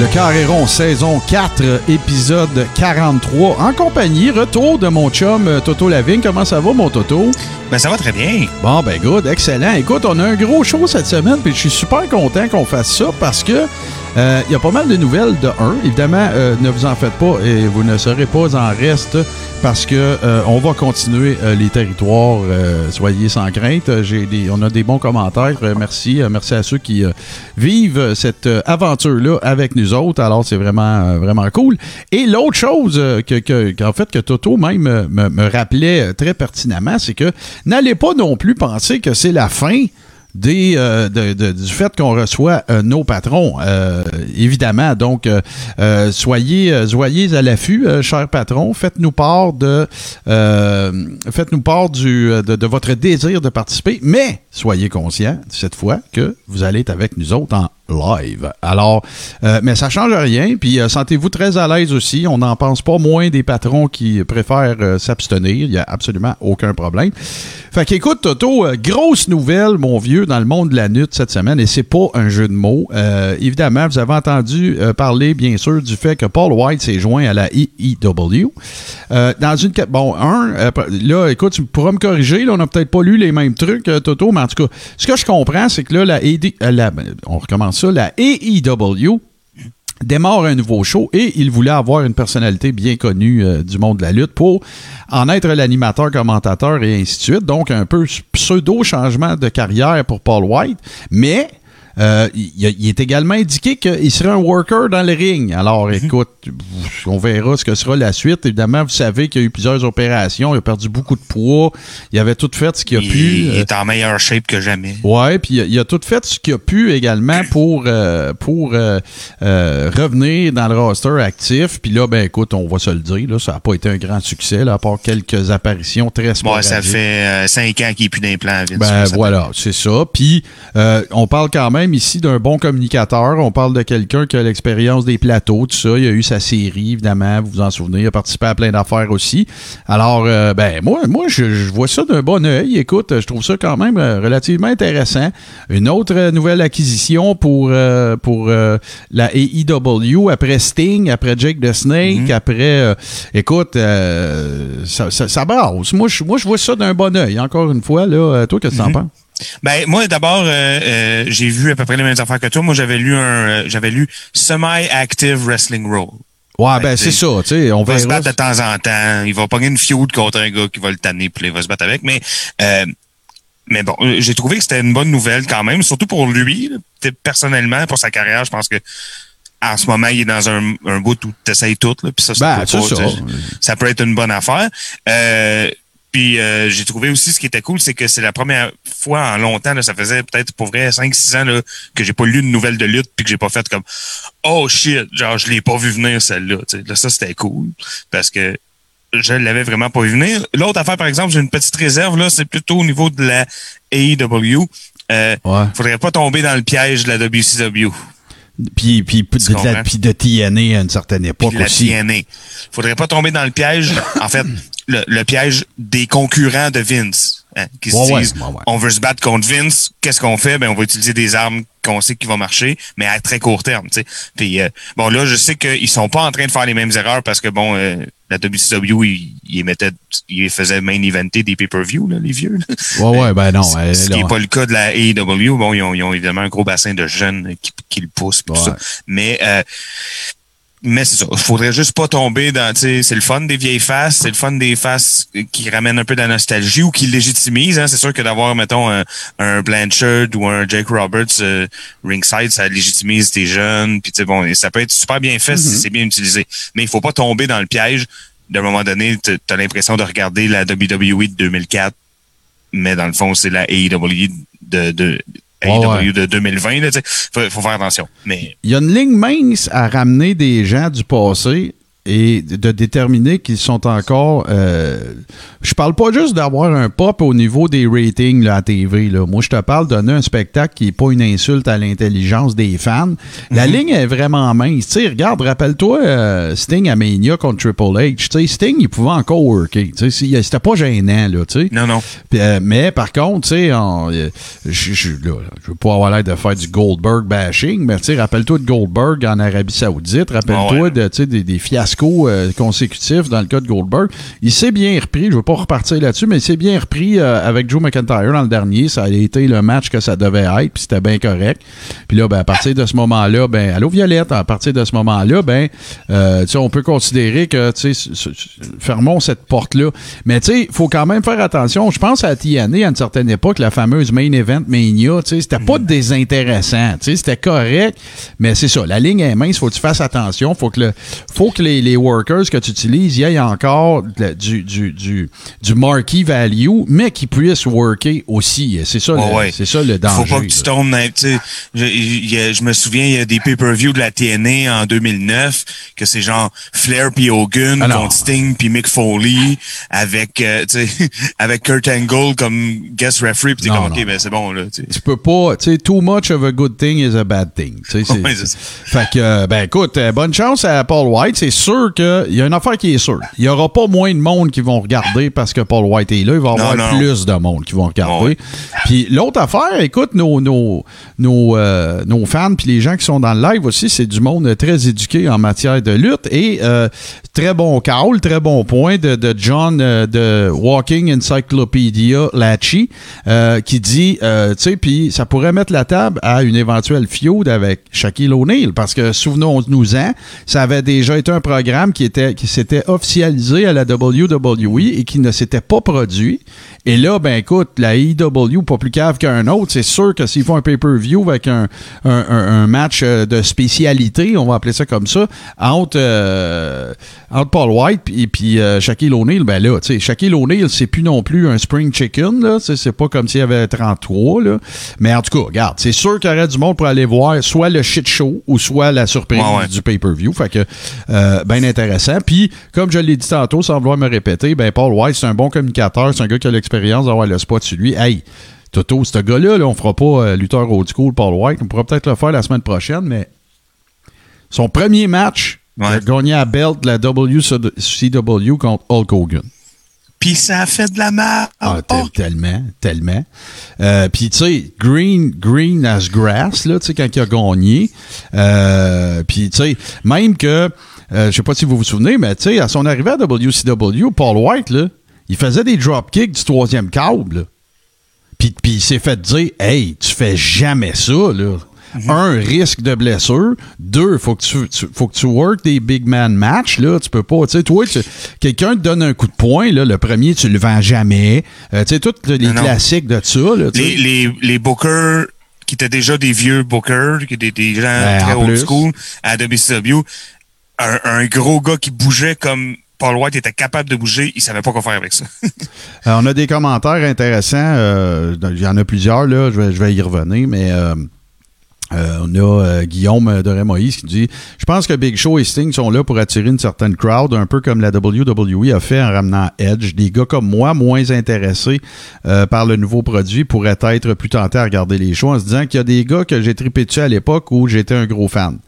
Le Carré rond, saison 4, épisode 43. En compagnie, retour de mon chum euh, Toto Lavigne. Comment ça va, mon Toto? Ben, ça va très bien. Bon, ben, good, excellent. Écoute, on a un gros show cette semaine, puis je suis super content qu'on fasse ça parce que euh, il y a pas mal de nouvelles de 1. Évidemment, euh, ne vous en faites pas et vous ne serez pas en reste parce que euh, on va continuer euh, les territoires. euh, soyez sans crainte. J'ai des, on a des bons commentaires. Euh, merci. Euh, merci à ceux qui euh, vivent cette euh, aventure-là avec nous autres. Alors, c'est vraiment, euh, vraiment cool. Et l'autre chose euh, que, que- fait, que Toto même euh, me, me rappelait euh, très pertinemment, c'est que n'allez pas non plus penser que c'est la fin des, euh, du fait qu'on reçoit euh, nos patrons, euh, évidemment. Donc, soyez, soyez à l'affût, chers patrons. Faites-nous part de, faites-nous part du, de, de votre désir de participer, mais soyez conscients cette fois que vous allez être avec nous autres en live. Alors, euh, mais ça change rien. Puis euh, sentez-vous très à l'aise aussi. On n'en pense pas moins des patrons qui préfèrent euh, s'abstenir. Il n'y a absolument aucun problème. Fait qu'écoute, Toto, grosse nouvelle, mon vieux, dans le monde de la nuit cette semaine, et c'est pas un jeu de mots. Évidemment, vous avez entendu parler, bien sûr, du fait que Paul White s'est joint à la EEW. Euh, dans une bon un là écoute tu pourras me corriger là on n'a peut-être pas lu les mêmes trucs Toto mais en tout cas ce que je comprends c'est que là la, euh, la- on recommence la AEW démarre un nouveau show et il voulait avoir une personnalité bien connue euh, du monde de la lutte pour en être l'animateur, commentateur et ainsi de suite. Donc, un peu pseudo-changement de carrière pour Paul White. Mais euh, il, il est également indiqué qu'il serait un worker dans le ring. Alors, écoute, on verra ce que sera la suite. Évidemment, vous savez qu'il y a eu plusieurs opérations. Il a perdu beaucoup de poids. Il avait tout fait ce qu'il a il, pu. il Euh, est en meilleure shape que jamais. Ouais, puis il a- il a tout fait ce qu'il a pu également pour, euh, pour euh, euh, revenir dans le roster actif. Puis là, ben écoute, on va se le dire, là, ça n'a pas été un grand succès, là, à part quelques apparitions très Bon, sporadiques. ça fait euh, cinq ans qu'il n'est plus d'implant. Ben voilà, c'est ça. Puis euh, on parle quand même ici d'un bon communicateur. On parle de quelqu'un qui a l'expérience des plateaux, tout ça. Il a eu sa série, évidemment, vous vous en souvenez. Il a participé à plein d'affaires aussi. Alors, euh, ben moi, moi, je, je vois ça d'un bon œil. Écoute, je trouve ça quand même euh, relativement intéressant. Une autre euh, nouvelle acquisition pour euh, pour euh, la AEW après Sting, après Jake the Snake, après. euh, écoute, ça, ça, ça brasse. Moi, je moi, je vois ça d'un bon œil. Encore une fois, là, toi, qu'est-ce que t'en penses? Ben moi d'abord euh, euh, j'ai vu à peu près les mêmes affaires que toi. Moi j'avais lu un euh, j'avais lu semi-active wrestling role. Ouais, Ben, ben c'est ça, tu sais, on va se battre de temps en temps. Il va pogner une feud contre un gars qui va le tanner puis il va se battre avec. Mais euh, mais bon, euh, j'ai trouvé que c'était une bonne nouvelle quand même, surtout pour lui, personnellement, pour sa carrière. Je pense que en ce moment, il est dans un, un bout où tu essayes tout. Là, puis ça, Ben, pas, ça. ça peut être une bonne affaire. Euh, puis euh, j'ai trouvé aussi ce qui était cool, c'est que c'est la première fois en longtemps, là, ça faisait peut-être pour vrai 5-6 ans là, que j'ai pas lu une nouvelle de lutte puis que j'ai pas fait comme Oh shit, genre je l'ai pas vu venir celle-là. Là, ça c'était cool. Parce que je l'avais vraiment pas vu venir. L'autre affaire, par exemple, j'ai une petite réserve, là, c'est plutôt au niveau de la AEW. Euh, Ouais. Faudrait pas tomber dans le piège de la WCW. Puis, puis, de, la- puis de TNA à une certaine époque puis de la aussi. TNA. Faudrait pas tomber dans le piège, en fait, le, le piège des concurrents de Vince, hein, qui Ouais, se disent, ouais, ouais. on veut se battre contre Vince, qu'est-ce qu'on fait? Ben, on va utiliser des armes qu'on sait qui vont marcher, mais à très court terme, tu sais. Puis, euh, bon, là, je sais qu'ils sont pas en train de faire les mêmes erreurs parce que, bon, euh, la WCW, ils ils mettaient, ils faisaient main eventer des pay-per-view, là, les vieux, là. Ouais, ouais, ben non. euh, Ce qui n'est pas le cas de la AEW. Bon, ils ont, ils ont évidemment un gros bassin de jeunes qui, qui le poussent. tout ça. Mais, euh, mais c'est ça. Il faudrait juste pas tomber dans, tu sais, c'est le fun des vieilles faces, c'est le fun des faces qui ramènent un peu de la nostalgie ou qui légitimisent. Hein. C'est sûr que d'avoir, mettons, un, un Blanchard ou un Jake Roberts euh, ringside, ça légitimise tes jeunes. Puis, tu sais, bon, et ça peut être super bien fait si c'est bien utilisé. Mais il faut pas tomber dans le piège. D'un moment donné, tu as l'impression de regarder la WWE de 2004 mais dans le fond, c'est la AEW de, de, Ouais, AEW ouais. de 2020. Là, tu sais. faut, faut faire attention. Mais Il y a une ligne mince à ramener des gens du passé et de déterminer qu'ils sont encore. Euh, je parle pas juste d'avoir un pop au niveau des ratings là, à TV. Là. Moi, je te parle de donner un spectacle qui n'est pas une insulte à l'intelligence des fans. La Mhm. ligne est vraiment mince. Regarde, rappelle-toi euh, Sting à Mania contre Triple H. Sting, il pouvait encore worker. C'était pas gênant, là. Non, non. Euh, mais par contre, je je veux pas avoir l'air de faire du Goldberg bashing, mais rappelle-toi de Goldberg en Arabie Saoudite, rappelle-toi Ah ouais. de, des, des fiascos euh, consécutifs dans le cas de Goldberg. Il s'est bien repris, je veux pas repartir là-dessus, mais il s'est bien repris euh, avec Joe McIntyre dans le dernier. Ça a été le match que ça devait être, puis c'était bien correct. Puis là, ben, à partir de ce moment-là, ben, allô Violette, à partir de ce moment-là, ben, euh, on peut considérer que, fermons cette porte-là. Mais tu sais, il faut quand même faire attention. Je pense à TNA à une certaine époque, la fameuse Main Event Mania, tu sais, c'était pas désintéressant, tu sais, c'était correct, mais c'est ça, la ligne est mince, faut que tu fasses attention, faut que le, faut que les, les workers que tu utilises, il y ait encore du, du, du, du marquee value, mais qui puissent worker aussi. C'est ça, ouais. c'est ça le danger. Faut pas que tu tombes dans, je, je me souviens, il y a des pay-per-view de la TNA en 2009, que c'est genre Flair puis Hogan contre Sting puis Mick Foley avec, euh, tu sais, avec Kurt Angle comme guest referee puis comme, ok, ben c'est bon, là, tu sais. tu peux pas, tu sais, too much of a good thing is a bad thing. Ouais, fait que, ben écoute, euh, bonne chance à Paul White. C'est sûr qu'il y a une affaire qui est sûre. Il y aura pas moins de monde qui vont regarder parce que Paul White est là. Il va y avoir Non, non. plus de monde qui vont regarder. Puis l'autre affaire, écoute, nos, nos, nos, euh, nos fans puis les gens qui sont dans le live aussi, c'est du monde très éduqué en matière de lutte. Et euh, très bon call, très bon point de, de John euh, de Walking Encyclopedia Lachi qui dit, tu sais, puis ça pourrait mettre la table à une éventuelle feud avec Shaquille O'Neal parce que souvenons-nous-en, ça avait déjà été un qui s'était officialisé à la WWE et qui ne s'était pas produit. Et là, ben écoute, la EW, pas plus cave qu'un autre, c'est sûr que s'ils font un pay-per-view avec un, un, match euh, de spécialité, on va appeler ça comme ça, entre, euh, entre Paul White et puis euh, Shaquille O'Neal, ben là, tu sais, Shaquille O'Neal, c'est plus non plus un spring chicken, là, c'est pas comme s'il y avait 33, là. Mais en tout cas, regarde, c'est sûr qu'il y aurait du monde pour aller voir soit le shit show ou soit la surprise Ouais, ouais. du pay-per-view. Fait que, euh, bien intéressant. Puis, comme je l'ai dit tantôt, sans vouloir me répéter, ben Paul White, c'est un bon communicateur, c'est un gars qui a l'expérience d'avoir le spot sur lui. Hey, Toto, ce gars-là, là, on fera pas euh, lutteur old school, Paul White. On pourra peut-être le faire la semaine prochaine, mais son premier match, il a gagné à belt de la WCW contre Hulk Hogan. Puis ça a fait de la merde. Ah, tel- Oh, tellement, tellement. Euh, Puis, tu sais, green, green as grass, là, tu sais, quand il a gagné. Euh, Puis, tu sais, même que, euh, je sais pas si vous vous souvenez, mais tu sais, à son arrivée à WCW, Paul White, là, il faisait des dropkicks du troisième câble. Puis, puis il s'est fait dire, hey, tu fais jamais ça, là. Un, risque de blessure. Deux, faut que tu, tu- faut que tu work des big man match, là. Tu peux pas, tu sais, toi, quelqu'un te donne un coup de poing, là. Le premier, tu le vends jamais. Euh, tu sais, tous les Non, non. classiques de ça, là. les, les, les bookers qui étaient déjà des vieux bookers, qui étaient des gens Ben, très old plus. school à WCW, un, un gros gars qui bougeait comme Paul White était capable de bouger, il savait pas quoi faire avec ça. Euh, on a des commentaires intéressants. euh, Il y en a plusieurs, là. Je vais, y revenir, mais. euh, on a Guillaume de Moïse qui dit Je pense que Big Show et Sting sont là pour attirer une certaine crowd, un peu comme la WWE a fait en ramenant Edge. Des gars comme moi, moins intéressés par le nouveau produit, pourraient être plus tentés à regarder les shows en se disant qu'il y a des gars que j'ai trippé dessus à l'époque où j'étais un gros fan.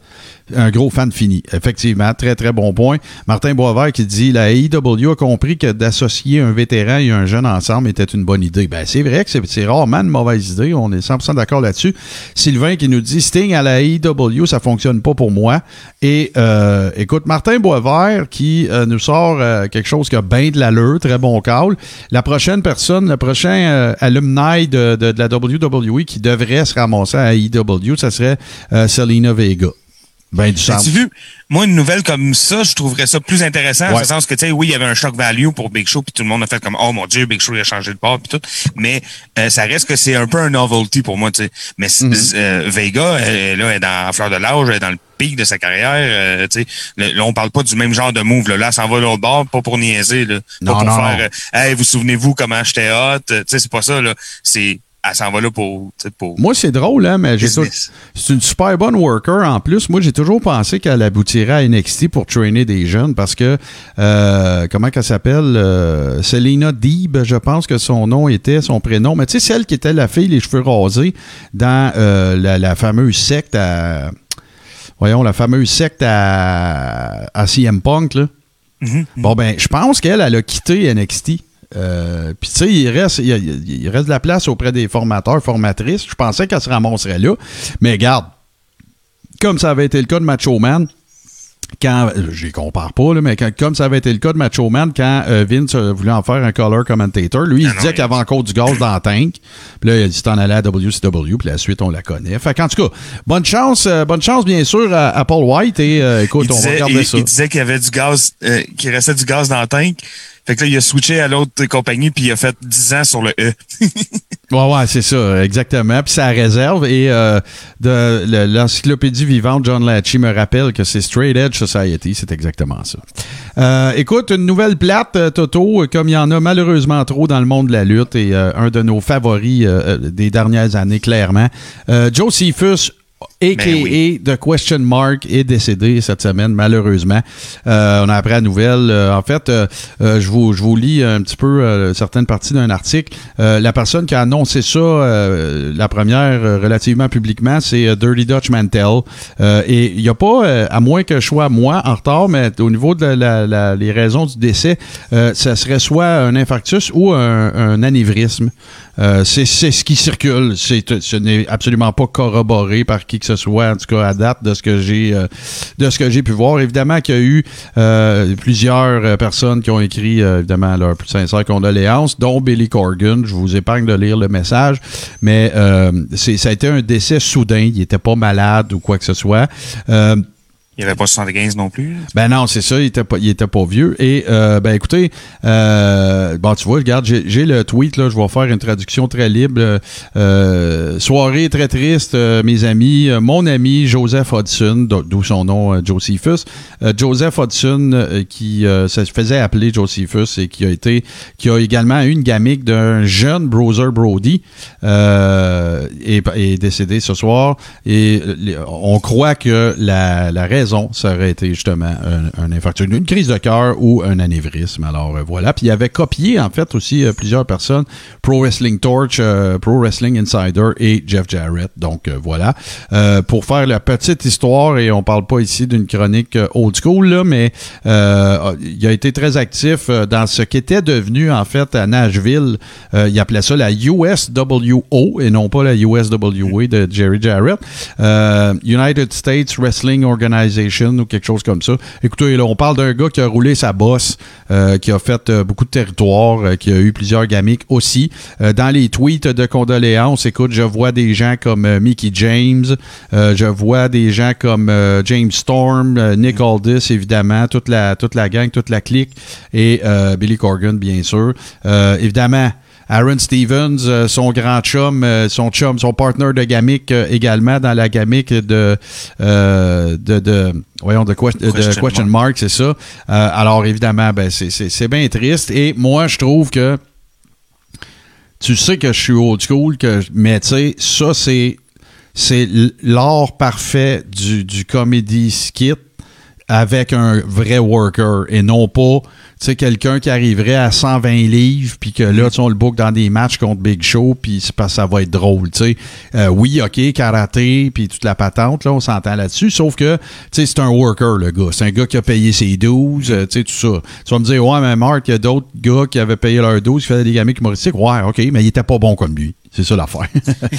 Un gros fan fini. Effectivement, très, très bon point. Martin Boisvert qui dit La AEW a compris que d'associer un vétéran et un jeune ensemble était une bonne idée. Ben, c'est vrai que c'est- rarement une mauvaise idée. On est 100% d'accord là-dessus. Sylvain qui nous dit Sting à la AEW, ça fonctionne pas pour moi. Et euh, écoute, Martin Boisvert qui euh, nous sort euh, quelque chose qui a bien de l'allure, très bon call. La prochaine personne, le prochain alumni de, la WWE qui devrait se ramasser à AEW, ça serait Selena Vega. Ben du. As-tu vu? Moi, une nouvelle comme ça, je trouverais ça plus intéressant. Ouais. En ce sens que, tu sais, oui, il y avait un shock value pour Big Show, puis tout le monde a fait comme, oh mon Dieu, Big Show, il a changé de part, puis tout. Mais euh, ça reste que c'est un peu un novelty pour moi, tu sais. Mais Mm-hmm. euh, Vega, elle, là, elle est dans la fleur de l'âge, elle est dans le pic de sa carrière. euh, tu sais, là, on parle pas du même genre de move. Là, là ça s'en va l'autre bord, pas pour niaiser. Là, pas Non, pour non, faire, non. hey, vous souvenez-vous comment j'étais hot? Tu sais, c'est pas ça. là. C'est elle s'en va là pour, pour. Moi, c'est drôle, hein, mais j'ai c'est une super bonne worker en plus. Moi, j'ai toujours pensé qu'elle aboutirait à NXT pour trainer des jeunes parce que, euh, comment qu'elle s'appelle? Euh, Selena Deeb, je pense que son nom était, son prénom. Mais tu sais, celle qui était la fille, les cheveux rasés, dans euh, la, fameuse secte à. Voyons, la fameuse secte à, à CM Punk, là. Mm-hmm. Bon, ben, je pense qu'elle, elle a quitté NXT. Euh, puis, tu sais, il reste, il, reste de la place auprès des formateurs, formatrices. Je pensais qu'elle se ramasserait là. Mais garde, comme ça avait été le cas de Macho Man, quand, je les compare pas, là, mais comme ça avait été le cas de Macho Man, quand euh, Vince voulait en faire un color commentator, lui, il ah disait qu'il y avait encore du gaz dans la tank. Puis là, il a dit en allait à WCW, puis la suite, on la connaît. Fait qu'en tout cas, bonne chance, euh, bonne chance, bien sûr, à, Paul White. Et écoute, on va regarder ça. Il disait qu'il y avait du gaz, qu'il restait du gaz dans la tank. Fait que là, il a switché à l'autre compagnie, puis il a fait 10 ans sur le E. ouais, ouais, c'est ça, exactement. Puis ça réserve. Et euh, de l'encyclopédie vivante, John Latchy me rappelle que c'est Straight Edge Society. C'est exactement ça. Euh, écoute, une nouvelle plate, euh, Toto, comme il y en a malheureusement trop dans le monde de la lutte, et un de nos favoris des dernières années, clairement. Joe Cephus a.K.A. The Question Mark est décédé cette semaine, malheureusement. Euh, on a appris la nouvelle. Euh, en fait, euh, je, vous, je vous lis un petit peu certaines parties d'un article. la personne qui a annoncé ça, la première relativement publiquement, c'est Dirty Dutch Mantel. et il n'y a pas, à moins que je sois moi en retard, mais au niveau de la, les raisons du décès, ça serait soit un infarctus ou un, un anévrisme. Euh, c'est ce qui circule. Ce n'est absolument pas corroboré par qui que ce soit, en tout cas à date de ce que j'ai euh, de ce que j'ai pu voir. Évidemment qu'il y a eu euh, plusieurs personnes qui ont écrit évidemment leurs plus sincères condoléances, dont Billy Corgan. Je vous épargne de lire le message, mais ça a été un décès soudain. Il n'était pas malade ou quoi que ce soit. Il n'y avait pas 75 non plus. Ben non, c'est ça, il était pas, il était pas vieux. Et euh, ben écoutez, euh, tu vois, regarde, j'ai le tweet là, je vais faire une traduction très libre. Euh, soirée très triste, euh, mes amis. Mon ami Joseph Hudson, d'où son nom Josephus. Joseph Hudson qui se faisait appeler Josephus et qui a été, qui a également eu une gamique d'un jeune Browser Brody et est, décédé ce soir. Et on croit que la, la ça aurait été justement un, infarctus, une crise de cœur ou un anévrisme. Alors euh, voilà. Puis il avait copié en fait aussi euh, plusieurs personnes, Pro Wrestling Torch, euh, Pro Wrestling Insider et Jeff Jarrett. Donc voilà. pour faire la petite histoire, et on parle pas ici d'une chronique old school, là, mais il a été très actif dans ce qui était devenu en fait à Nashville. il appelait ça la USWO et non pas la USWA de Jerry Jarrett. United States Wrestling Organization ou quelque chose comme ça. Écoutez, là, on parle d'un gars qui a roulé sa bosse, euh, qui a fait euh, beaucoup de territoire, euh, qui a eu plusieurs gamiques aussi. dans les tweets de condoléances, écoute, je vois des gens comme Mickey James, je vois des gens comme James Storm, Nick Aldis, évidemment, toute la, toute la gang, toute la clique, et Billy Corgan, bien sûr. évidemment, Aaron Stevens, euh, son grand chum, euh, son chum, son partner de gamique euh, également dans la gamique de, de, voyons, de, question, mark, c'est ça. alors évidemment, ben, c'est bien triste. Et moi, je trouve que tu sais que je suis old school, que, mais tu sais, ça, c'est c'est l'art parfait du, du comedy skit avec un vrai worker et non pas quelqu'un qui arriverait à 120 livres, puis que là, tu on le book dans des matchs contre Big Show, puis ça va être drôle, tu sais. Euh, oui, OK, karaté, puis toute la patente, là, on s'entend là-dessus, sauf que, tu sais, c'est un worker, le gars. C'est un gars qui a payé ses 12, euh, tu sais, tout ça. Tu vas me dire, ouais, mais Mark, il y a d'autres gars qui avaient payé leurs 12, qui faisaient des gamins humoristiques. Ouais, OK, mais il était pas bon comme lui. C'est ça l'affaire.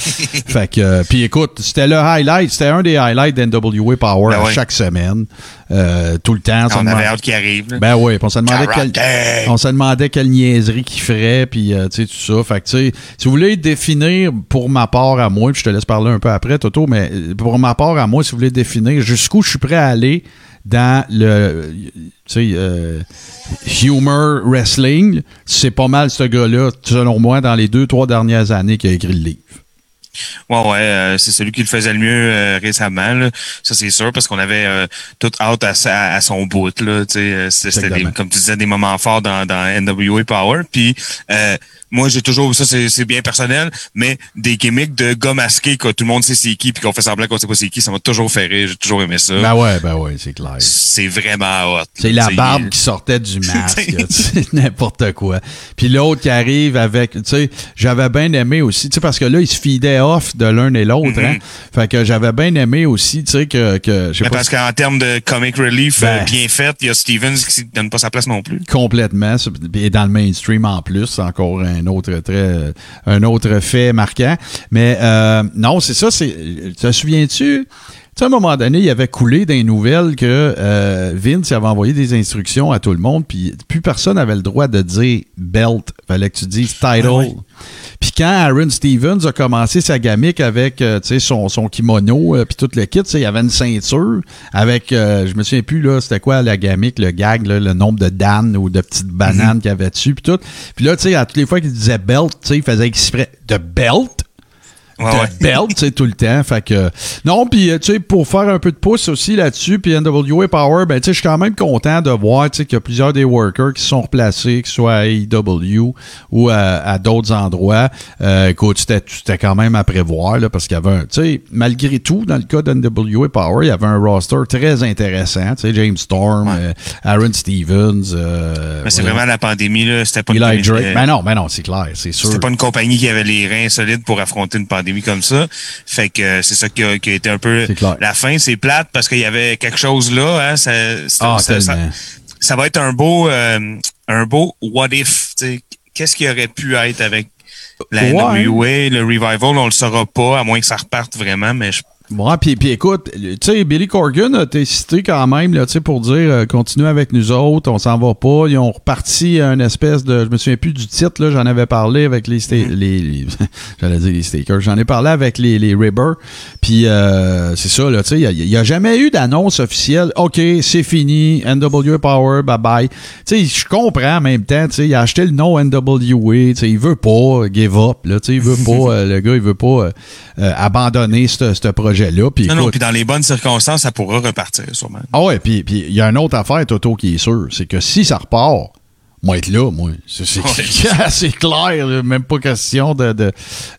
fait que, euh, puis écoute, c'était le highlight, c'était un des highlights d'NWA Power ben chaque semaine, euh, tout le temps. On, avait hâte qu'il arrive. Ben oui, on se demandait quelle, on se demandait quelle niaiserie qu'il ferait, puis euh, tu sais tout ça. Fait que tu sais, si vous voulez définir pour ma part à moi, puis je te laisse parler un peu après, Toto, mais pour ma part à moi, si vous voulez définir jusqu'où je suis prêt à aller dans le euh, humor wrestling, c'est pas mal ce gars-là, selon moi, dans les deux, trois dernières années qui a écrit le livre. Ouais, ouais, euh, c'est celui qui le faisait le mieux euh, récemment. Ça, c'est sûr, parce qu'on avait tout out à, son bout. Là, c'était comme tu disais, des moments forts dans, dans NWA Power. Puis moi, j'ai toujours, ça, c'est bien personnel, mais des gimmicks de gars masqués, que tout le monde sait c'est qui, puis qu'on fait semblant qu'on sait pas c'est qui, ça m'a toujours fait rire. J'ai toujours aimé ça. Ben ouais, ben ouais, c'est clair. C'est vraiment hot. C'est la barbe qui sortait du masque. c'est n'importe quoi. Puis l'autre qui arrive avec, tu sais, j'avais bien aimé aussi, tu sais, parce que là, ils se fidaient off de l'un et l'autre, hein. Mm-hmm. Fait que j'avais bien aimé aussi, tu sais, que, que je sais Mais pas parce qu'en termes de comic relief Ben. euh, bien fait, il y a Stevens qui donne pas sa place non plus. complètement et dans le mainstream en plus encore un autre très un autre fait marquant mais euh, non c'est ça c'est te souviens-tu tu à un moment donné, il avait coulé des nouvelles que euh, Vince avait envoyé des instructions à tout le monde, puis plus personne avait le droit de dire belt. Fallait que tu dises title. Ah. Puis quand Aaron Stevens a commencé sa gamique avec euh, tu sais, son, son kimono euh, puis tout le kit, tu sais, il y avait une ceinture avec, euh, je me souviens plus, là, c'était quoi la gamique, le gag, là, le nombre de Dan ou de petites bananes qu'il y avait dessus puis tout. Puis là, tu sais, à toutes les fois qu'il disait belt, tu sais, il faisait exprès de belt Ouais, de ouais. belt, tu sais, tout le temps. Fait que, non, puis, euh, tu sais, pour faire un peu de pouce aussi là-dessus, puis NWA Power, ben, tu sais, je suis quand même content de voir, tu sais, qu'il y a plusieurs des workers qui sont replacés, que ce soit à AEW ou à, à d'autres endroits. Euh, écoute, c'était, quand même à prévoir, là, parce qu'il y avait un, tu sais, malgré tout, dans le cas d'NWA Power, il y avait un roster très intéressant, tu sais, James Storm, Ouais. euh, Aaron Stevens, euh, Mais c'est vraiment la pandémie, là. C'était pas, Eli une, Drake. Ben non, ben non, c'est clair, c'est sûr. c'était pas une compagnie qui avait les reins solides pour affronter une pandémie comme ça. Fait que euh, c'est ça qui a, qui a été un peu la fin. C'est plate parce qu'il y avait quelque chose là. Hein, ça, Ah, ça, ça- tellement. ça va être un beau, euh, un beau what if. Qu'est-ce qui aurait pu être avec la Ouais. NWA, le revival, on le saura pas, à moins que ça reparte vraiment, mais je Ouais, puis, écoute, tu sais, Billy Corgan a été cité quand même, là, tu sais, pour dire, euh, continuez avec nous autres, on s'en va pas. Ils ont reparti à une espèce de, je me souviens plus du titre, là, j'en avais parlé avec les, sta- les, les- j'allais dire les stakers, j'en ai parlé avec les, les Ribbers, puis euh, c'est ça, là, tu sais, il y, a jamais eu d'annonce officielle, OK, c'est fini, NWA Power, bye-bye. Tu sais, je comprends en même temps, tu sais, il a acheté le nom NWA, tu sais, il veut pas give up, là, tu sais, il veut pas, euh, le gars, il veut pas euh, euh, abandonner ce ce projet-là, puis non, non, puis dans les bonnes circonstances, ça pourra repartir sûrement. ah ouais, puis puis il y a une autre affaire, Toto, qui est sûr, c'est que si ça repart, moi être là, moi. C'est clair, là, même pas question de, de,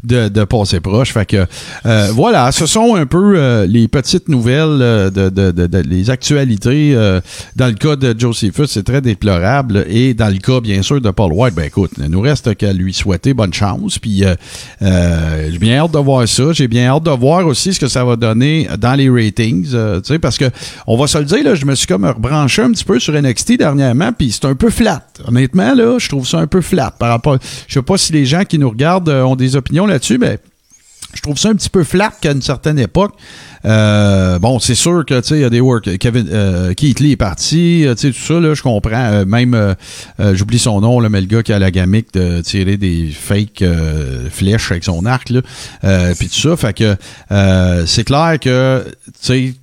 de, de passer proche. Fait que euh, voilà, ce sont un peu euh, les petites nouvelles euh, de, de, de, de- les actualités. euh, dans le cas de Josephus, c'est très déplorable. Et dans le cas, bien sûr, de Paul White, ben écoute, il nous reste qu'à lui souhaiter bonne chance. Puis euh, euh, j'ai bien hâte de voir ça. J'ai bien hâte de voir aussi ce que ça va donner dans les ratings. euh, tu sais, parce que on va se le dire, là, je me suis comme rebranché un petit peu sur NXT dernièrement, puis c'est un peu flat. Honnêtement, là, je trouve ça un peu flat par rapport. Je sais pas si les gens qui nous regardent euh, ont des opinions là-dessus, mais je trouve ça un petit peu flat qu'à une certaine époque. Euh, bon, c'est sûr que tu sais, il y a des work. Kevin euh, Keith Lee est parti, tu sais, tout ça, là, je comprends. Même j'oublie son nom, là, mais le gars qui a la gamique de tirer des fake flèches avec son arc, là. Puis tout ça. Fait que c'est clair que tu sais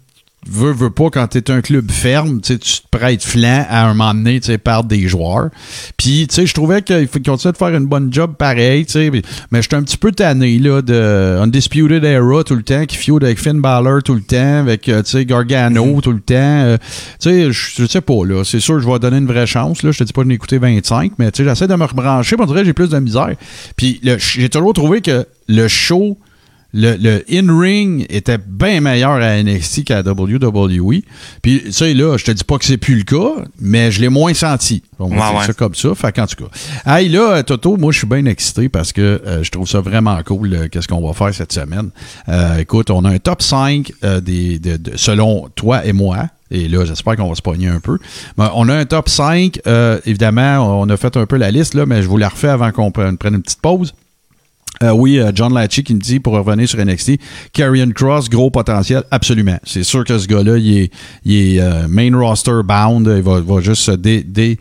veux, veux pas, quand t'es un club ferme, tu tu te prêtes flanc à un moment donné, tu sais, par des joueurs. Puis, tu sais, je trouvais qu'il faut continuer de faire une bonne job pareil, tu sais, mais- j'étais un petit peu tanné, là, de Undisputed Era tout le temps, qui feud avec Finn Balor tout le temps, avec, euh, tu sais, Gargano tout le temps. euh, tu sais, je sais pas, là, c'est sûr, je vais donner une vraie chance, là, je te dis pas de m'écouter 25, mais tu sais, j'essaie de me rebrancher, on dirait que j'ai plus de misère. Puis, j'ai toujours trouvé que le show le, le in-ring était bien meilleur à NXT qu'à WWE. Puis, tu sais, là, je te dis pas que c'est plus le cas, mais je l'ai moins senti. On va Ouais, ça comme ça. Fait qu'en tout cas. Hey, là, Toto, moi, je suis bien excité parce que euh, je trouve ça vraiment cool, euh, qu'est-ce qu'on va faire cette semaine. Euh, écoute, on a un top 5 euh, des, de- de- selon toi et moi. Et là, j'espère qu'on va se pogner un peu. Mais on a un top 5. euh, évidemment, on a fait un peu la liste, là, mais je vous la refais avant qu'on prenne une petite pause. Euh, oui, euh, John Latchy qui me dit, pour revenir sur NXT, Karrion Cross, gros potentiel, absolument. C'est sûr que ce gars-là, il est, il est euh, main roster bound, il va, va juste se dé, dé-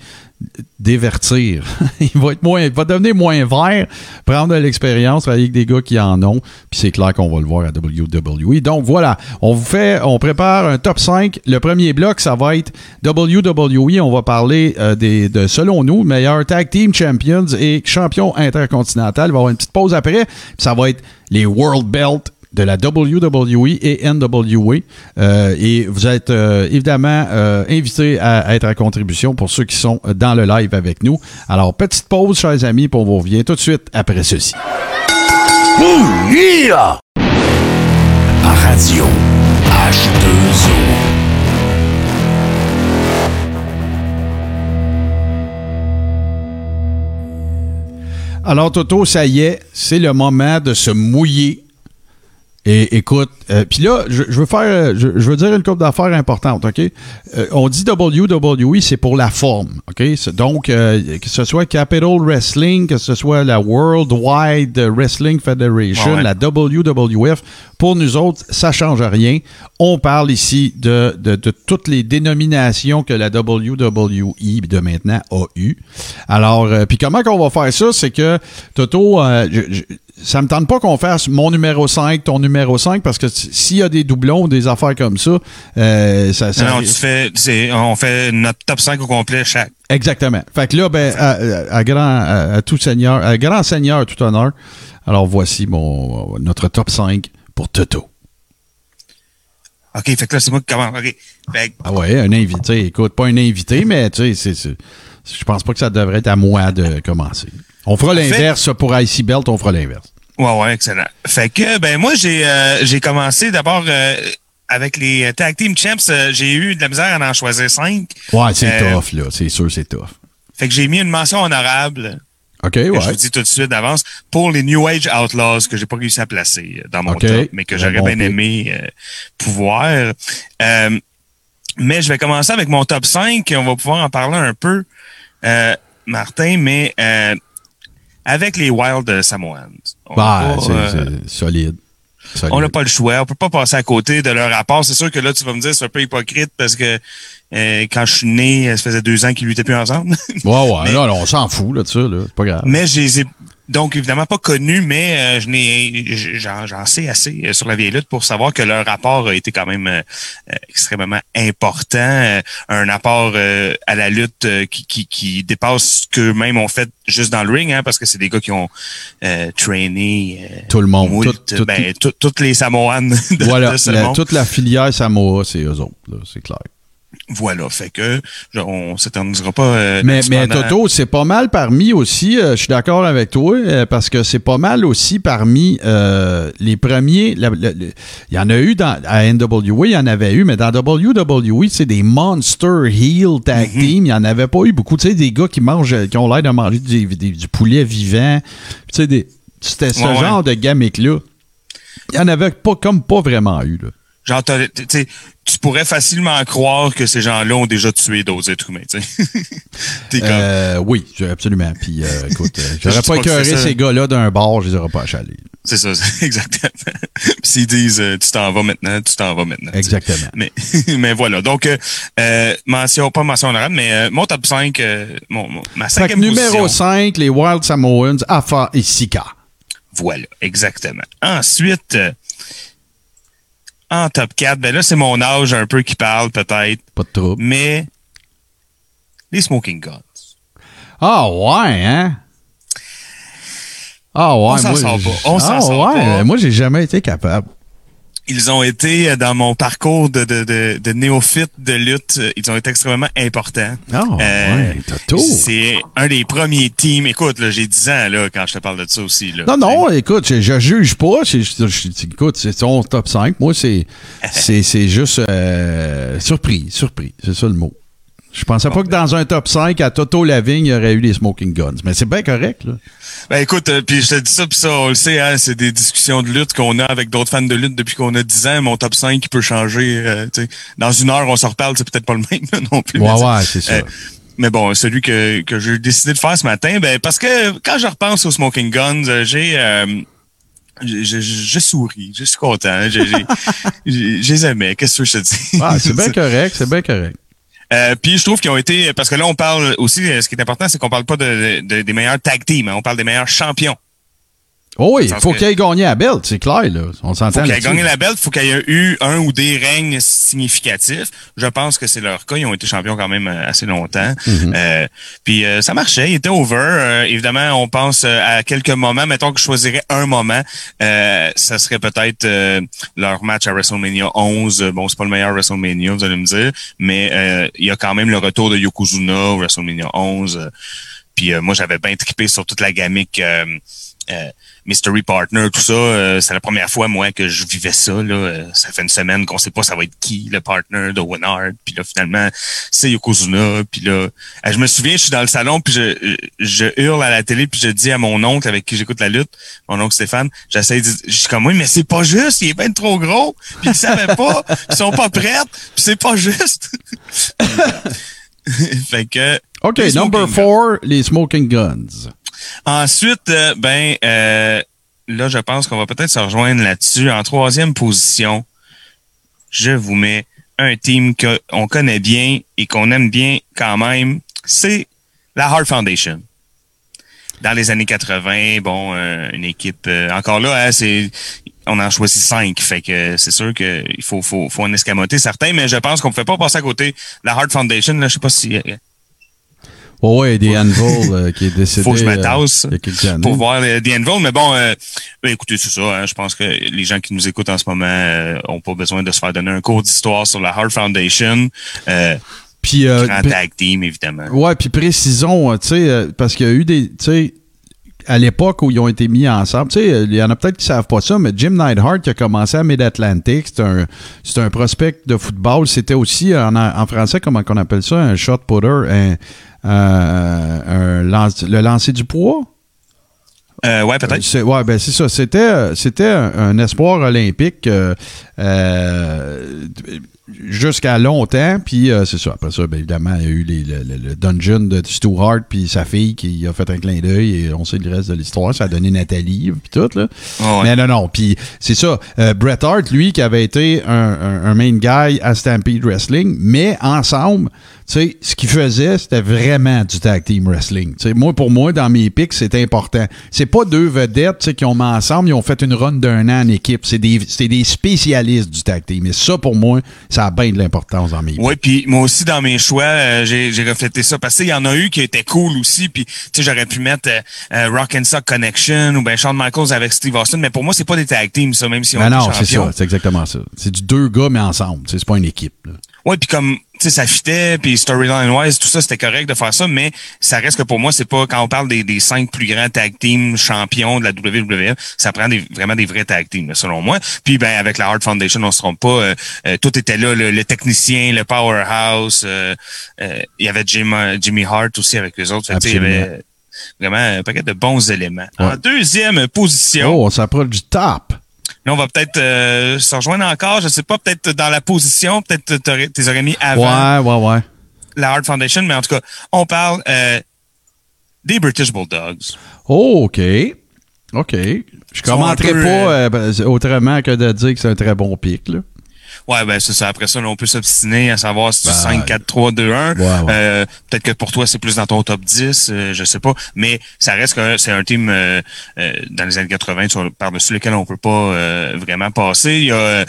dévertir. il va être moins, il va devenir moins vert, prendre de l'expérience, travailler avec des gars qui en ont, puis c'est clair qu'on va le voir à WWE. Donc voilà, on vous fait, on prépare un top 5. Le premier bloc, ça va être WWE. On va parler euh, des, de, selon nous, meilleurs tag team champions et champions intercontinental. Il va y avoir une petite pause après, puis ça va être les World Belt de la WWE et NWA. Euh, et vous êtes euh, évidemment euh, invités à, être à contribution pour ceux qui sont dans le live avec nous. Alors, petite pause, chers amis, pour vous revient tout de suite après ceci. Radio H2O. Alors, Toto, ça y est, c'est le moment de se mouiller et écoute, euh, puis là, je, veux faire, je, veux dire une couple d'affaires importantes, ok? Euh, on dit WWE, c'est pour la forme, ok? Donc, euh, que ce soit Capital Wrestling, que ce soit la World Wide Wrestling Federation, la WWF, pour nous autres, ça change rien. On parle ici de, de, de, toutes les dénominations que la WWE de maintenant a eues. Alors, puis comment qu'on va faire ça? C'est que, Toto, je, ça me tente pas qu'on fasse mon numéro 5, ton numéro 5, parce que s'il y a des doublons, des affaires comme ça, euh, ça, Non, tu fais, on fait notre top 5 au complet chaque. Exactement. Fait que là, ben, à, grand, à, tout seigneur, à grand seigneur, tout honneur. Alors voici mon, notre top 5 pour Toto. OK, fait que là, c'est moi qui commence. OK. Ah ouais, un invité. Écoute, pas un invité, mais tu sais, je pense pas que ça devrait être à moi de commencer. On fera l'inverse pour IC Belt, on fera l'inverse. Ouais, ouais, excellent. Fait que, ben, moi, j'ai euh, j'ai commencé d'abord euh, avec les Tag Team Champs. Euh, j'ai eu de la misère à en choisir cinq. Ouais, c'est tough, là. C'est sûr, c'est tough. Fait que j'ai mis une mention honorable. OK, ouais. Je vous dis tout de suite d'avance pour les New Age Outlaws que j'ai pas réussi à placer dans mon top, mais que j'aurais bien aimé pouvoir. mais je vais commencer avec mon top 5 et on va pouvoir en parler un peu, Martin, mais avec les Wild Samoans. Bah, c'est euh, solide. On n'a pas le choix. On peut pas passer à côté de leur rapport. C'est sûr que là, tu vas me dire, c'est un peu hypocrite parce que euh, quand je suis né, ça faisait deux ans qu'ils luttaient plus ensemble. ouais, ouais. là, on s'en fout là, de ça. Là. C'est pas grave. Mais j'ai donc évidemment pas connu, mais euh, je n'ai j'en sais assez euh, sur la vieille lutte pour savoir que leur rapport a été quand même euh, extrêmement important, un apport à la lutte qui, qui, qui dépasse ce qu'eux-mêmes ont fait juste dans le ring, hein, parce que c'est des gars qui ont traîné tout le monde, ben, toutes les Samoans de, voilà, toute la filière Samoa, c'est eux autres, c'est clair. Voilà, fait que on s'éternisera pas. Euh, mais, mais Toto, c'est pas mal parmi aussi, euh, je suis d'accord avec toi, euh, parce que c'est pas mal aussi parmi les premiers. Il y en a eu dans, à NWA, il y en avait eu, mais dans WWE, c'est des Monster Heel Tag mm-hmm. Team. Il n'y en avait pas eu beaucoup. Tu sais, des gars qui mangent, qui ont l'air de manger du, poulet vivant. Tu sais, c'était ce genre de gamique-là. Il n'y en avait pas comme pas vraiment eu. Là. Genre, tu pourrais facilement croire que ces gens-là ont déjà tué d'autres êtres humains. euh, oui, absolument. Puis, euh, écoute, euh, j'aurais pas écœuré ces gars-là d'un bar, je les aurais pas achalés. C'est ça, exactement. Puis s'ils disent euh, tu t'en vas maintenant, tu t'en vas maintenant. Exactement. Mais, mais voilà. Donc, euh, mention, pas mention honorable, mais mon top 5, mon, ma cinquième numéro 5, les Wild Samoans, Afa et Sika. Voilà, exactement. Ensuite, en top 4, ben là, c'est mon âge un peu qui parle, peut-être. Pas de trouble. Mais les Smoking Guns. Ah ouais, hein? Ah ouais, on s'en sort pas. On s'en ah, sort ouais. Moi, j'ai jamais été capable ils ont été euh, dans mon parcours de, de, de, de, néophyte de lutte, euh, ils ont été extrêmement importants. Oh, euh, ouais, c'est un des premiers teams. Écoute, là, j'ai 10 ans là, quand je te parle de ça aussi. Là, non, non, écoute, je, je juge pas. écoute, c'est ton top 5. Moi, c'est c'est juste euh, surpris, surpris. C'est ça le mot. Je pensais pas que dans un top 5 à Toto Lavigne, il y aurait eu les Smoking Guns. Mais c'est bien correct, là. Ben écoute, euh, puis je te dis ça, puis ça, on le sait, hein, c'est des discussions de lutte qu'on a avec d'autres fans de lutte depuis qu'on a 10 ans. Mon top 5 qui peut changer. Euh, dans une heure, on se reparle, c'est peut-être pas le même non plus. Ouais, ouais, c'est ça. Euh, mais bon, celui que, que j'ai décidé de faire ce matin, ben parce que quand je repense aux Smoking Guns, j'ai... je, souris, je suis content. J'ai, les aimais. Qu'est-ce que je te dis? Ah, c'est bien correct, c'est bien correct. Euh, puis je trouve qu'ils ont été parce que là on parle aussi euh, ce qui est important c'est qu'on parle pas de, des meilleurs tag teams, hein, on parle des meilleurs champions. Oh oui, il faut qu'il ait gagné à belt, c'est clair, là. On s'entend faut qu'il ait gagné la belt, faut qu'il y ait eu un ou des règnes significatifs. Je pense que c'est leur cas. Ils ont été champions quand même euh, assez longtemps. Mm-hmm. Euh, puis euh, ça marchait, ils étaient over. Euh, évidemment, on pense euh, à quelques moments. Mettons que je choisirais un moment. Euh, ça serait peut-être euh, leur match à WrestleMania 11. Euh, Bon, c'est pas le meilleur WrestleMania, vous allez me dire. Mais euh, il y a quand même le retour de Yokozuna au WrestleMania 11. Euh, puis euh, moi, j'avais bien trippé sur toute la gamique euh, euh, Mystery Partner, tout ça. Euh, c'est la première fois, moi, que je vivais ça. Là. Euh, ça fait une semaine qu'on sait pas ça va être qui, le partner de Winard. Puis là, finalement, c'est Yokozuna. Puis là, euh, je me souviens, je suis dans le salon, puis je, je hurle à la télé, puis je dis à mon oncle avec qui j'écoute la lutte, mon oncle Stéphane, j'essaie de je suis comme, oui, mais c'est pas juste, il est bien trop gros. Puis ils savaient pas, ils sont pas prêts, puis c'est pas juste. fait que... OK, number four, les smoking guns. Ensuite, euh, ben euh, là, je pense qu'on va peut-être se rejoindre là-dessus. En troisième position, je vous mets un team qu'on connaît bien et qu'on aime bien quand même. C'est la Heart Foundation. Dans les années 80, bon, euh, une équipe. encore là, hein, c'est on en choisit cinq, fait que c'est sûr qu'il faut, faut, faut en escamoter certains, mais je pense qu'on ne peut pas passer à côté. La Heart Foundation, là, je sais pas si Oh ouais, des Anvil euh, qui est décédé Faut que je me euh, tasse pour voir euh, Anvil. Mais bon, euh, ben, écoutez, c'est ça. hein, je pense que les gens qui nous écoutent en ce moment euh, ont pas besoin de se faire donner un cours d'histoire sur la Heart Foundation. Euh, Puis, euh, grand tag team, évidemment. ouais, puis précisons, euh, tu sais, euh, parce qu'il y a eu des, tu sais, à l'époque où ils ont été mis ensemble, tu sais, il y en a peut-être qui savent pas ça, mais Jim Neidhart qui a commencé à Mid-Atlantic, c'est un, c'est un prospect de football. C'était aussi, en, en français, comment qu'on appelle ça, un shot putter, un, euh, un lance- le lancer du poids? Euh, ouais, peut-être. C'est, ouais, ben c'est ça. C'était, c'était un, un espoir olympique euh, euh, jusqu'à longtemps. Puis euh, c'est ça. Après ça, ben, évidemment, il y a eu les- le, le- le dungeon de Stu Hart puis sa fille qui a fait un clin d'œil et on sait le reste de l'histoire. Ça a donné Nathalie puis tout. Là. Ah ouais. Mais non, non. Puis c'est ça. euh, Bret Hart, lui, qui avait été un, un- un main guy à Stampede Wrestling, mais ensemble, tu sais, ce qu'il faisait, c'était vraiment du tag team wrestling. Moi, pour moi, dans mes pics, c'est important. C'est pas deux vedettes qui ont mis ensemble, ils ont fait une run d'un an en équipe. C'est des, c'est des spécialistes du tag team. Et ça, pour moi, ça a bien de l'importance dans mes. Oui, puis moi aussi dans mes choix, euh, j'ai j'ai reflété ça parce qu'il y en a eu qui étaient cool aussi. Puis tu sais, j'aurais pu mettre euh, euh, Rock and Sock Connection ou ben Shawn Michaels avec Steve Austin, mais pour moi c'est pas des tag teams ça, même si on Ben est non, c'est ça. C'est exactement ça. C'est du deux gars, mais ensemble. C'est pas une équipe. là. Ouais, puis comme tu sais ça fitait, puis storyline wise, tout ça c'était correct de faire ça, mais ça reste que pour moi c'est pas quand on parle des, des cinq plus grands tag teams champions de la WWE, ça prend des, vraiment des vrais tag teams selon moi. Puis ben avec la Hard Foundation, on se trompe pas, euh, euh, tout était là, le, le technicien, le powerhouse, euh, euh, il y avait Jim, Jimmy Hart aussi avec les autres, Fait il y avait vraiment un paquet de bons éléments. Ouais. En deuxième position, Oh, on s'approche du top. Là on va peut-être euh, se rejoindre encore, je sais pas, peut-être dans la position, peut-être t'aurais- t'es aurais mis avant Ouais, ouais, ouais. la Hart Foundation, mais en tout cas, on parle euh, des British Bulldogs. Oh, OK. OK. Je commenterai peu, pas euh, euh, ben, autrement que de dire que c'est un très bon pic. Là. Ouais, ben c'est ça. Après ça, là, on peut s'obstiner à savoir si tu Ben, 5, 4, 3, 2, 1. Ouais, ouais. Euh, Peut-être que pour toi, c'est plus dans ton top 10, euh, je sais pas. Mais ça reste que c'est un team euh, euh, dans les années 80 sur- par-dessus lequel on peut pas euh, vraiment passer. Il y a euh,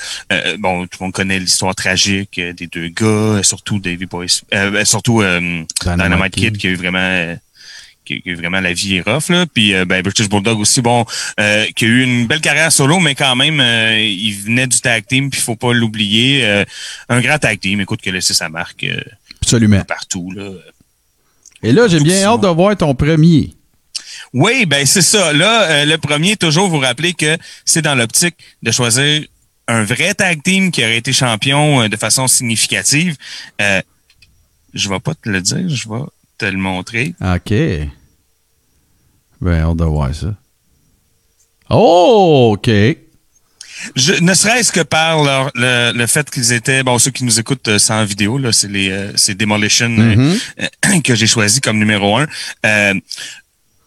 bon, tout le monde connaît l'histoire tragique des deux gars, surtout Davy Boyce, euh, ben, surtout euh, Dynamite Kid. Kid qui a eu vraiment euh, qui, qui vraiment la vie est rough là. Puis euh, ben British Bulldog aussi bon euh, qui a eu une belle carrière solo mais quand même euh, il venait du tag team puis faut pas l'oublier euh, un grand tag team. Écoute qui a laissé sa marque euh, Absolument. partout là. Et là, j'ai bien hâte de voir ton premier. oui ben c'est ça. Là euh, le premier toujours vous rappeler que c'est dans l'optique de choisir un vrai tag team qui aurait été champion euh, de façon significative. Euh, je vais pas te le dire je vais te le montrer OK. Ben, hâte de voir ça. Oh, OK. Je, ne serait-ce que par leur- le, le fait qu'ils étaient, bon, ceux qui nous écoutent euh, sans vidéo, là, c'est les, euh, c'est Demolition euh, euh, que j'ai choisi comme numéro un.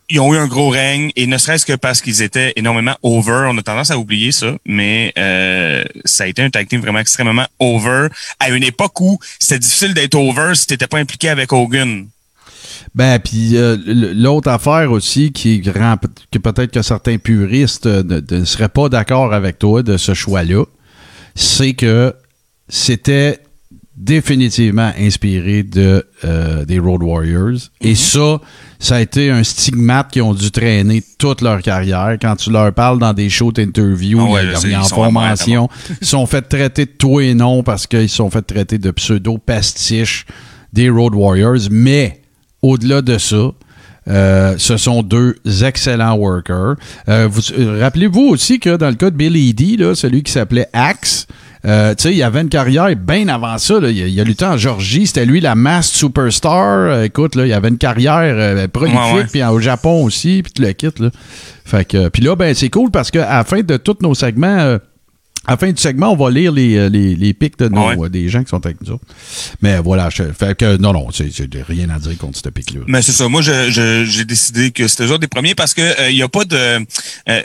Ils ont eu un gros règne et ne serait-ce que parce qu'ils étaient énormément over. On a tendance à oublier ça, mais ça a été un tag team vraiment extrêmement over à une époque où c'était difficile d'être over si t'étais pas impliqué avec Hogan. Ben, puis euh, l'autre affaire aussi qui rend que peut-être que certains puristes euh, ne, ne seraient pas d'accord avec toi de ce choix-là, c'est que c'était définitivement inspiré de euh, des Road Warriors. Et ça, ça a été un stigmate qu'ils ont dû traîner toute leur carrière. Quand tu leur parles dans des shows d'interview, Ah ouais, ils, en mention. Ils sont fait traiter de tout et non parce qu'ils se sont fait traiter de pseudo-pastiches des Road Warriors. Mais au-delà de ça, euh, ce sont deux excellents workers. Euh, vous- euh, Rappelez-vous aussi que dans le cas de Billy D, là, celui qui s'appelait Axe, tu sais, il avait une carrière bien avant ça. là. Il, a, il a lutté en Georgie. C'était lui la masked superstar. Écoute, là, il avait une carrière prolifique. Puis au Japon aussi. Puis tu le quittes. Là. Fait que, puis là, ben, c'est cool parce qu'à la fin de tous nos segments, à la fin du segment, on va lire les, euh, les, les pics de nos, Ouais. euh, des gens qui sont avec nous autres. Mais voilà, je, fait que non, non, c'est c'est rien à dire contre ce pic-là. Mais c'est ça. Moi, je- je- j'ai décidé que c'était eux autres des premiers parce que il y a pas de. euh,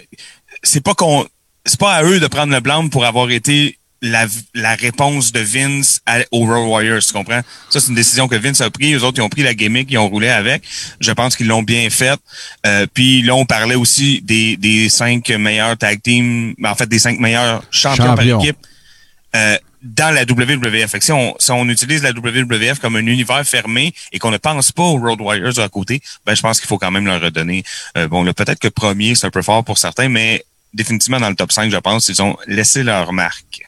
c'est pas qu'on. C'est pas à eux de prendre le blâme pour avoir été la, la réponse de Vince à- aux Road Warriors, tu comprends? Ça, c'est une décision que Vince a prise. Eux autres, ils ont pris la gimmick, ils ont roulé avec. Je pense qu'ils l'ont bien faite. Euh, puis là, on parlait aussi des, des cinq meilleurs tag teams, en fait, des cinq meilleurs champions, par équipe euh, dans la WWF. Fait que si, on, si on utilise la WWF comme un univers fermé et qu'on ne pense pas aux Road Warriors à côté, ben je pense qu'il faut quand même leur redonner. Euh, bon, là, peut-être que premier, c'est un peu fort pour certains, mais définitivement dans le top 5, je pense, ils ont laissé leur marque.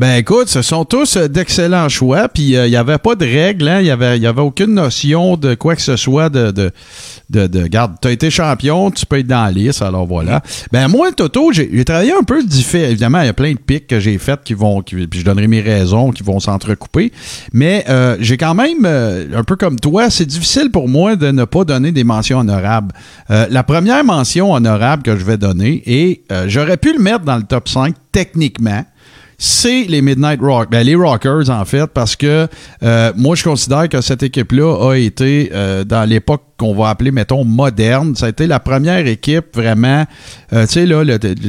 Ben écoute, ce sont tous euh, d'excellents choix, puis euh, il n'y avait pas de règles, hein, il n'y avait, y avait aucune notion de quoi que ce soit de... de de, de garde, tu as été champion, tu peux être dans la alors voilà. Ben moi, Toto, j'ai travaillé un peu différent. Évidemment, il y a plein de pics que j'ai faites qui vont, puis je donnerai mes raisons, qui vont s'entrecouper. Mais euh, j'ai quand même, un peu comme toi, c'est difficile pour moi de ne pas donner des mentions honorables. La première mention honorable que je vais donner, et j'aurais pu le mettre dans le top 5 techniquement, c'est les Midnight Rock, ben, les Rockers en fait, parce que euh, moi je considère que cette équipe-là a été euh, dans l'époque qu'on va appeler mettons moderne. Ça a été la première équipe vraiment, euh, tu sais là,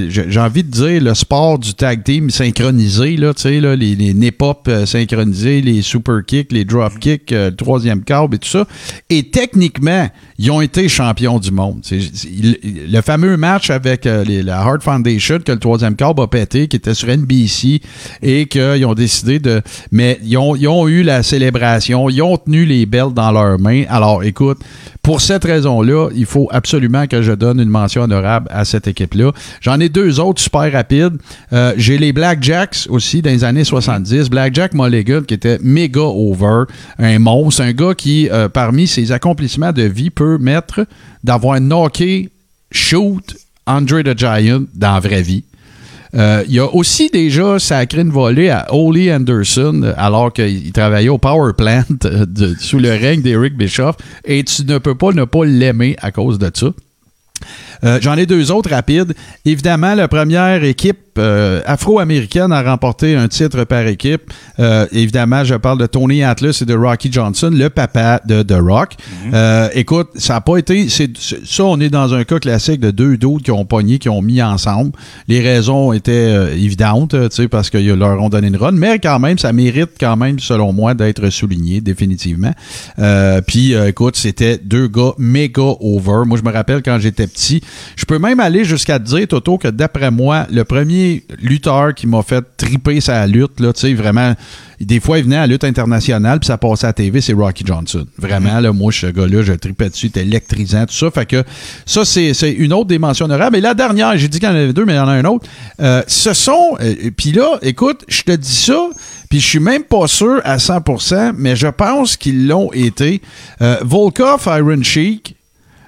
j'ai envie de dire le sport du tag team synchronisé là, tu sais là, les, les nip-hop euh, synchronisés, les super kicks, les drop kicks, euh, le troisième câble et tout ça. Et techniquement, ils ont été champions du monde. Il- le fameux match avec la Hard Foundation que le troisième câble a pété, qui était sur NBC, et qu'ils ont décidé de... Mais ils ont, ils ont eu la célébration, ils ont tenu les belts dans leurs mains. Alors, écoute, pour cette raison-là, il faut absolument que je donne une mention honorable à cette équipe-là. J'en ai deux autres super rapides. Euh, J'ai les Blackjacks aussi dans les années 70. Blackjack Mulligan qui était méga over, un monstre, un gars qui, euh, parmi ses accomplissements de vie, peut mettre d'avoir knocké, shoot Andre the Giant dans la vraie vie. Euh, il y a aussi déjà sacré une volée à Ole Anderson alors qu'il travaillait au Power Plant euh, sous le règne d'Eric Bischoff et tu ne peux pas ne pas l'aimer à cause de ça. Euh, J'en ai deux autres rapides. Évidemment, la première équipe euh, afro-américaine a remporté un titre par équipe. Euh, évidemment, je parle de Tony Atlas et de Rocky Johnson, le papa de The Rock. Euh, écoute, ça n'a pas été... Ça, on est dans un cas classique de deux doutes qui ont pogné, qui ont mis ensemble. Les raisons étaient euh, évidentes, tu sais, parce qu'ils leur ont donné une run, mais quand même, ça mérite quand même, selon moi, d'être souligné, définitivement. Euh, Puis, euh, écoute, c'était deux gars méga over. Moi, je me rappelle quand j'étais petit. Je peux même aller jusqu'à te dire, Toto, que d'après moi, le premier lutteur qui m'a fait triper sa lutte, là, tu sais, vraiment, des fois, il venait à la lutte internationale, puis ça passait à la TV, c'est Rocky Johnson. Vraiment, là, moi, ce gars-là, je tripais dessus, c'était électrisant, tout ça. Fait que ça, c'est c'est une autre dimension honorable. Et la dernière, j'ai dit qu'il y en avait deux, mais il y en a un autre. Euh, ce sont, euh, puis là, écoute, je te dis ça, puis je suis même pas sûr à 100%, mais je pense qu'ils l'ont été. Euh, Volkov, Iron Sheik,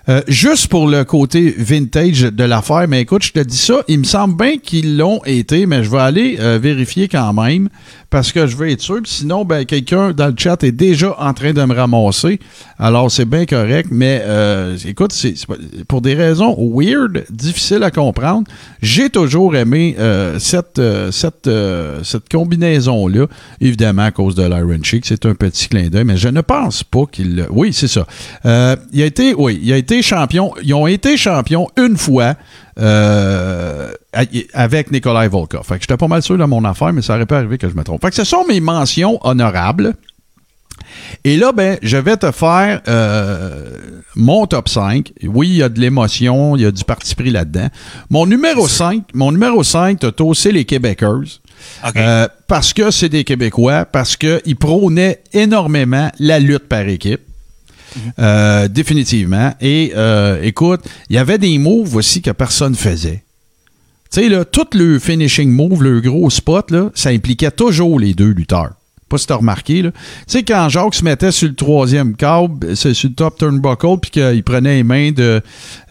euh, juste pour le côté vintage de l'affaire, mais écoute, je te dis ça, il me semble bien qu'ils l'ont été, mais je vais aller euh, vérifier quand même parce que je veux être sûr. Sinon, ben, quelqu'un dans le chat est déjà en train de me ramasser. Alors, c'est bien correct, mais euh, écoute, c'est pour des raisons weird, difficiles à comprendre, j'ai toujours aimé euh, cette, euh, cette, euh, cette combinaison-là, évidemment à cause de l'Iron Sheik. C'est un petit clin d'œil, mais je ne pense pas qu'il... Oui, c'est ça. Il a été, oui, il a été champion. Ils ont été champions une fois euh, avec Nikolai Volkov. Fait que j'étais pas mal sûr de mon affaire, mais ça aurait pu arriver que je me trompe. Fait que ce sont mes mentions honorables. Et là, ben, je vais te faire euh, mon top 5. Oui, il y a de l'émotion, il y a du parti pris là-dedans. Mon numéro 5, mon numéro 5, Toto, c'est les Québécois. OK. Euh, parce que c'est des Québécois, parce qu'ils prônaient énormément la lutte par équipe. Euh, définitivement. Et euh, écoute, il y avait des moves aussi que personne faisait. Tu sais, là, tout le finishing move, le gros spot, là, ça impliquait toujours les deux lutteurs. Pas si t'as remarqué, là. Tu sais, quand Jacques se mettait sur le troisième câble, c'est sur le top turnbuckle, puis qu'il prenait les mains de...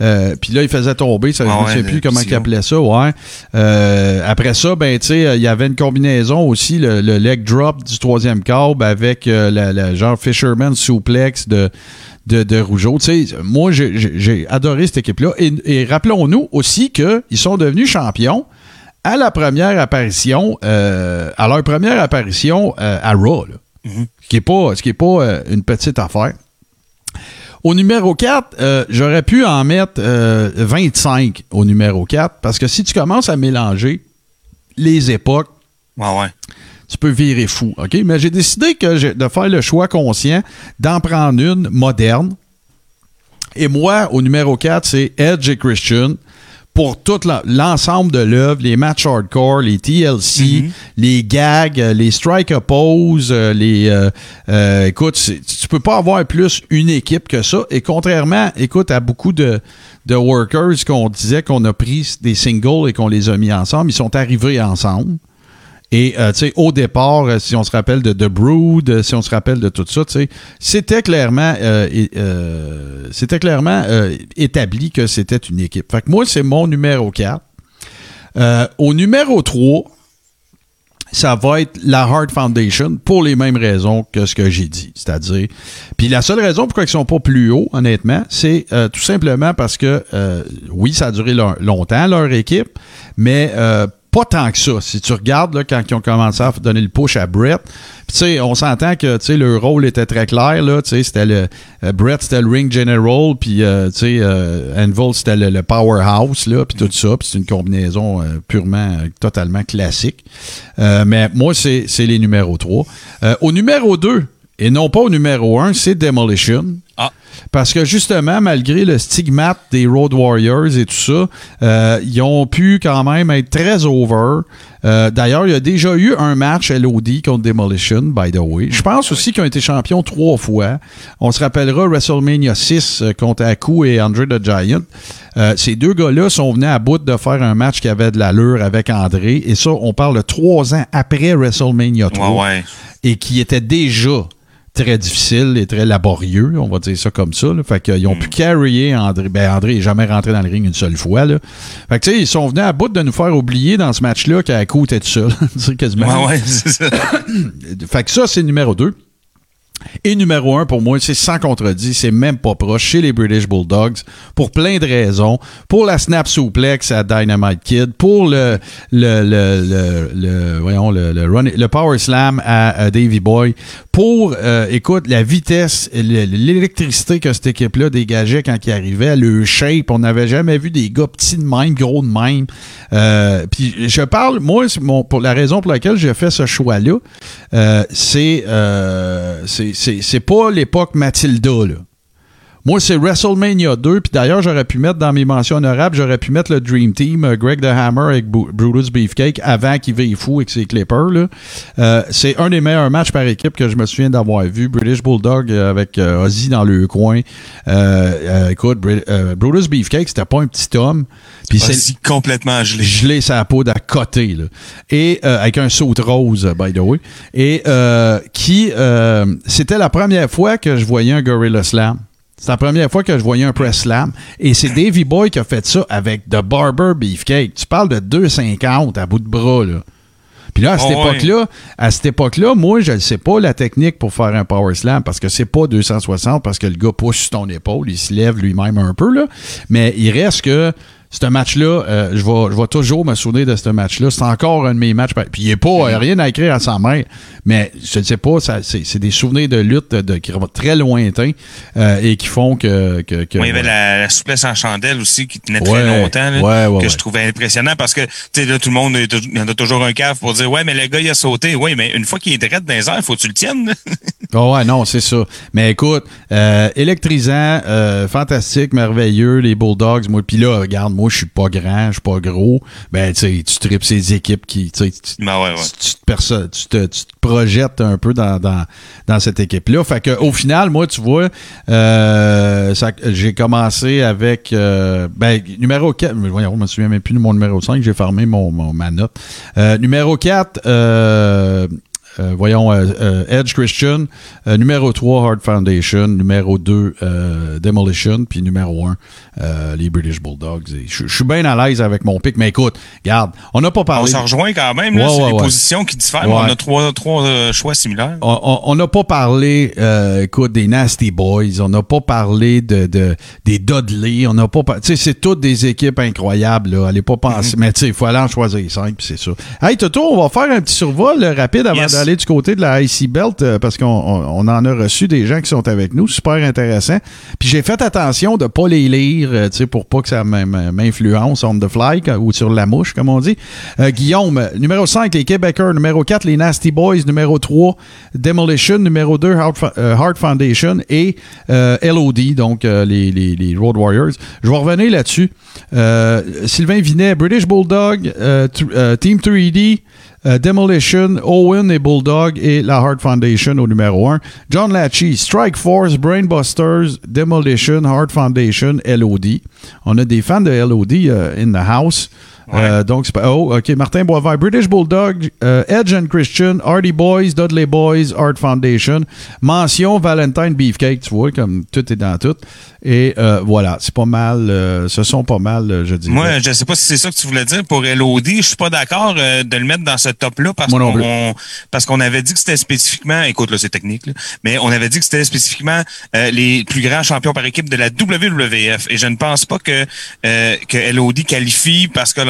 euh, puis là, il faisait tomber, ça, Ah je ne ouais, sais plus comment il appelait ça, ouais. Euh, après ça, ben, tu sais, il y avait une combinaison aussi, le, le leg drop du troisième câble avec euh, la, la genre Fisherman suplex de de, de Rougeau. Tu sais, moi, j'ai adoré cette équipe-là. Et, et rappelons-nous aussi qu'ils sont devenus champions à la première apparition, euh, à leur première apparition euh, à Raw, là. ce qui n'est pas, ce qui est pas euh, une petite affaire. Au numéro 4, j'aurais pu en mettre euh, 25 au numéro 4, parce que si tu commences à mélanger les époques, ouais. tu peux virer fou, OK? Mais j'ai décidé que de faire le choix conscient d'en prendre une moderne. Et moi, au numéro 4, c'est Edge et Christian. Pour tout l'ensemble de l'œuvre, les matchs hardcore, les TLC, les gags, euh, les strike oppose, euh, les euh, euh, écoute, tu peux pas avoir plus une équipe que ça. Et contrairement, écoute, à beaucoup de, de workers qu'on disait qu'on a pris des singles et qu'on les a mis ensemble, ils sont arrivés ensemble. Et, euh, tu sais, au départ, euh, si on se rappelle de The Brood, euh, si on se rappelle de tout ça, tu sais, c'était clairement, c'était clairement établi que c'était une équipe. Fait que moi, c'est mon numéro 4. Euh, au numéro 3, ça va être la Heart Foundation pour les mêmes raisons que ce que j'ai dit. C'est-à-dire, puis la seule raison pourquoi ils sont pas plus hauts, honnêtement, c'est tout simplement parce que, oui, ça a duré longtemps, leur équipe, mais pas tant que ça. Si tu regardes là, quand ils ont commencé à donner le push à Brett, puis tu sais, on s'entend que tu sais le rôle était très clair là. Tu sais, c'était le euh, Brett c'était le ring general, puis euh, tu sais euh, Anvil c'était le, le powerhouse là, puis tout ça. Puis c'est une combinaison euh, purement, euh, totalement classique. Euh, mais moi c'est c'est les numéros 3. Euh, au numéro 2 et non pas au numéro 1, c'est Demolition. Ah. Parce que justement, malgré le stigmate des Road Warriors et tout ça, euh, ils ont pu quand même être très over. Euh, D'ailleurs, il y a déjà eu un match LOD contre Demolition, by the way. Je pense aussi qu'ils ont été champions trois fois. On se rappellera WrestleMania 6 euh, contre Aku et Andre the Giant. Euh, ces deux gars-là sont venus à bout de faire un match qui avait de l'allure avec André. Et ça, on parle de trois ans après WrestleMania 3 Ouais, ouais. et qui était déjà très difficile et très laborieux, on va dire ça comme ça. Là. Fait qu'ils ont pu carrier André. Ben, André n'est jamais rentré dans le ring une seule fois. Là. Fait que, tu sais, ils sont venus à bout de nous faire oublier dans ce match-là qu'Aku était tout seul. Quasiment. Ouais, ouais, c'est ça. Fait que ça, c'est numéro 2. Et numéro un, pour moi, c'est sans contredit, c'est même pas proche chez les British Bulldogs pour plein de raisons. Pour la snap suplex à Dynamite Kid, pour le le le le, le- le power slam à, à Davy Boy, pour euh, écoute la vitesse, l'électricité que cette équipe-là dégageait quand il arrivait, le shape, on n'avait jamais vu des gars petits de même, gros de même. Euh, puis je parle, moi, la raison pour laquelle j'ai fait ce choix-là, euh, c'est euh, c'est c'est pas l'époque Matilda, là. Moi, c'est WrestleMania 2, puis d'ailleurs, j'aurais pu mettre dans mes mentions honorables, j'aurais pu mettre le Dream Team, euh, Greg the Hammer avec Brutus Beefcake, avant qu'il veille fou avec ses clippers. là. Euh, c'est un des meilleurs matchs par équipe que je me souviens d'avoir vu. British Bulldog euh, avec euh, Ozzy dans le coin. Euh, écoute, Brutus Beefcake, c'était pas un petit homme. Puis c'est complètement gelé. gelé sa peau d'à côté, là. Et euh, avec un saut rose, by the way. Et euh, qui euh, c'était la première fois que je voyais un Gorilla Slam. C'est la première fois que je voyais un press slam. Et c'est Davy Boy qui a fait ça avec The Barber Beefcake. Tu parles de 2,50 à bout de bras, là. Puis là, à cette Oh, ouais. époque-là, à cette époque-là, moi, je ne sais pas la technique pour faire un power slam parce que c'est pas 260 parce que le gars pousse sur ton épaule, il se lève lui-même un peu, là. Mais il reste que ce match-là, euh, je, vais, je vais toujours me souvenir de ce match-là. C'est encore un de mes matchs. Puis il n'est pas euh, rien à écrire à sa mère, mais je ne sais pas, ça, c'est, des souvenirs de lutte de, qui remontent très lointains euh, et qui font que. que, que il y avait la, la souplesse en chandelle aussi qui tenait très longtemps, là, ouais, ouais, que je trouvais impressionnant parce que, tu sais, là, tout le monde, il y en a toujours un cave pour dire, ouais, mais le gars, il a sauté. Oui, mais une fois qu'il est direct dans les airs, faut que tu le tiennes. Oh ouais, non, c'est ça. Mais écoute, euh, électrisant, euh, fantastique, merveilleux, les Bulldogs. Moi, puis là, regarde, moi, je suis pas grand, je suis pas gros. Ben, tu tu tripes ces équipes qui, tu Ben ouais, ouais. tu, te tu te, tu te projettes un peu dans, dans, dans cette équipe-là. Fait que, au final, moi, tu vois, euh, ça- j'ai commencé avec euh, ben, numéro 4. mais Voyons, je me souviens même plus de mon numéro 5. J'ai fermé mon, mon- ma note. Euh, numéro 4, euh, voyons, euh, euh, Edge Christian. Numéro 3, Hard Foundation. Numéro 2, euh, Demolition. Puis numéro 1, euh, les British Bulldogs. Je suis bien à l'aise avec mon pic. Mais écoute, regarde, on n'a pas On parlé. s'en rejoint quand même, là. Ouais, c'est ouais, des ouais. positions qui diffèrent, mais on a trois, trois choix similaires. on- on on n'a pas parlé, écoute, des Nasty Boys. On n'a pas parlé de, de- des Dudley. On n'a pas, par- tu sais, c'est toutes des équipes incroyables. Là. Allez pas penser, mais tu sais, il faut aller en choisir cinq, puis c'est ça. Hey Toto, on va faire un petit survol rapide avant Yes. D'aller du côté de la IC Belt euh, parce qu'on on, on en a reçu des gens qui sont avec nous, super intéressant. Puis j'ai fait attention de pas les lire, euh, tu pour pas que ça m'influence on the fly ou sur la mouche, comme on dit. Euh, Guillaume, numéro 5, les Québécois. Numéro 4, les Nasty Boys. Numéro 3, Demolition. Numéro 2, Heart, Fo- euh, Heart Foundation. Et LOD, donc les, les- les Road Warriors. Je vais revenir là-dessus. Sylvain Vinet, British Bulldog, Team 3D. Euh, Demolition, Owen et Bulldog et la Heart Foundation au numéro 1. John Latchy, Strike Force, Brainbusters, Demolition, Heart Foundation, LOD. On a des fans de LOD euh, in the house. Euh, donc, c'est pas. Oh, OK. Martin Boisvert, British Bulldog, euh, Edge and Christian, Hardy Boys, Dudley Boys, Art Foundation. Mention Valentine Beefcake, tu vois, comme tout est dans tout. Et euh, voilà, c'est pas mal. euh, ce sont pas mal, euh, je dirais. Moi, je sais pas si c'est ça que tu voulais dire pour LOD. Je suis pas d'accord euh, de le mettre dans ce top-là parce qu'on parce qu'on avait dit que c'était spécifiquement, écoute là, c'est technique, là, mais on avait dit que c'était spécifiquement euh, les plus grands champions par équipe de la WWF. Et je ne pense pas que euh, que LOD qualifie parce que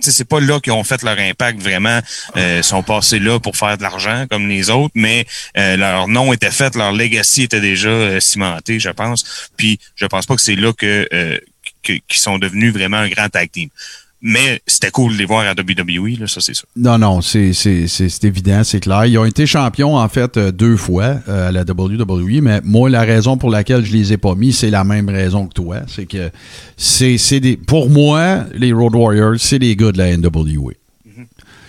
c'est pas là qu'ils ont fait leur impact vraiment. Euh, sont passés là pour faire de l'argent comme les autres, mais euh, leur nom était fait, leur legacy était déjà euh, cimenté, je pense. Puis je pense pas que c'est là que euh, que- qui sont devenus vraiment un grand tag team. Mais c'était cool de les voir à WWE, là, ça c'est sûr. Non, non, c'est évident, c'est clair. Ils ont été champions, en fait, euh, deux fois euh, à la WWE, mais moi, la raison pour laquelle je les ai pas mis, c'est la même raison que toi. C'est que c'est des. Pour moi, les Road Warriors, c'est les gars de la NWA.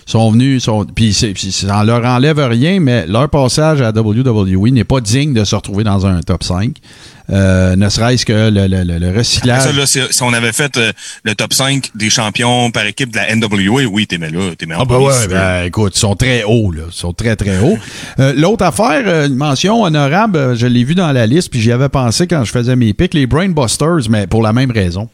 Sont venus, sont, puis ça ne leur enlève rien, mais leur passage à WWE n'est pas digne de se retrouver dans un top 5. Euh, ne serait-ce que le, le- le- recyclage. ça, là, si, si on avait fait euh, le top 5 des champions par équipe de la NWA, oui, t'aimais là, en Ah ouais, veux. ben, écoute, ils sont très hauts, là. Ils sont très, très hauts. Euh, L'autre affaire, euh, une mention honorable, euh, je l'ai vu dans la liste, puis j'y avais pensé quand je faisais mes pics, les Brainbusters, mais pour la même raison.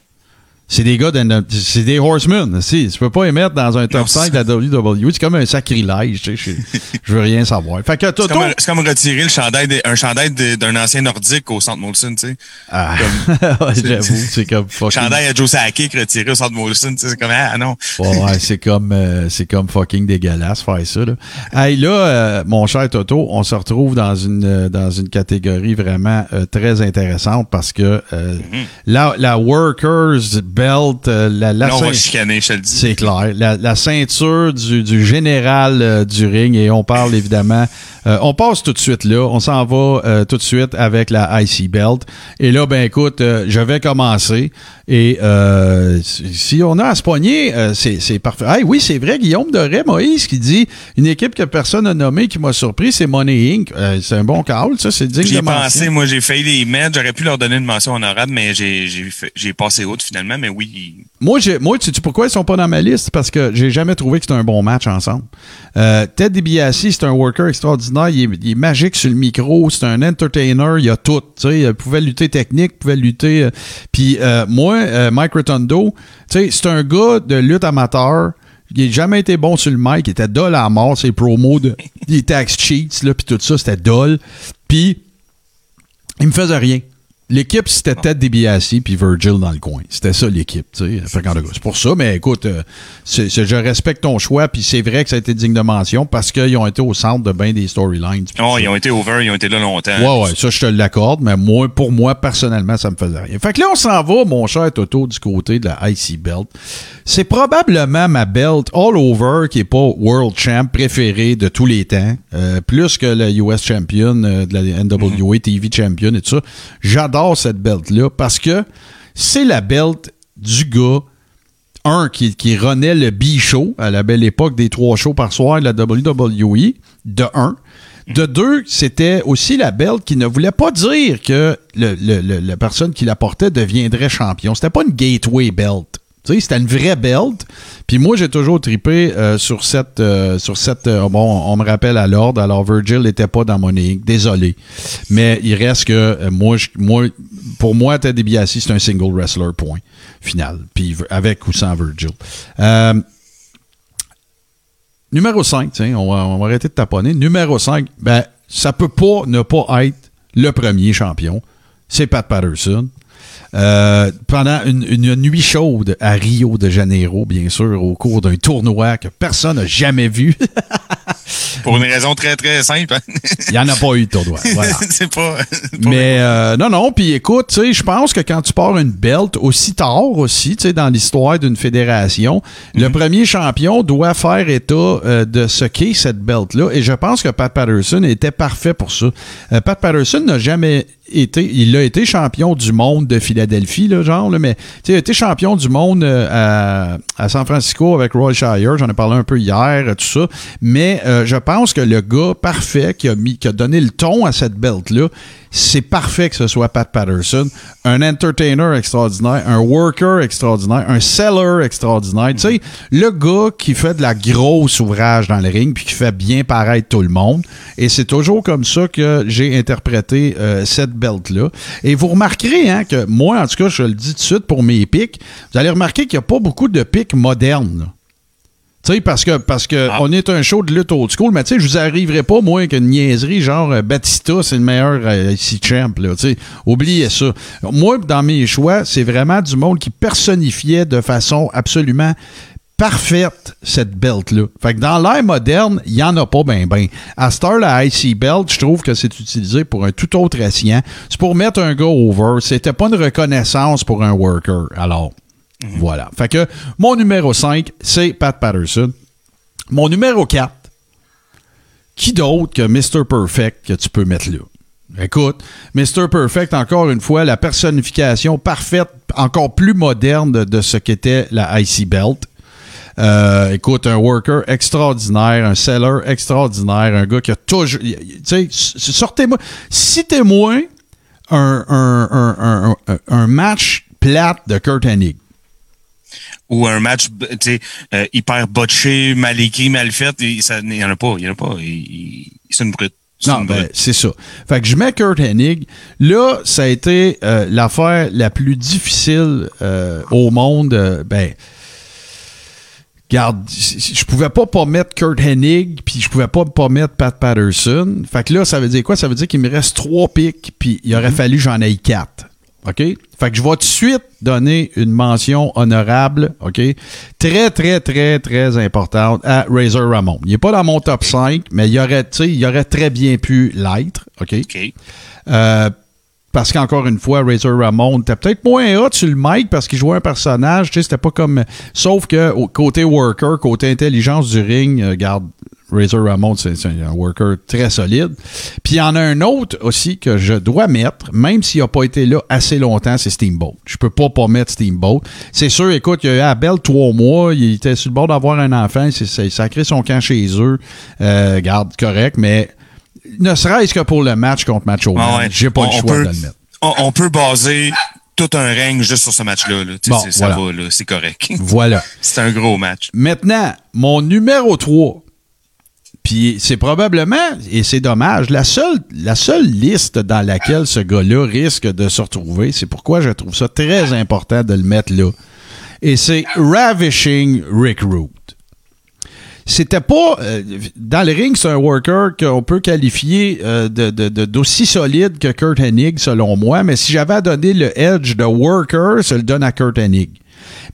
C'est des gars, c'est des horsemen. Si, tu peux pas les mettre dans un top Non, 5 de la WWE. C'est comme un sacrilège. Tu sais, je, veux rien savoir. Fait que C'est comme, c'est comme retirer le chandail de- un chandail d'un ancien nordique au centre Molson, tu sais. Ah, j'avoue, c'est comme fucking. Chandail à Joe Sakic retiré au centre Molson, tu sais, c'est comme, ah non. Ouais, c'est comme euh, c'est comme fucking dégueulasse faire ça. Là. Hey, là, euh, mon cher Toto, on se retrouve dans une euh, dans une catégorie vraiment euh, très intéressante parce que euh, la, la workers belt, euh, la, la Là, on va ceint- chicaner, je te le dis. c'est clair. La, la ceinture du, du général euh, du ring et on parle évidemment. euh, on passe tout de suite là. On s'en va euh, tout de suite avec la IC Belt. Et là, ben écoute, je vais commencer. Et si on a à se poigner, c'est parfait. Ah oui, c'est vrai, Guillaume Doré, Moïse, qui dit une équipe que personne n'a nommée qui m'a surpris, c'est Money Inc. C'est un bon call, ça, c'est digne J'y de pensé, moi, j'ai failli les mettre. J'aurais pu leur donner une mention honorable, mais j'ai, passé autre finalement, mais oui. Moi, moi, tu sais pourquoi ils sont pas dans ma liste? Parce que j'ai jamais trouvé que c'était un bon match ensemble. Euh, Ted DiBiase, c'est un worker extraordinaire. Il est, magique sur le micro. C'est un entertainer. Il a tout. Il pouvait lutter technique, pouvait lutter. euh, Puis euh, moi, Mike sais, c'est un gars de lutte amateur. Il n'a jamais été bon sur le mic. Il était dol à mort. Ses promos de, des tax cheats, puis tout ça, c'était dol. Puis il me faisait rien. L'équipe, c'était Ted DiBiase puis Virgil dans le coin. C'était ça, l'équipe. C'est pour ça, mais écoute, euh, je respecte ton choix, puis c'est vrai que ça a été digne de mention parce qu'ils ont été au centre de bien des storylines. Oh, ils ont été over, ils ont été là longtemps. Ouais, ouais, ça, je te l'accorde, mais moi, pour moi, personnellement, ça me faisait rien. Fait que là, on s'en va, mon cher Toto, du côté de la IC Belt. C'est probablement ma belt all over qui est pas World Champ préférée de tous les temps, euh, plus que la US Champion, euh, de la NWA TV Champion et tout ça. J'adore cette belt-là parce que c'est la belt du gars un qui, qui renait le B-show à la belle époque des trois shows par soir de la WWE, de un. De deux, c'était aussi la belt qui ne voulait pas dire que la personne qui la portait deviendrait champion. C'était pas une gateway belt. Tu sais, c'était une vraie belt. Puis moi, j'ai toujours tripé euh, sur cette... euh, sur cette euh, bon, on me rappelle à l'ordre. Alors, Virgil n'était pas dans mon ligue. Désolé. Mais il reste que moi, moi, pour moi, Ted DiBiase, c'est un single wrestler, point. Final. Puis avec ou sans Virgil. Numéro 5, tiens, on va, on va arrêter de taponner. Numéro 5, ben, ça peut pas ne pas être le premier champion. C'est Pat Patterson. Euh, pendant une, une nuit chaude à Rio de Janeiro, bien sûr, au cours d'un tournoi que personne n'a jamais vu. Pour une raison très, très simple. hein. Il n'y en a pas eu de tournoi. Voilà. c'est pas. Mais euh, non, non, puis écoute, tu sais, je pense que quand tu pars une belt aussi tard aussi, tu sais, dans l'histoire d'une fédération, le premier champion doit faire état euh, de ce qu'est cette belt-là. Et je pense que Pat Patterson était parfait pour ça. Euh, Pat Patterson n'a jamais il a été champion du monde de Philadelphie, là, genre, mais il a été champion du monde euh, à, San Francisco avec Roy Shire, j'en ai parlé un peu hier, euh, tout ça. Mais euh, je pense que le gars parfait qui a qui a donné le ton à cette belt-là, c'est parfait que ce soit Pat Patterson, un entertainer extraordinaire, un worker extraordinaire, un seller extraordinaire. Tu sais, le gars qui fait de la grosse ouvrage dans le ring puis qui fait bien paraître tout le monde. Et c'est toujours comme ça que j'ai interprété euh, cette belt-là. Et vous remarquerez hein, que moi, en tout cas, je le dis tout de suite pour mes pics, vous allez remarquer qu'il n'y a pas beaucoup de pics modernes. Tu sais, parce que, parce que Ah. on est un show de lutte old school, mais tu sais, je vous arriverai pas, moi, qu'une niaiserie genre euh, Batista, c'est le meilleur euh, ici champ, là. Tu sais, oubliez ça. Moi, dans mes choix, c'est vraiment du monde qui personnifiait de façon absolument parfaite cette belt-là. Fait que dans l'ère moderne, il n'y en a pas ben ben. À Star, la IC Belt, je trouve que c'est utilisé pour un tout autre escient. C'est pour mettre un gars over. C'était pas une reconnaissance pour un worker. Alors, voilà. Fait que mon numéro 5, c'est Pat Patterson. Mon numéro 4, qui d'autre que Mr. Perfect que tu peux mettre là? Écoute, Mr. Perfect, encore une fois, la personnification parfaite, encore plus moderne de, ce qu'était la IC Belt. Euh, écoute, un worker extraordinaire, un seller extraordinaire, un gars qui a toujours. Tu sais, sortez-moi. Citez-moi un, match plate de Kurt Hennig. Ou un match tu sais, euh, hyper botché, mal écrit, mal fait. Il n'y en a pas. Il y en a pas. C'est une brute. Non, ben, c'est ça. Fait que je mets Kurt Hennig. Là, ça a été euh, l'affaire la plus difficile euh, au monde. euh, ben, Regarde, je pouvais pas pas mettre Kurt Hennig, puis je pouvais pas pas mettre Pat Patterson. Fait que là, ça veut dire quoi? Ça veut dire qu'il me reste trois pics, puis il aurait fallu que j'en aille quatre. OK? Fait que je vais tout de suite donner une mention honorable, OK? Très, très, très, très importante à Razor Ramon. Il n'est pas dans mon top 5, mais il aurait, tu sais, il aurait très bien pu l'être, OK? Euh, parce qu'encore une fois, Razor Ramon était peut-être moins hot sur le mic parce qu'il jouait un personnage, tu sais, c'était pas comme... Sauf que au côté worker, côté intelligence du ring, euh, regarde, Razor Ramon, c'est un worker très solide. Puis il y en a un autre aussi que je dois mettre, même s'il n'a pas été là assez longtemps, c'est Steamboat. Je peux pas pas mettre Steamboat. C'est sûr, écoute, il a eu à Belle trois mois, il était sur le bord d'avoir un enfant, il s'est sacré son camp chez eux. Euh, garde, correct, mais ne serait-ce que pour le match contre Macho Ah ouais. j'ai pas On- le choix peut- de le mettre. On, on peut baser tout un règne juste sur ce match-là. là. Bon, c'est- ça voilà. va. C'est correct. Voilà. c'est un gros match. Maintenant, mon numéro 3, puis c'est probablement, et c'est dommage, la seule, la seule liste dans laquelle ce gars-là risque de se retrouver, c'est pourquoi je trouve ça très important de le mettre là. Et c'est Ravishing Rick Root. c'était pas euh, dans le ring, c'est un worker qu'on peut qualifier euh, de, de- de- d'aussi solide que Kurt Hennig, selon moi. Mais si j'avais à donner le edge de worker, je le donne à Kurt Hennig.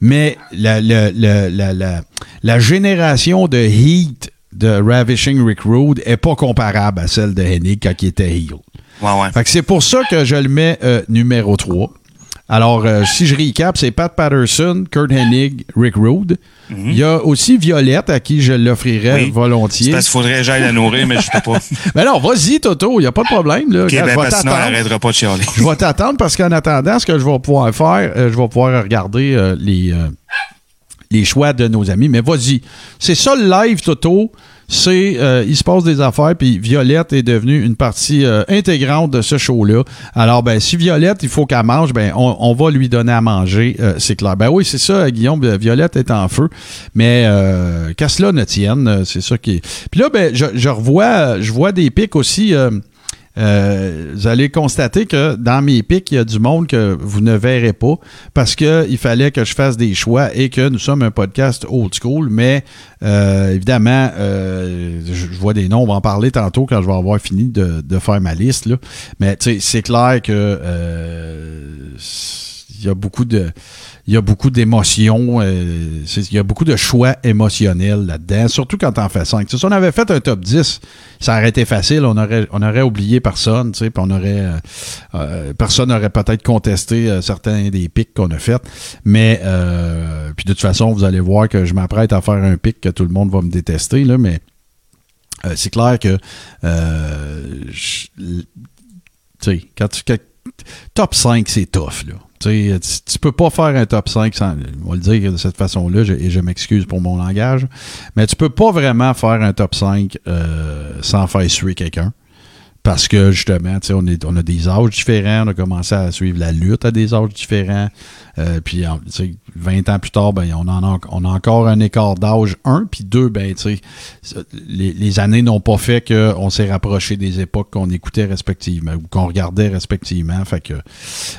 Mais la, la, la, la génération de heat de Ravishing Rick Rude est pas comparable à celle de Hennig quand il était heel. Ouais, ouais. Fait que c'est pour ça que je le mets euh, numéro 3. Alors, euh, si je recap, c'est Pat Patterson, Kurt Hennig, Rick Rude. Il y a aussi Violette, à qui je l'offrirais Mhm. Oui. volontiers. Parce qu'il faudrait que j'aille la nourrir, mais je peux pas. Mais non, vas-y, Toto, il n'y a pas de problème. Là. Ok, Regarde, ben, je vais sinon, elle n'arrêtera pas de chialer. Je vais t'attendre parce qu'en attendant, ce que je vais pouvoir faire, euh, je vais pouvoir regarder les, les choix de nos amis. Mais vas-y. C'est ça le live, Toto. C'est euh, il se passe des affaires, puis Violette est devenue une partie euh, intégrante de ce show-là. Alors, ben, si Violette, il faut qu'elle mange, ben, on, va lui donner à manger, euh, c'est clair. Ben oui, c'est ça, Guillaume, Violette est en feu, mais qu'à cela ne tienne, c'est ça qui est. Puis là, ben, je, je revois, je vois des pics aussi. Euh, vous allez constater que dans mes pics, il y a du monde que vous ne verrez pas parce qu'il fallait que je fasse des choix et que nous sommes un podcast old school. Mais euh, évidemment, euh, je, vois des noms, on va en parler tantôt quand je vais avoir fini de, de faire ma liste. Là. Mais c'est clair que euh, il y a beaucoup de il y a beaucoup d'émotions, euh, il y a beaucoup de choix émotionnels là-dedans, surtout quand t'en fais 5. Si on avait fait un top 10, ça aurait été facile, on aurait, on aurait oublié personne, tu sais, on aurait euh, euh, personne n'aurait peut-être contesté euh, certains des pics qu'on a fait. Mais euh, puis de toute façon, vous allez voir que je m'apprête à faire un pic que tout le monde va me détester, là, mais c'est clair que quand tu top 5, c'est tough, là. Tu, sais, tu, peux pas faire un top 5 sans, on va le dire de cette façon-là, et je m'excuse pour mon langage, mais tu peux pas vraiment faire un top 5 euh, sans faire suer quelqu'un. Parce que justement, on, est, on a des âges différents, on a commencé à suivre la lutte à des âges différents. Euh, puis, en- tu sais, 20 ans plus tard, ben, on, a, encore un écart d'âge, un, puis deux, ben, les, les années n'ont pas fait qu'on s'est rapproché des époques qu'on écoutait respectivement ou qu'on regardait respectivement. Fait que,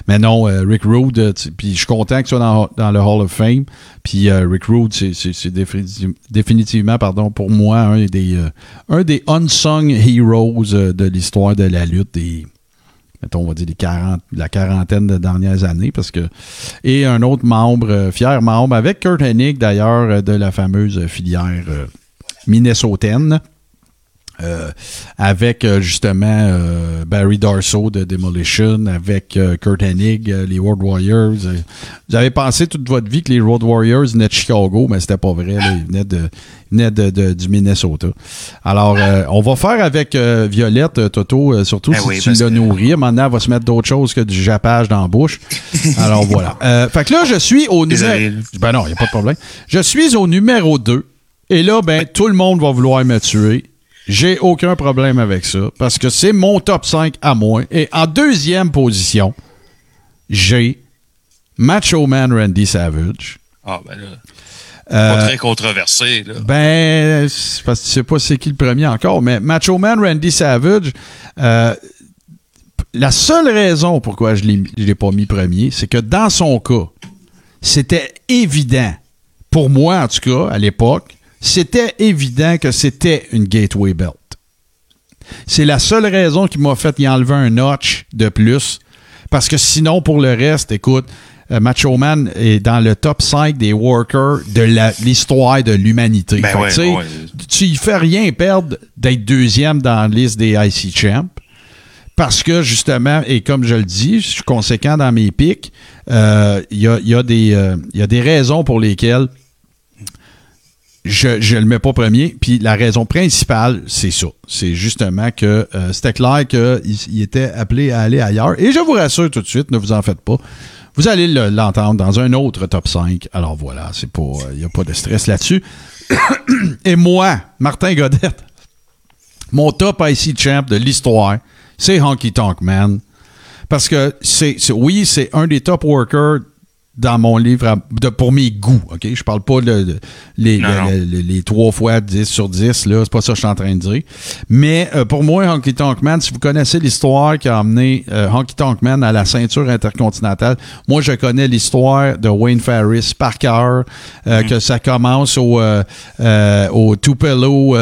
mais non, euh, Rick Rude, puis je suis content que tu sois dans, dans le Hall of Fame. Puis euh, Rick Rude, c'est- c'est c'est définitiv- définitivement, pardon, pour moi, un des, un des unsung heroes de l'histoire de la lutte des, mettons, on va dire des 40, la quarantaine de dernières années, parce que et un autre membre, euh, fier membre, avec Kurt Hennig d'ailleurs, euh, de la fameuse filière euh, minnesotaine. Euh, avec euh, justement euh, Barry Darso de Demolition, avec euh, Kurt Hennig, euh, les Road Warriors. Euh, vous avez pensé toute votre vie que les Road Warriors venaient de Chicago, mais c'était pas vrai. là. ils venaient, de, ils venaient de- de- du Minnesota. Alors, euh, on va faire avec euh, Violette, Toto, euh, surtout Ben si oui, tu l'as nourri. Maintenant, elle va se mettre d'autres choses que du jappage dans la bouche. Alors, voilà. Euh, fait que là, je suis au numéro... Ben non, il n'y a pas de problème. Je suis au numéro 2. Et là, ben, tout le monde va vouloir me tuer. J'ai aucun problème avec ça. Parce que c'est mon top 5 à moi. Et en deuxième position, j'ai Macho Man Randy Savage. Ah, ben là. Euh, Pas très controversé, là. ben, parce que tu sais pas c'est qui le premier encore, mais Macho Man Randy Savage, euh, la seule raison pourquoi je je l'ai pas mis premier, c'est que dans son cas, c'était évident, pour moi en tout cas, à l'époque, c'était évident que c'était une gateway belt. C'est la seule raison qui m'a fait y enlever un notch de plus. Parce que sinon, pour le reste, écoute, euh, Macho Man est dans le top 5 des workers de l'histoire de l'humanité. Ben ouais, tu sais, ouais. Tu y fais rien perdre d'être deuxième dans la liste des IC Champs. Parce que justement, et comme je le dis, je suis conséquent dans mes pics, euh, il y, a, il y a des, euh, il y a des raisons pour lesquelles je ne le mets pas premier. Puis la raison principale, c'est ça. C'est justement que euh, c'était clair qu'il il était appelé à aller ailleurs. Et je vous rassure tout de suite, ne vous en faites pas. Vous allez le- l'entendre dans un autre top 5. Alors voilà, c'est pas. Il n'y a pas de stress là-dessus. Et moi, Martin Godette, mon top IC champ de l'histoire, c'est Honky Tonk Man. Parce que c'est- oui, c'est un des top workers dans mon livre à- de, pour mes goûts. OK? Je parle pas de, de- les, Non, le- non. le- le- les trois fois 10 sur 10, là. C'est pas ça que je suis en train de dire. Mais euh, pour moi, Honky Tonk Man, si vous connaissez l'histoire qui a amené euh, Honky Tonk Man à la ceinture intercontinentale, moi, je connais l'histoire de Wayne Farris par cœur, euh, que ça commence au, euh, au Tupelo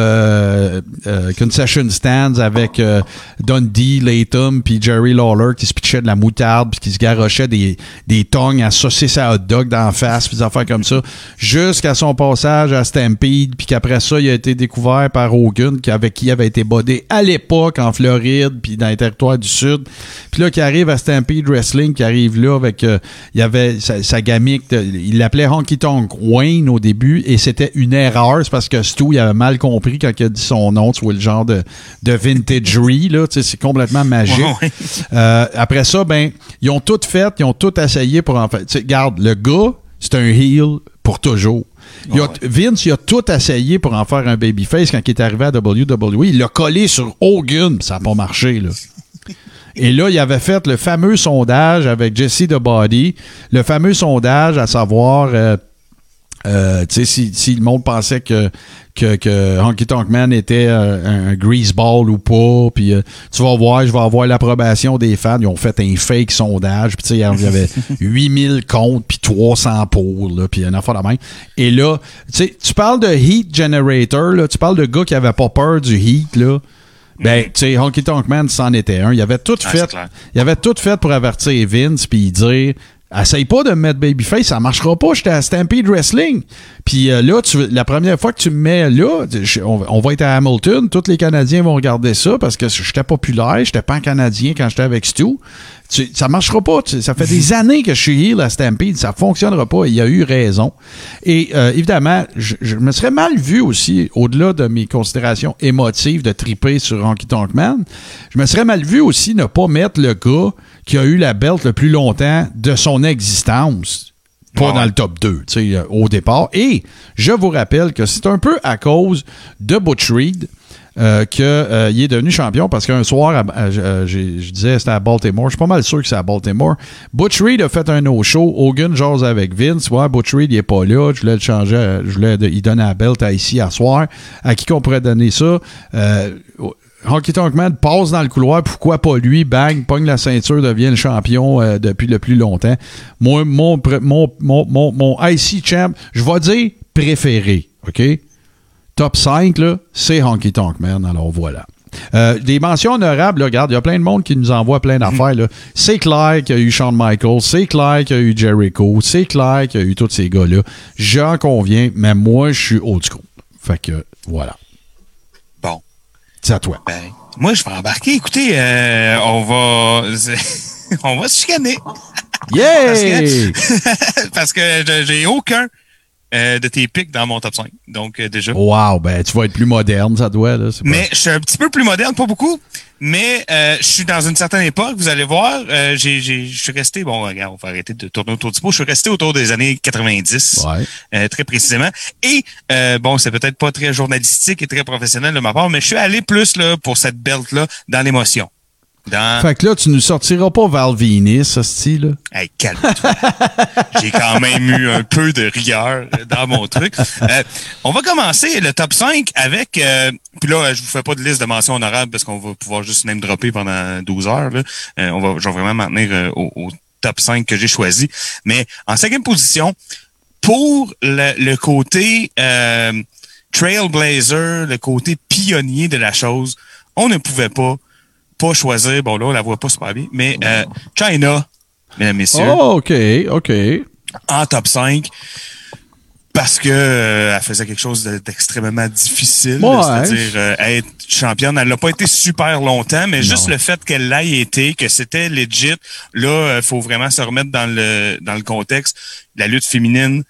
Concession Stands avec Dundee, Latham, puis Jerry Lawler qui se pitchait de la moutarde, puis qui se garochait des, des tongs à saucisses à hot dog d'en face, puis des affaires comme ça, jusqu'à son passage à Stampede, puis qu'après ça, il a été découvert par Hogan, avec qui il avait été bodé à l'époque en Floride, puis dans les territoires du Sud. Puis là, qui arrive à Stampede Wrestling, qui arrive là avec, euh, il y avait sa, sa gamique, de- il l'appelait Honky Tonk Wayne au début, et c'était une erreur, c'est parce que Stu, il avait mal compris quand il a dit son nom, tu vois le genre de, de vintagery, là, c'est complètement magique. Ouais, ouais. Euh, après ça, ben, ils ont tout fait, ils ont tout essayé pour en faire. Regarde, le gars, c'est un heel pour toujours. Il a- Vince, il a tout essayé pour en faire un babyface quand il est arrivé à WWE. Il l'a collé sur Hogan, ça n'a pas marché, là. Et là, il avait fait le fameux sondage avec Jesse The Body, le fameux sondage à savoir, euh, euh, tu sais, si, si le monde pensait que, que, que Honky Tonk Man était euh, un, greaseball ou pas, puis euh, tu vas voir, je vais avoir l'approbation des fans. Ils ont fait un fake sondage, puis il y avait 8000 comptes, puis 300 pour, puis une affaire de même. Et là, tu parles de Heat Generator, là, tu parles de gars qui avaient pas peur du Heat, là. Ben, tu sais, Honky Tonk Man, c'en était un. Il avait tout Ah, fait. Il avait tout fait pour avertir Vince puis dire Essaye pas de me mettre Babyface, ça marchera pas, j'étais à Stampede Wrestling. Puis euh, là, la première fois que tu me mets là, on, va être à Hamilton, tous les Canadiens vont regarder ça parce que j'étais populaire, j'étais pas Canadien quand j'étais avec Stu. Tu- ça marchera pas. ça fait des années que je suis heel à Stampede, ça fonctionnera pas. Il y a eu raison. Et euh, évidemment, je, je me serais mal vu aussi, au-delà de mes considérations émotives de triper sur Honky Tonk Man, je me serais mal vu aussi ne pas mettre le gars qui a eu la belt le plus longtemps de son existence. Pas Ouais, dans le top 2, tu sais, euh, au départ. Et je vous rappelle que c'est un peu à cause de Butch Reed euh, qu'il est devenu champion parce qu'un soir, à- à- euh, j'ai- je disais c'était à Baltimore. Je suis pas mal sûr que c'est à Baltimore. Butch Reed a fait un no-show. Hogan jase avec Vince. Ouais, Butch Reed, il est pas là. Je voulais le changer. euh, Je voulais de- il donner la belt à ici à soir. À qui qu'on pourrait donner ça? Euh, Honky Tonk Man passe dans le couloir, pourquoi pas lui? Bang, pogne la ceinture, devient le champion euh, depuis le plus longtemps. Moi, mon, mon, mon, mon, mon IC champ, je vais dire préféré, OK? Top 5, là, c'est Honky Tonk Man, alors voilà. Euh, des mentions honorables, là, regarde, il y a plein de monde qui nous envoie plein d'affaires. là. C'est clair qu'il y a eu Shawn Michaels, c'est clair qu'il y a eu Jericho, c'est clair qu'il y a eu tous ces gars-là. J'en conviens, mais moi, je suis old school. Fait que, voilà. C'est à toi. Ben, moi, je vais embarquer. Écoutez, euh, on va... on va se chicaner. Yeah! Parce que je- j'ai aucun euh, de tes pics dans mon top 5. Donc, euh, déjà. Wow, ben tu vas être plus moderne, ça doit, là. pas- Mais je suis un petit peu plus moderne, pas beaucoup. Mais euh, je suis dans une certaine époque, vous allez voir. Euh, j'ai, j'ai, je suis resté, bon, regarde, on va arrêter de tourner autour du pot. Je suis resté autour des années 90, Ouais. euh, très précisément. Et euh, bon, c'est peut-être pas très journalistique et très professionnel de ma part, mais je suis allé plus là pour cette belt-là dans l'émotion. Dans Fait que là, tu nous sortiras pas Valvinis, ce style. là. Hey, calme-toi. J'ai quand même eu un peu de rigueur dans mon truc. Euh, on va commencer le top 5 avec... euh, puis là, je vous fais pas de liste de mentions honorables parce qu'on va pouvoir juste name dropper pendant 12 heures. Là. Euh, on va, je vais vraiment m'en tenir euh, au, au top 5 que j'ai choisi. Mais en cinquième position, pour le, le côté euh, trailblazer, le côté pionnier de la chose, on ne pouvait pas pas choisir, bon là, on la voit pas super bien, mais euh, China, mesdames, messieurs, Oh, OK, OK. en top 5 parce que euh, elle faisait quelque chose de- d'extrêmement difficile, Ouais. c'est-à-dire euh, être championne. Elle n'a pas été super longtemps, mais juste le fait qu'elle l'ait été, que c'était legit, là, il faut vraiment se remettre dans le dans le contexte. La lutte féminine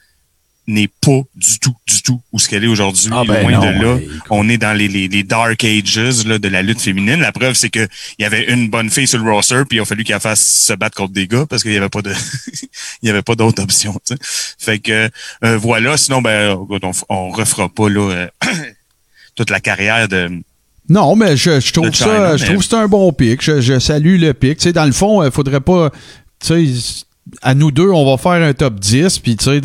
n'est pas du tout, du tout où ce qu'elle est aujourd'hui. Ah ben Loin non, de là. ouais. On est dans les, les, les dark ages là, de la lutte féminine. La preuve, c'est que il y avait une bonne fille sur le roster, puis il a fallu qu'elle fasse se battre contre des gars parce qu'il y avait pas de il y avait pas d'autre option. Fait que euh, voilà. Sinon, ben on, on refera pas là euh, toute la carrière de Non, mais je, je trouve ça, je mais- trouve que c'est un bon pic. Je, je salue le pic. Tu sais, dans le fond, il faudrait pas. Tu sais, à nous deux, on va faire un top 10, puis tu sais,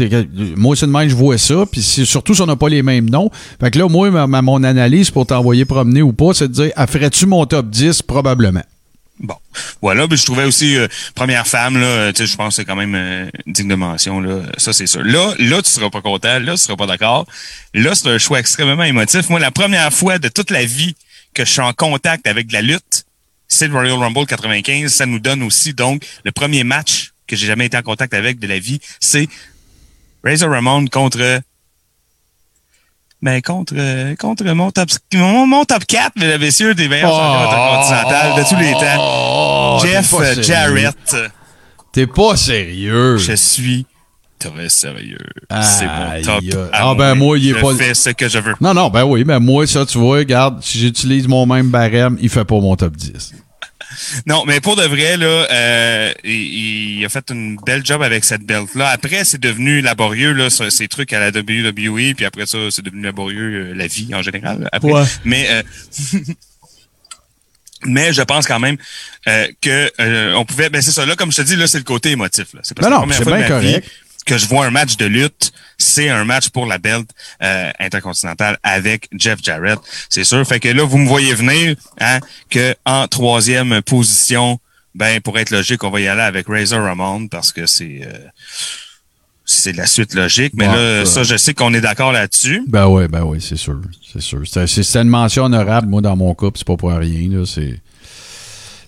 moi, c'est de même, je vois ça, puis c'est- surtout si on n'a pas les mêmes noms. Fait que là, moi, ma, ma- mon analyse pour t'envoyer promener ou pas, c'est de dire, ah, ferais-tu mon top 10? Probablement. Bon, voilà. Mais je trouvais aussi euh, première femme là, tu sais, je pense que c'est quand même euh, digne de mention là. Ça c'est sûr. Là, là tu seras pas content. Là, tu seras pas d'accord. Là, c'est un choix extrêmement émotif. Moi, la première fois de toute la vie que je suis en contact avec la lutte, c'est le Royal Rumble 95. Ça nous donne aussi donc le premier match que j'ai jamais été en contact avec de la vie, c'est Razor Ramon contre ben contre contre mon top mon, mon top 4 mesdames et messieurs des meilleurs intercontinentaux de tous les temps. Oh, Jeff. Jarrett. T'es pas sérieux. Je suis très sérieux. C'est mon top. à Ah, ben, moi, il est je pas- fais ce que je veux. Non, non, ben oui, mais moi, ça, tu vois, regarde, si j'utilise mon même barème, il fait pas mon top 10. Non, mais pour de vrai, là, euh, il, il a fait une belle job avec cette belt-là. Après, c'est devenu laborieux, là, ce- ces trucs à la WWE, puis après ça, c'est devenu laborieux, euh, la vie en général. Après. Ouais. Mais euh, Mais je pense quand même euh, que euh, on pouvait. Ben c'est ça. Là, comme je te dis, là, c'est le côté émotif. Là. C'est que non, la c'est première fois bien de ma vie correct. Que je vois un match de lutte, c'est un match pour la belt euh, intercontinentale avec Jeff Jarrett. C'est sûr. Fait que là, vous me voyez venir, hein, que en troisième position, ben pour être logique, on va y aller avec Razor Ramon parce que c'est euh, c'est la suite logique. Mais Ouais, là, ça. ça, je sais qu'on est d'accord là-dessus. Ben oui, ben oui, c'est sûr. C'est sûr. C'est une mention honorable, moi, dans mon cas, puis c'est pas pour rien. Là, c'est...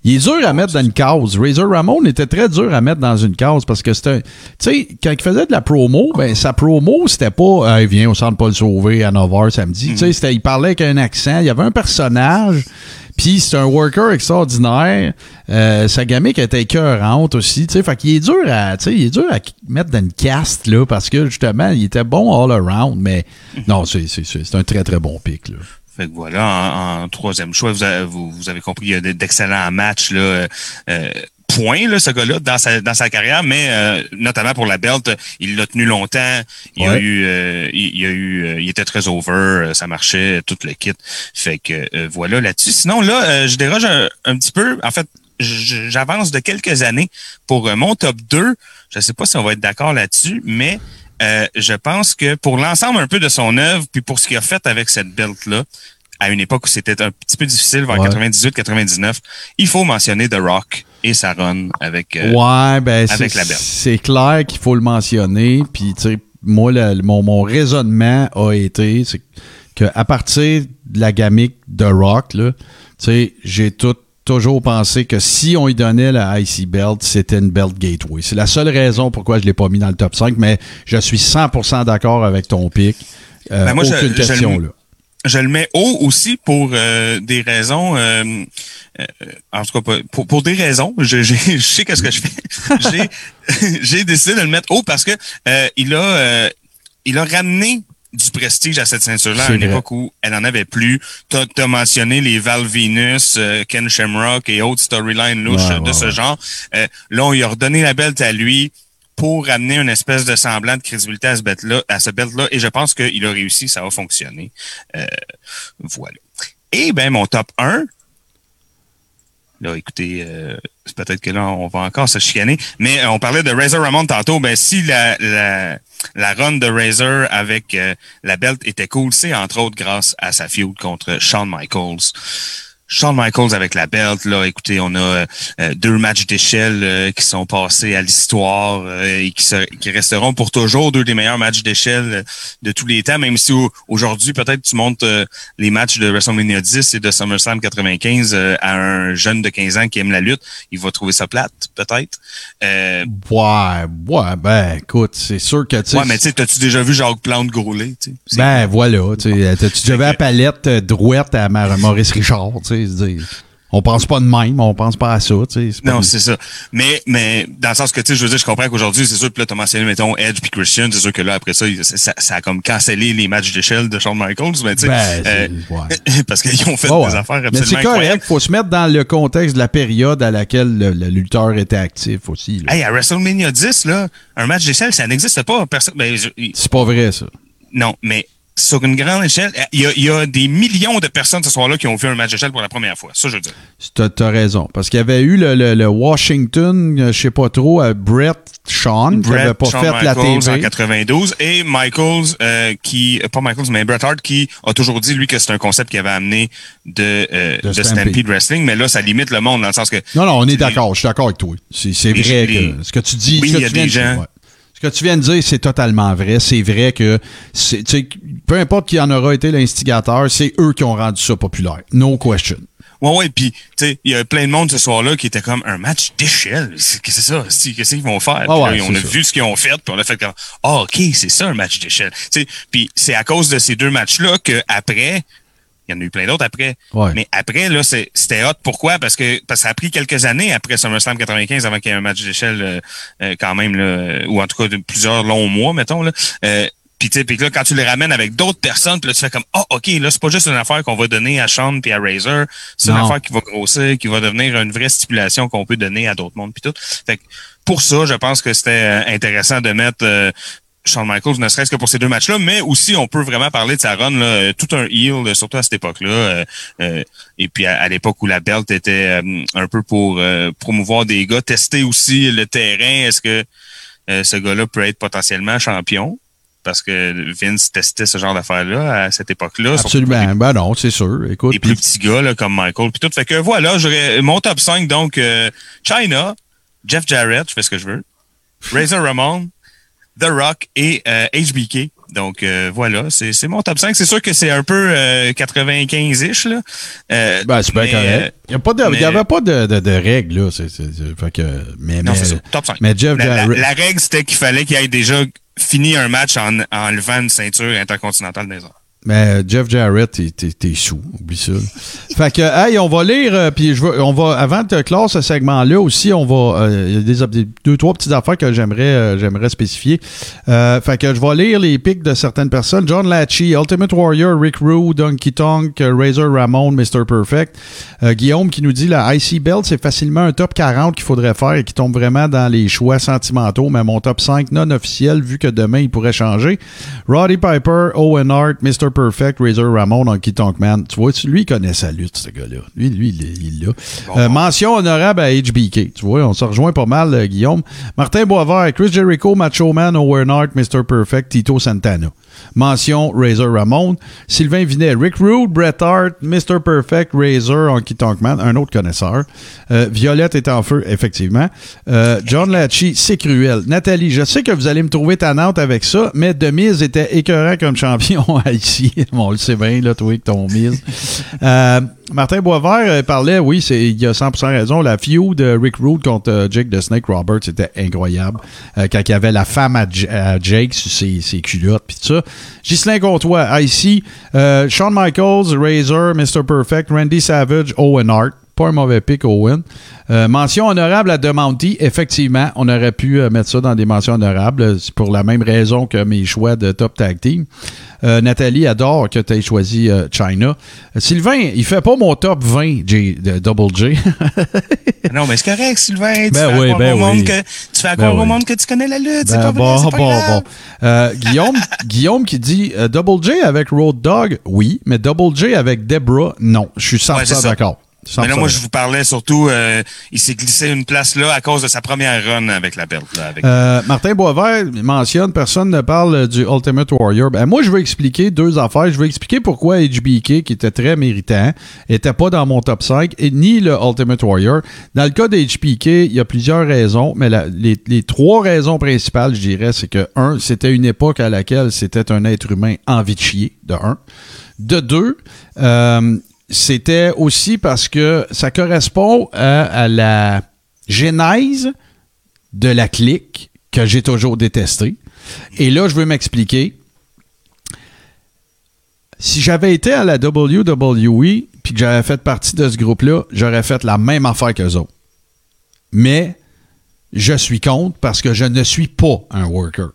Il est dur à mettre dans une case. Razor Ramon était très dur à mettre dans une case parce que c'était. Tu sais, quand il faisait de la promo, ben sa promo, c'était pas Hey, viens au centre Paul Sauvé à 9h samedi. Tu sais, c'était- il parlait avec un accent. Il y avait un personnage. Puis c'est un worker extraordinaire. Euh, sa gamique était écœurante aussi. Tu sais, fait qu'il est dur à, tu sais, il est dur à mettre dans une caste là parce que justement, il était bon all around. Mais non, c'est un très très bon pic là. Fait que voilà, en, en troisième choix, vous avez, vous, vous avez compris, il y a d'excellents matchs là, euh, point là, ce gars-là dans sa dans sa carrière, mais euh, notamment pour la belt, il l'a tenu longtemps. Il a Ouais. eu, euh, il, il a eu, euh, il était très over, euh, ça marchait, tout le kit. Fait que euh, voilà là-dessus. Sinon là, euh, je déroge un, un petit peu. En fait, j'avance de quelques années pour mon top 2. Je sais pas si on va être d'accord là-dessus, mais euh, je pense que pour l'ensemble un peu de son œuvre, puis pour ce qu'il a fait avec cette belt-là, à une époque où c'était un petit peu difficile, vers Ouais. 98-99, il faut mentionner The Rock et sa run avec... euh, ouais, ben avec la belle. c'est clair qu'il faut le mentionner. Puis tu sais, moi, le- mon, mon raisonnement a été, c'est que à partir de la gamique de Rock, là, tu sais, j'ai tout toujours pensé que si on lui donnait la IC Belt, c'était une belt gateway. C'est la seule raison pourquoi je l'ai pas mis dans le top 5, mais je suis 100% d'accord avec ton pic. Euh, Ben, moi, je- aucune je question le- là. je le mets haut aussi pour euh, des raisons. euh, euh, en tout cas, pour, pour des raisons. Je, je sais qu'est-ce que je fais. j'ai, j'ai décidé de le mettre haut parce que euh, il a, euh, il a ramené du prestige à cette ceinture-là à une vrai. époque où elle en avait plus. T'as, as mentionné les Val Venus, euh, Ken Shamrock et autres storylines louches Ouais, de ce ouais. genre. Euh, là, on lui a redonné la belt à lui pour amener une espèce de semblant de crédibilité à ce belt-là, à ce belt-là, et je pense qu'il a réussi, ça va fonctionner. Euh, voilà. Et ben mon top 1, là, écoutez, euh, peut-être que là, on va encore se chicaner, mais euh, on parlait de Razor Ramon tantôt, ben si la, la, la run de Razor avec euh, la belt était cool, c'est entre autres grâce à sa feud contre Shawn Michaels. Shawn Michaels avec la belt, là, écoutez, on a euh, euh, deux matchs d'échelle euh, qui sont passés à l'histoire euh, et qui, se- qui resteront pour toujours deux des meilleurs matchs d'échelle euh, de tous les temps, même si au- aujourd'hui, peut-être tu montes euh, les matchs de WrestleMania 10 et de SummerSlam 95 euh, à un jeune de 15 ans qui aime la lutte, il va trouver ça plate, peut-être. Euh, Ouais, ouais, ben écoute, c'est sûr que tu sais. ouais, mais tu sais, t'as-tu déjà vu Jacques Plante grouler, tu sais? C'est- Ben voilà, tu sais, t'as-tu déjà vu la palette droite à Maurice Richard, tu sais, dire, on pense pas de même, on pense pas à ça, tu sais. c'est Non, une- c'est ça. Mais, mais dans le sens que, tu sais, je veux dire, je comprends qu'aujourd'hui, c'est sûr que là, t'as mentionné, mettons, Edge puis Christian, c'est sûr que là, après ça, ça, ça a comme cancellé les matchs d'échelle de Shawn Michaels, mais tu sais, Ben, euh, c'est- ouais. parce qu'ils ont fait Ouais, des affaires Mais absolument c'est incroyables. correct, faut se mettre dans le contexte de la période à laquelle le, le lutteur était actif aussi. là. Hey, à WrestleMania 10, là, un match d'échelle, ça n'existe pas. Personne, ben, je- C'est pas vrai, ça. non, mais sur une grande échelle, il y a, il y a des millions de personnes ce soir-là qui ont vu un match d'échelle pour la première fois. Ça, je veux dire. T'as t'as raison. Parce qu'il y avait eu le, le- le Washington, euh, je sais pas trop, à Brett Sean, qui avait Brett, pas Shawn fait la Michaels en TV. 92 et Michaels euh, qui euh, pas Michaels mais Bret Hart qui a toujours dit lui que c'est un concept qu'il avait amené de, euh, De de, Stampede. Stampede. Wrestling mais là ça limite le monde dans le sens que Non, non, on est d'accord. Je suis d'accord avec toi. C'est vrai les- que ce que tu dis, Oui, il y a des gens- ouais. Ce que tu viens de dire, c'est totalement vrai. C'est vrai que peu importe qui en aura été l'instigateur, c'est eux qui ont rendu ça populaire. No question. Ouais, ouais, puis tu sais, il y a plein de monde ce soir-là qui était comme un match d'échelle. Qu'est-ce que c'est ça? Qu'est-ce qu'ils vont faire? Ah ouais, là, on a ça. vu ce qu'ils ont fait, puis on a fait comme Ah, ok, c'est ça un match d'échelle. Tu sais, Puis c'est à cause de ces deux matchs-là que après, il y en a eu plein d'autres après. Ouais. Mais après, là, c'était hot. Pourquoi? Parce que, parce que ça a pris quelques années après SummerSlam 95 avant qu'il y ait un match d'échelle euh, euh, quand même, là, euh, ou en tout cas de plusieurs longs mois, mettons. Là. Euh, puis tu sais, puis là, quand tu les ramènes avec d'autres personnes, puis là, tu fais comme, ah, OK, là, c'est pas juste une affaire qu'on va donner à Sean puis à Razor. C'est une affaire qui va grossir, qui va devenir une vraie stipulation qu'on peut donner à d'autres mondes puis tout. Fait que pour ça, je pense que c'était euh, intéressant de mettre euh, Shawn Michaels, ne serait-ce que pour ces deux matchs-là, mais aussi on peut vraiment parler de sa run, là, euh, tout un heel, euh, surtout à cette époque-là. euh, euh, et puis à, à l'époque où la belt était euh, un peu pour euh, promouvoir des gars, tester aussi le terrain. Est-ce que euh, ce gars-là peut être potentiellement champion? Parce que Vince testait ce genre d'affaires-là à cette époque-là. Absolument. Ben non, c'est sûr. Écoute. les puis- plus petits gars là, comme Michael puis tout. Fait que voilà, j'aurais mon top 5 donc euh, China, Jeff Jarrett, je fais ce que je veux. Razor Ramon, The Rock et euh, HBK. Donc euh, voilà, c'est c'est mon top 5. C'est sûr que c'est un peu euh, 95-ish là. Euh, Ben, c'est bien correct. Il n'y mais- avait pas de, de, de règles, là. C'est, c'est- c'est- fait que, mais, Non, c'est ça. Top 5. mais Jeff la, la- Jarrett- la règle, c'était qu'il fallait qu'il ait déjà fini un match en, en enlevant une ceinture intercontinentale des arts. Mais Jeff Jarrett, t'es, sous, oublie ça. fait que, hey, on va lire, euh, puis je veux, on va, avant de clore ce segment-là aussi, on va, euh, il y a des, deux, trois petites affaires que j'aimerais, euh, spécifier. Euh, fait que je vais lire les pics de certaines personnes. John Latchy, Ultimate Warrior, Rick Rude, Donkey Tonk, euh, Razor Ramon, Mr. Perfect. Euh, Guillaume qui nous dit la IC Belt, c'est facilement un top 40 qu'il faudrait faire et qui tombe vraiment dans les choix sentimentaux, mais mon top 5 non officiel, vu que demain il pourrait changer. Roddy Piper, Owen Hart, Mr. Perfect, Razor Ramon, Donkey Tonk Man. Tu vois, lui, il connaît sa lutte, ce gars-là. Lui, lui, il là. Euh, mention honorable à HBK. Tu vois, on se rejoint pas mal, euh, Guillaume. Martin Boisvert, Chris Jericho, Macho Man, Owen Hart, Mr. Perfect, Tito Santana. Mention Razor Ramon. Sylvain Vinet, Rick Rude, Bret Hart, Mr. Perfect, Razor, Honky Tonk Man, un autre connaisseur. Euh, Violette est en feu, effectivement. Euh, John Latchy, c'est cruel. Nathalie, je sais que vous allez me trouver tannante avec ça, mais Demise était écœurant comme champion ici. Bon, on le sait bien, là, toi, avec ton mise. Euh, Martin Boisvert euh, parlait, oui, il a 100% raison, la feud de Rick Rude contre euh, Jake the Snake Roberts c'était incroyable. Euh, quand il y avait la femme à, Jake sur ses, culottes, puis tout ça. Ghislain Comtois, ici, euh, Shawn Michaels, Razor, Mr. Perfect, Randy Savage, Owen Hart. Pas un mauvais pick, Owen. Euh, mention honorable à Demonty. Effectivement, on aurait pu euh, mettre ça dans des mentions honorables. C'est pour la même raison que mes choix de top tag team. Euh, Nathalie adore que tu aies choisi euh, China. Euh, Sylvain, il fait pas mon top 20 J, de Double J. Non, mais c'est correct, Sylvain. Tu Ben fais oui, ben au monde oui. que tu fais Ben au monde que tu connais la lutte. c'est Ben, vrai, c'est pas grave. Euh, Guillaume, Guillaume qui dit euh, Double J avec Road Dog, oui, mais Double J avec Debra, non. Je suis 100% Ouais, c'est ça. d'accord. Mais là, 100% moi, je vous parlais surtout, euh, il s'est glissé une place là à cause de sa première run avec la. Là, avec... Euh, Martin Boisvert mentionne personne ne parle du Ultimate Warrior. Ben, moi, je veux expliquer deux affaires. Je veux expliquer pourquoi HBK, qui était très méritant, était pas dans mon top 5, et ni le Ultimate Warrior. Dans le cas d'HBK, il y a plusieurs raisons, mais la- les, les trois raisons principales, je dirais, c'est que, un, c'était une époque à laquelle c'était un être humain envie de chier, de un. De deux, euh, c'était aussi parce que ça correspond à, à la genèse de la clique que j'ai toujours détesté. Et là, je veux m'expliquer. Si j'avais été à la WWE puis que j'avais fait partie de ce groupe-là, j'aurais fait la même affaire qu'eux autres. Mais je suis contre parce que je ne suis pas un worker.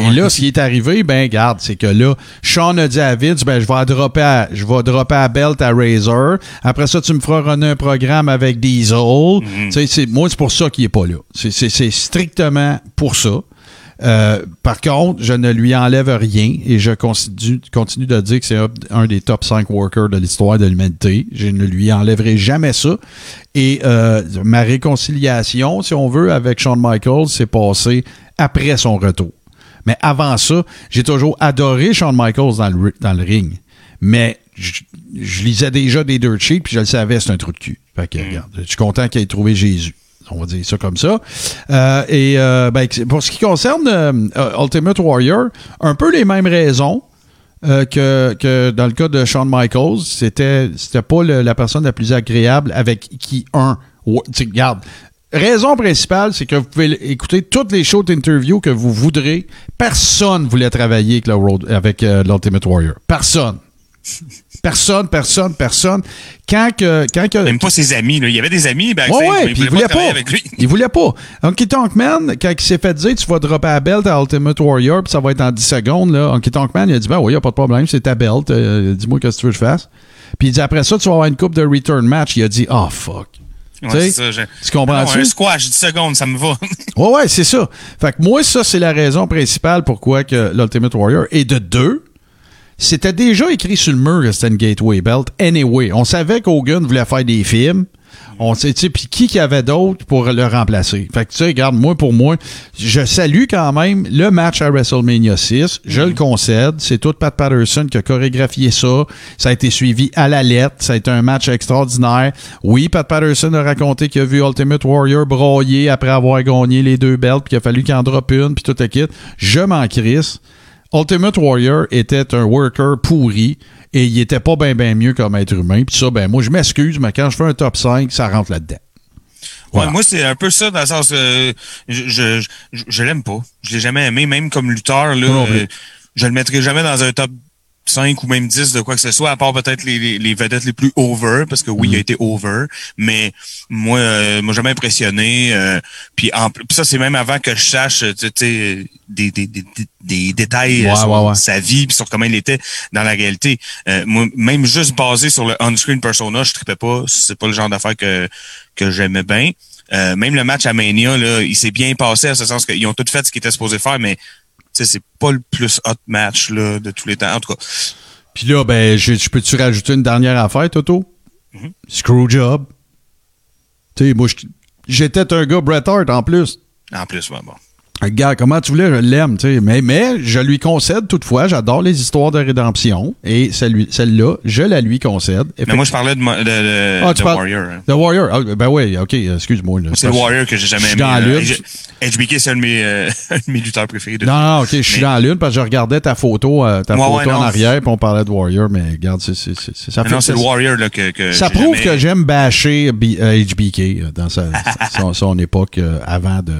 Et là, ce qui est arrivé, ben, garde, c'est que là, Sean a dit à Vince, ben, je vais dropper à, je vais dropper à Belt à Razor. Après ça, tu me feras runner un programme avec Diesel. Tu sais, c'est, moi, c'est pour ça qu'il est pas là. C'est, c'est, c'est strictement pour ça. Euh, par contre, je ne lui enlève rien et je continue, continue de dire que c'est un, un des top 5 workers de l'histoire de l'humanité. Je ne lui enlèverai jamais ça. Et euh, ma réconciliation, si on veut, avec Shawn Michaels, s'est passée après son retour. Mais avant ça, j'ai toujours adoré Shawn Michaels dans le, ri- dans le ring. Mais je, je lisais déjà des dirt sheets puis je le savais, c'est un trou de cul. Fait que, regarde, je suis content qu'il ait trouvé Jésus. On va dire ça comme ça. Euh, et euh, ben, pour ce qui concerne euh, Ultimate Warrior, un peu les mêmes raisons euh, que, que dans le cas de Shawn Michaels. C'était, c'était pas le- la personne la plus agréable avec qui un. Regarde. Raison principale, c'est que vous pouvez écouter toutes les shows d'interview que vous voudrez. Personne voulait travailler avec, le Road- avec euh, l'Ultimate Warrior. Personne. Personne, personne, personne. Quand que, quand que, Même pas ses amis. Là. Il y avait des amis, ben, Ouais, ouais, il voulait pas. travailler avec lui. Il voulait pas. Honky Tonk Man, quand il s'est fait dire tu vas dropper la belt à Ultimate Warrior, puis ça va être en 10 secondes, là, Honky Tonk Man, il a dit ben oui, y a pas de problème, c'est ta belt, euh, dis-moi qu'est-ce que tu veux que je fasse. Puis il dit après ça, tu vas avoir une coupe de return match. Il a dit oh fuck. Ouais, Tu sais, c'est ça, je- tu comprends-tu? Non, un squash, 10 secondes, ça me va. Ouais, ouais, c'est ça. Fait que moi, ça, c'est la raison principale pourquoi que l'Ultimate Warrior. Et de deux, c'était déjà écrit sur le mur que c'était une Gateway Belt. Anyway, on savait qu'Hogan voulait faire des films. On sait, tu sais, puis qui qu'il avait d'autre pour le remplacer? Fait que, tu sais, regarde, moi, pour moi, je salue quand même le match à WrestleMania 6. Je le concède. C'est tout Pat Patterson qui a chorégraphié ça. Ça a été suivi à la lettre. Ça a été un match extraordinaire. Oui, Pat Patterson a raconté qu'il a vu Ultimate Warrior broyer après avoir gagné les deux belts, puis qu'il a fallu qu'il en drop une, puis tout le kit. Je m'en crisse. Ultimate Warrior était un worker pourri et il était pas bien ben mieux comme être humain. Puis ça, ben moi, je m'excuse, mais quand je fais un top 5, ça rentre là-dedans. Voilà. Ouais, moi, c'est un peu ça, dans le sens euh, je, je, je, je l'aime pas. Je l'ai jamais aimé, même comme lutteur, là. Euh, je le mettrai jamais dans un top 5 ou même 10 de quoi que ce soit, à part peut-être les, les, les vedettes les plus over, parce que oui, il a été over, mais moi, euh, m'a jamais impressionné. euh, puis en puis ça, c'est même avant que je sache, des, des, des, des- détails Ouais, sur ouais, ouais. sa vie, puis sur comment il était dans la réalité. Euh, moi, même juste basé sur le on-screen persona, je tripais pas. C'est pas le genre d'affaire que, que j'aimais bien. Euh, même le match à Mania, là, il s'est bien passé, à ce sens qu'ils ont tout fait ce qu'ils étaient supposés faire, mais c'est pas le plus hot match là, de tous les temps. En tout cas, Puis là, ben, je, je peux-tu rajouter une dernière affaire, Toto? Mhm. Screwjob. Tu sais, moi, j'étais un gars Bret Hart en plus. en plus, ouais, bon. Gars, comment tu voulais, je l'aime, tu sais. Mais, mais je lui concède toutefois, j'adore les histoires de rédemption. Et celui- celle-là, je la lui concède. Mais moi, je parlais de, de, de, Ah, tu de parles- Warrior. hein. The Warrior. Ah, ben oui, ok, excuse-moi. C'est le Warrior que j'ai jamais aimé. dans euh. H- HBK, c'est un de mes, euh, de mes lutteurs préférés. De Non, non, ok, je suis Mais- dans la lune parce que je regardais ta photo, euh, ta Ouais, photo ouais, en arrière, puis on parlait de Warrior, mais regarde, c'est, c'est, c'est- ça Mais fait non, c'est le Warrior là, que, que Ça prouve jamais- que j'aime bâcher B- euh, HBK euh, dans sa, son, son époque euh, avant de.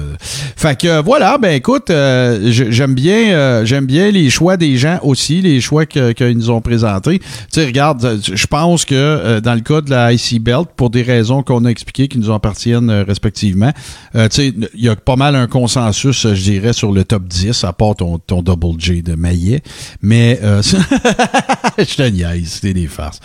Fait que euh, voilà, ben écoute, euh, j'aime bien, euh, j'aime bien les choix des gens aussi, les choix que- qu'ils nous ont présentés. Tu sais, regarde, euh, je pense que euh, dans le cas de la IC Belt, pour des raisons qu'on a expliquées, qui nous appartiennent euh, respectivement, euh, tu sais, il y a pas mal un consensus, je dirais, sur le top 10, à part ton, ton Double J de Maillet. Mais je te niaise, c'était des farces.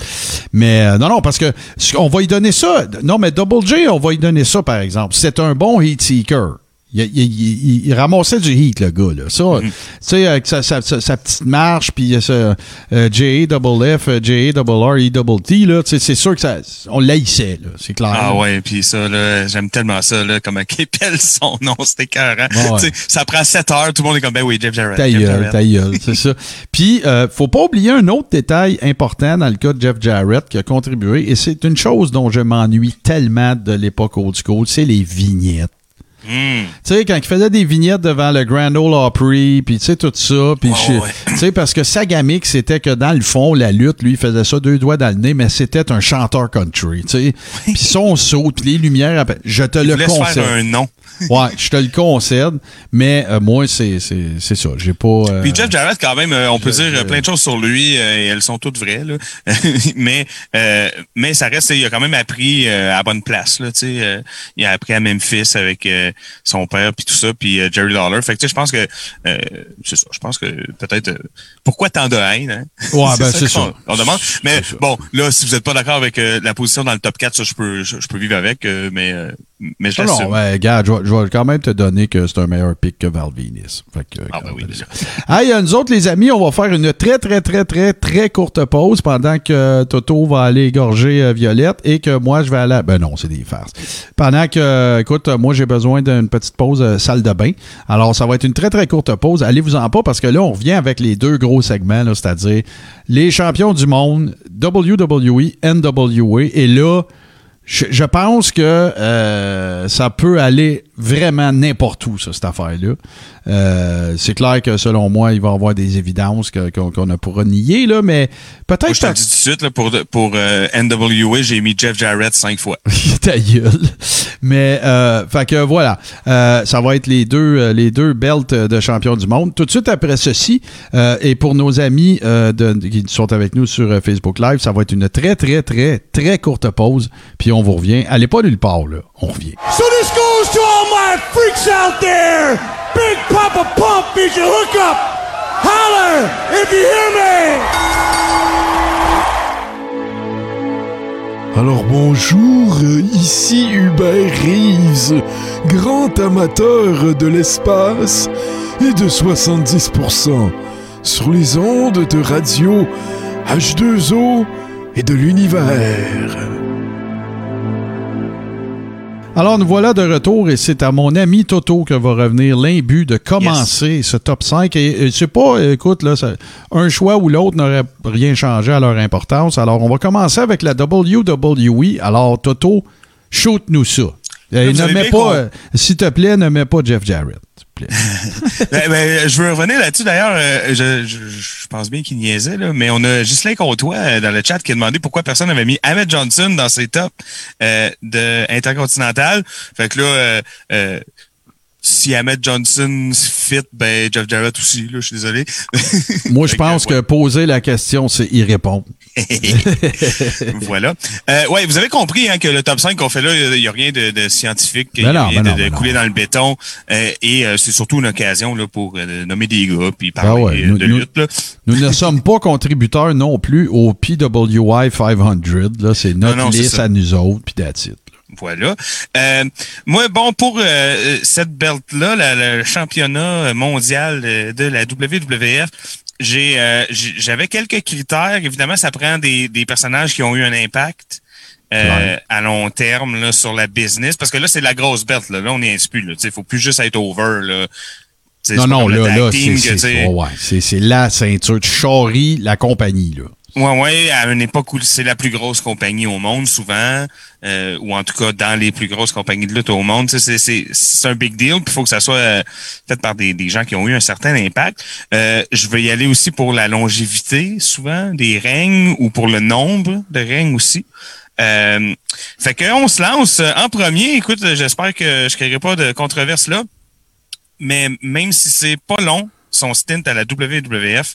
Mais non, non, parce que on va y donner ça. Non, mais Double J, on va y donner ça, par exemple. C'est un bon heat seeker. Il, il- il- il ramassait du heat, le gars. Là. Ça, tu sais, avec sa, sa- sa- sa petite marche, puis ce euh, J double F, euh, J double R, E double T, là, tu sais, c'est sûr que ça, on l'haïssait, là, c'est clair. Ah ouais, puis ça, là, j'aime tellement ça, là, comment qu'il appelle son nom, c'était écœurant. Ouais, ouais. Ça prend 7 heures, tout le monde est comme, ben oui, Jeff Jarrett. ta gueule, c'est ça. Puis, euh, faut pas oublier un autre détail important dans le cas de Jeff Jarrett qui a contribué, et c'est une chose dont je m'ennuie tellement de l'époque old school, c'est les vignettes. Hmm. Tu sais, quand il faisait des vignettes devant le Grand Ole Opry, puis tu sais, tout ça, puis ouais. tu sais, parce que sa gamique, c'était que dans le fond, la lutte, lui, il faisait ça deux doigts dans le nez, mais c'était un chanteur country, tu sais. Puis son saut, puis les lumières, je te Il le concède. faire un nom. Ouais, je te le concède, mais euh, moi, c'est c'est- c'est ça. J'ai pas... euh, Puis Jeff Jarrett, quand même, euh, on peut dire je- plein de choses sur lui, euh, et elles sont toutes vraies, là. mais euh, mais ça reste, il a quand même appris euh, à la bonne place, là, tu sais. euh, il a appris à Memphis avec euh, son père, puis tout ça, puis euh, Jerry Lawler. Fait que, tu sais, je pense que, euh, c'est ça, je pense que peut-être, euh, pourquoi tant de haine, hein? Ouais, ben, c'est ça. On demande. Mais bon, là, si vous êtes pas d'accord avec euh, la position dans le top 4, ça, je peux, je, peux vivre avec, euh, mais, euh, mais je non, ben, regarde, je vais, je vais quand même te donner que c'est un meilleur pick que Val Venis. Fait que, Ah, ben regarde, oui, déjà. Hey, euh, nous autres, les amis, on va faire une très, très, très, très, très courte pause pendant que Toto va aller égorger euh, Violette et que moi, je vais aller. à- Ben non, c'est des farces. Pendant que, euh, écoute, euh, moi, j'ai besoin d'une petite pause euh, salle de bain. Alors, ça va être une très, très courte pause. Allez-vous-en pas parce que là, on revient avec les deux gros segments, c'est-à-dire les champions du monde, WWE, NWA. Et là, je, pense que euh, ça peut aller vraiment n'importe où, ça, cette affaire-là. Euh, c'est clair que selon moi, il va y avoir des évidences qu'on ne pourra nier, là, mais peut-être je te le dis tout de suite, là, pour, pour euh, NWA, j'ai mis Jeff Jarrett cinq fois. ta gueule. Mais euh, fait que voilà, Euh, ça va être les deux les deux belts de champion du monde. Tout de suite après ceci, euh, et pour nos amis euh, de- qui sont avec nous sur Facebook Live, ça va être une très très très très courte pause. Puis on vous revient. Allez pas nulle part là, on revient. So this goes to all my freaks out there. Big Papa Pump is your hookup. Holler if you hear me. Alors bonjour, ici Hubert Reeves, grand amateur de l'espace et de 70% sur les ondes de radio H2O et de l'univers. Alors, nous voilà de retour et c'est à mon ami Toto que va revenir l'imbu de commencer ce top 5. Et, et c'est pas, écoute, là, ça- un choix ou l'autre n'aurait rien changé à leur importance. Alors, on va commencer avec la WWE. Alors, Toto, shoot-nous ça. Et ne mets pas, euh, s'il te plaît, ne mets pas Jeff Jarrett. Plaît. Ben, ben, je veux revenir là-dessus. D'ailleurs, euh, je, je, je pense bien qu'il niaisait, là, mais on a Ghislain Comtois euh, dans le chat qui a demandé pourquoi personne n'avait mis Ahmed Johnson dans ses tops euh, de Intercontinental. Fait que là, euh, euh, si Ahmed Johnson fit, ben Jeff Jarrett aussi, là, je suis désolé. Moi, je pense que ouais. poser la question, c'est y répondre. voilà. Euh, ouais, vous avez compris hein, que le top 5 qu'on fait là, il n'y a rien de, de scientifique, il Ben ben de, de ben couler dans le béton. euh, et euh, c'est surtout une occasion là, pour euh, nommer des gars puis parler Ah ouais, euh, nous- de lutte. Là. Nous ne sommes pas contributeurs non plus au PWI 500. Là, c'est notre Non, non, liste à nous autres, puis that's it. Voilà. Euh, moi, bon, pour euh, cette belt-là, le championnat mondial euh, de la WWF, j'ai euh, j'avais quelques critères. Évidemment, ça prend des, des personnages qui ont eu un impact. euh, à long terme là, sur la business parce que là c'est la grosse belt là, là on n'y est plus là, il faut plus juste être over là. T'sais, Non, non, là, là, c'est ouais, c'est la ceinture. Tu charries la compagnie, là. Ouais, ouais, à une époque où c'est la plus grosse compagnie au monde, souvent, euh, ou en tout cas dans les plus grosses compagnies de lutte au monde, c'est un big deal. Il faut que ça soit euh, fait par des, des gens qui ont eu un certain impact. Euh, je vais y aller aussi pour la longévité, souvent des règnes, ou pour le nombre de règnes aussi. Euh, fait que on se lance en premier. Écoute, j'espère que je créerai pas de controverse là. Mais même si c'est pas long, son stint à la WWF,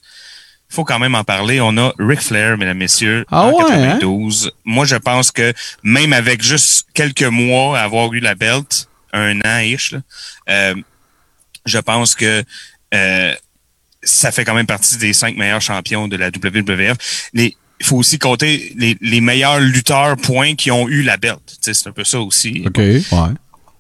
faut quand même en parler. On a Ric Flair, mesdames, messieurs, Ah en ouais, hein? 92. Moi, je pense que même avec juste quelques mois à avoir eu la belt, un an ish, là, euh, je pense que euh, ça fait quand même partie des cinq meilleurs champions de la WWF. Les, il faut aussi compter les, les meilleurs lutteurs points qui ont eu la belt. C'est un peu ça aussi. OK, ouais.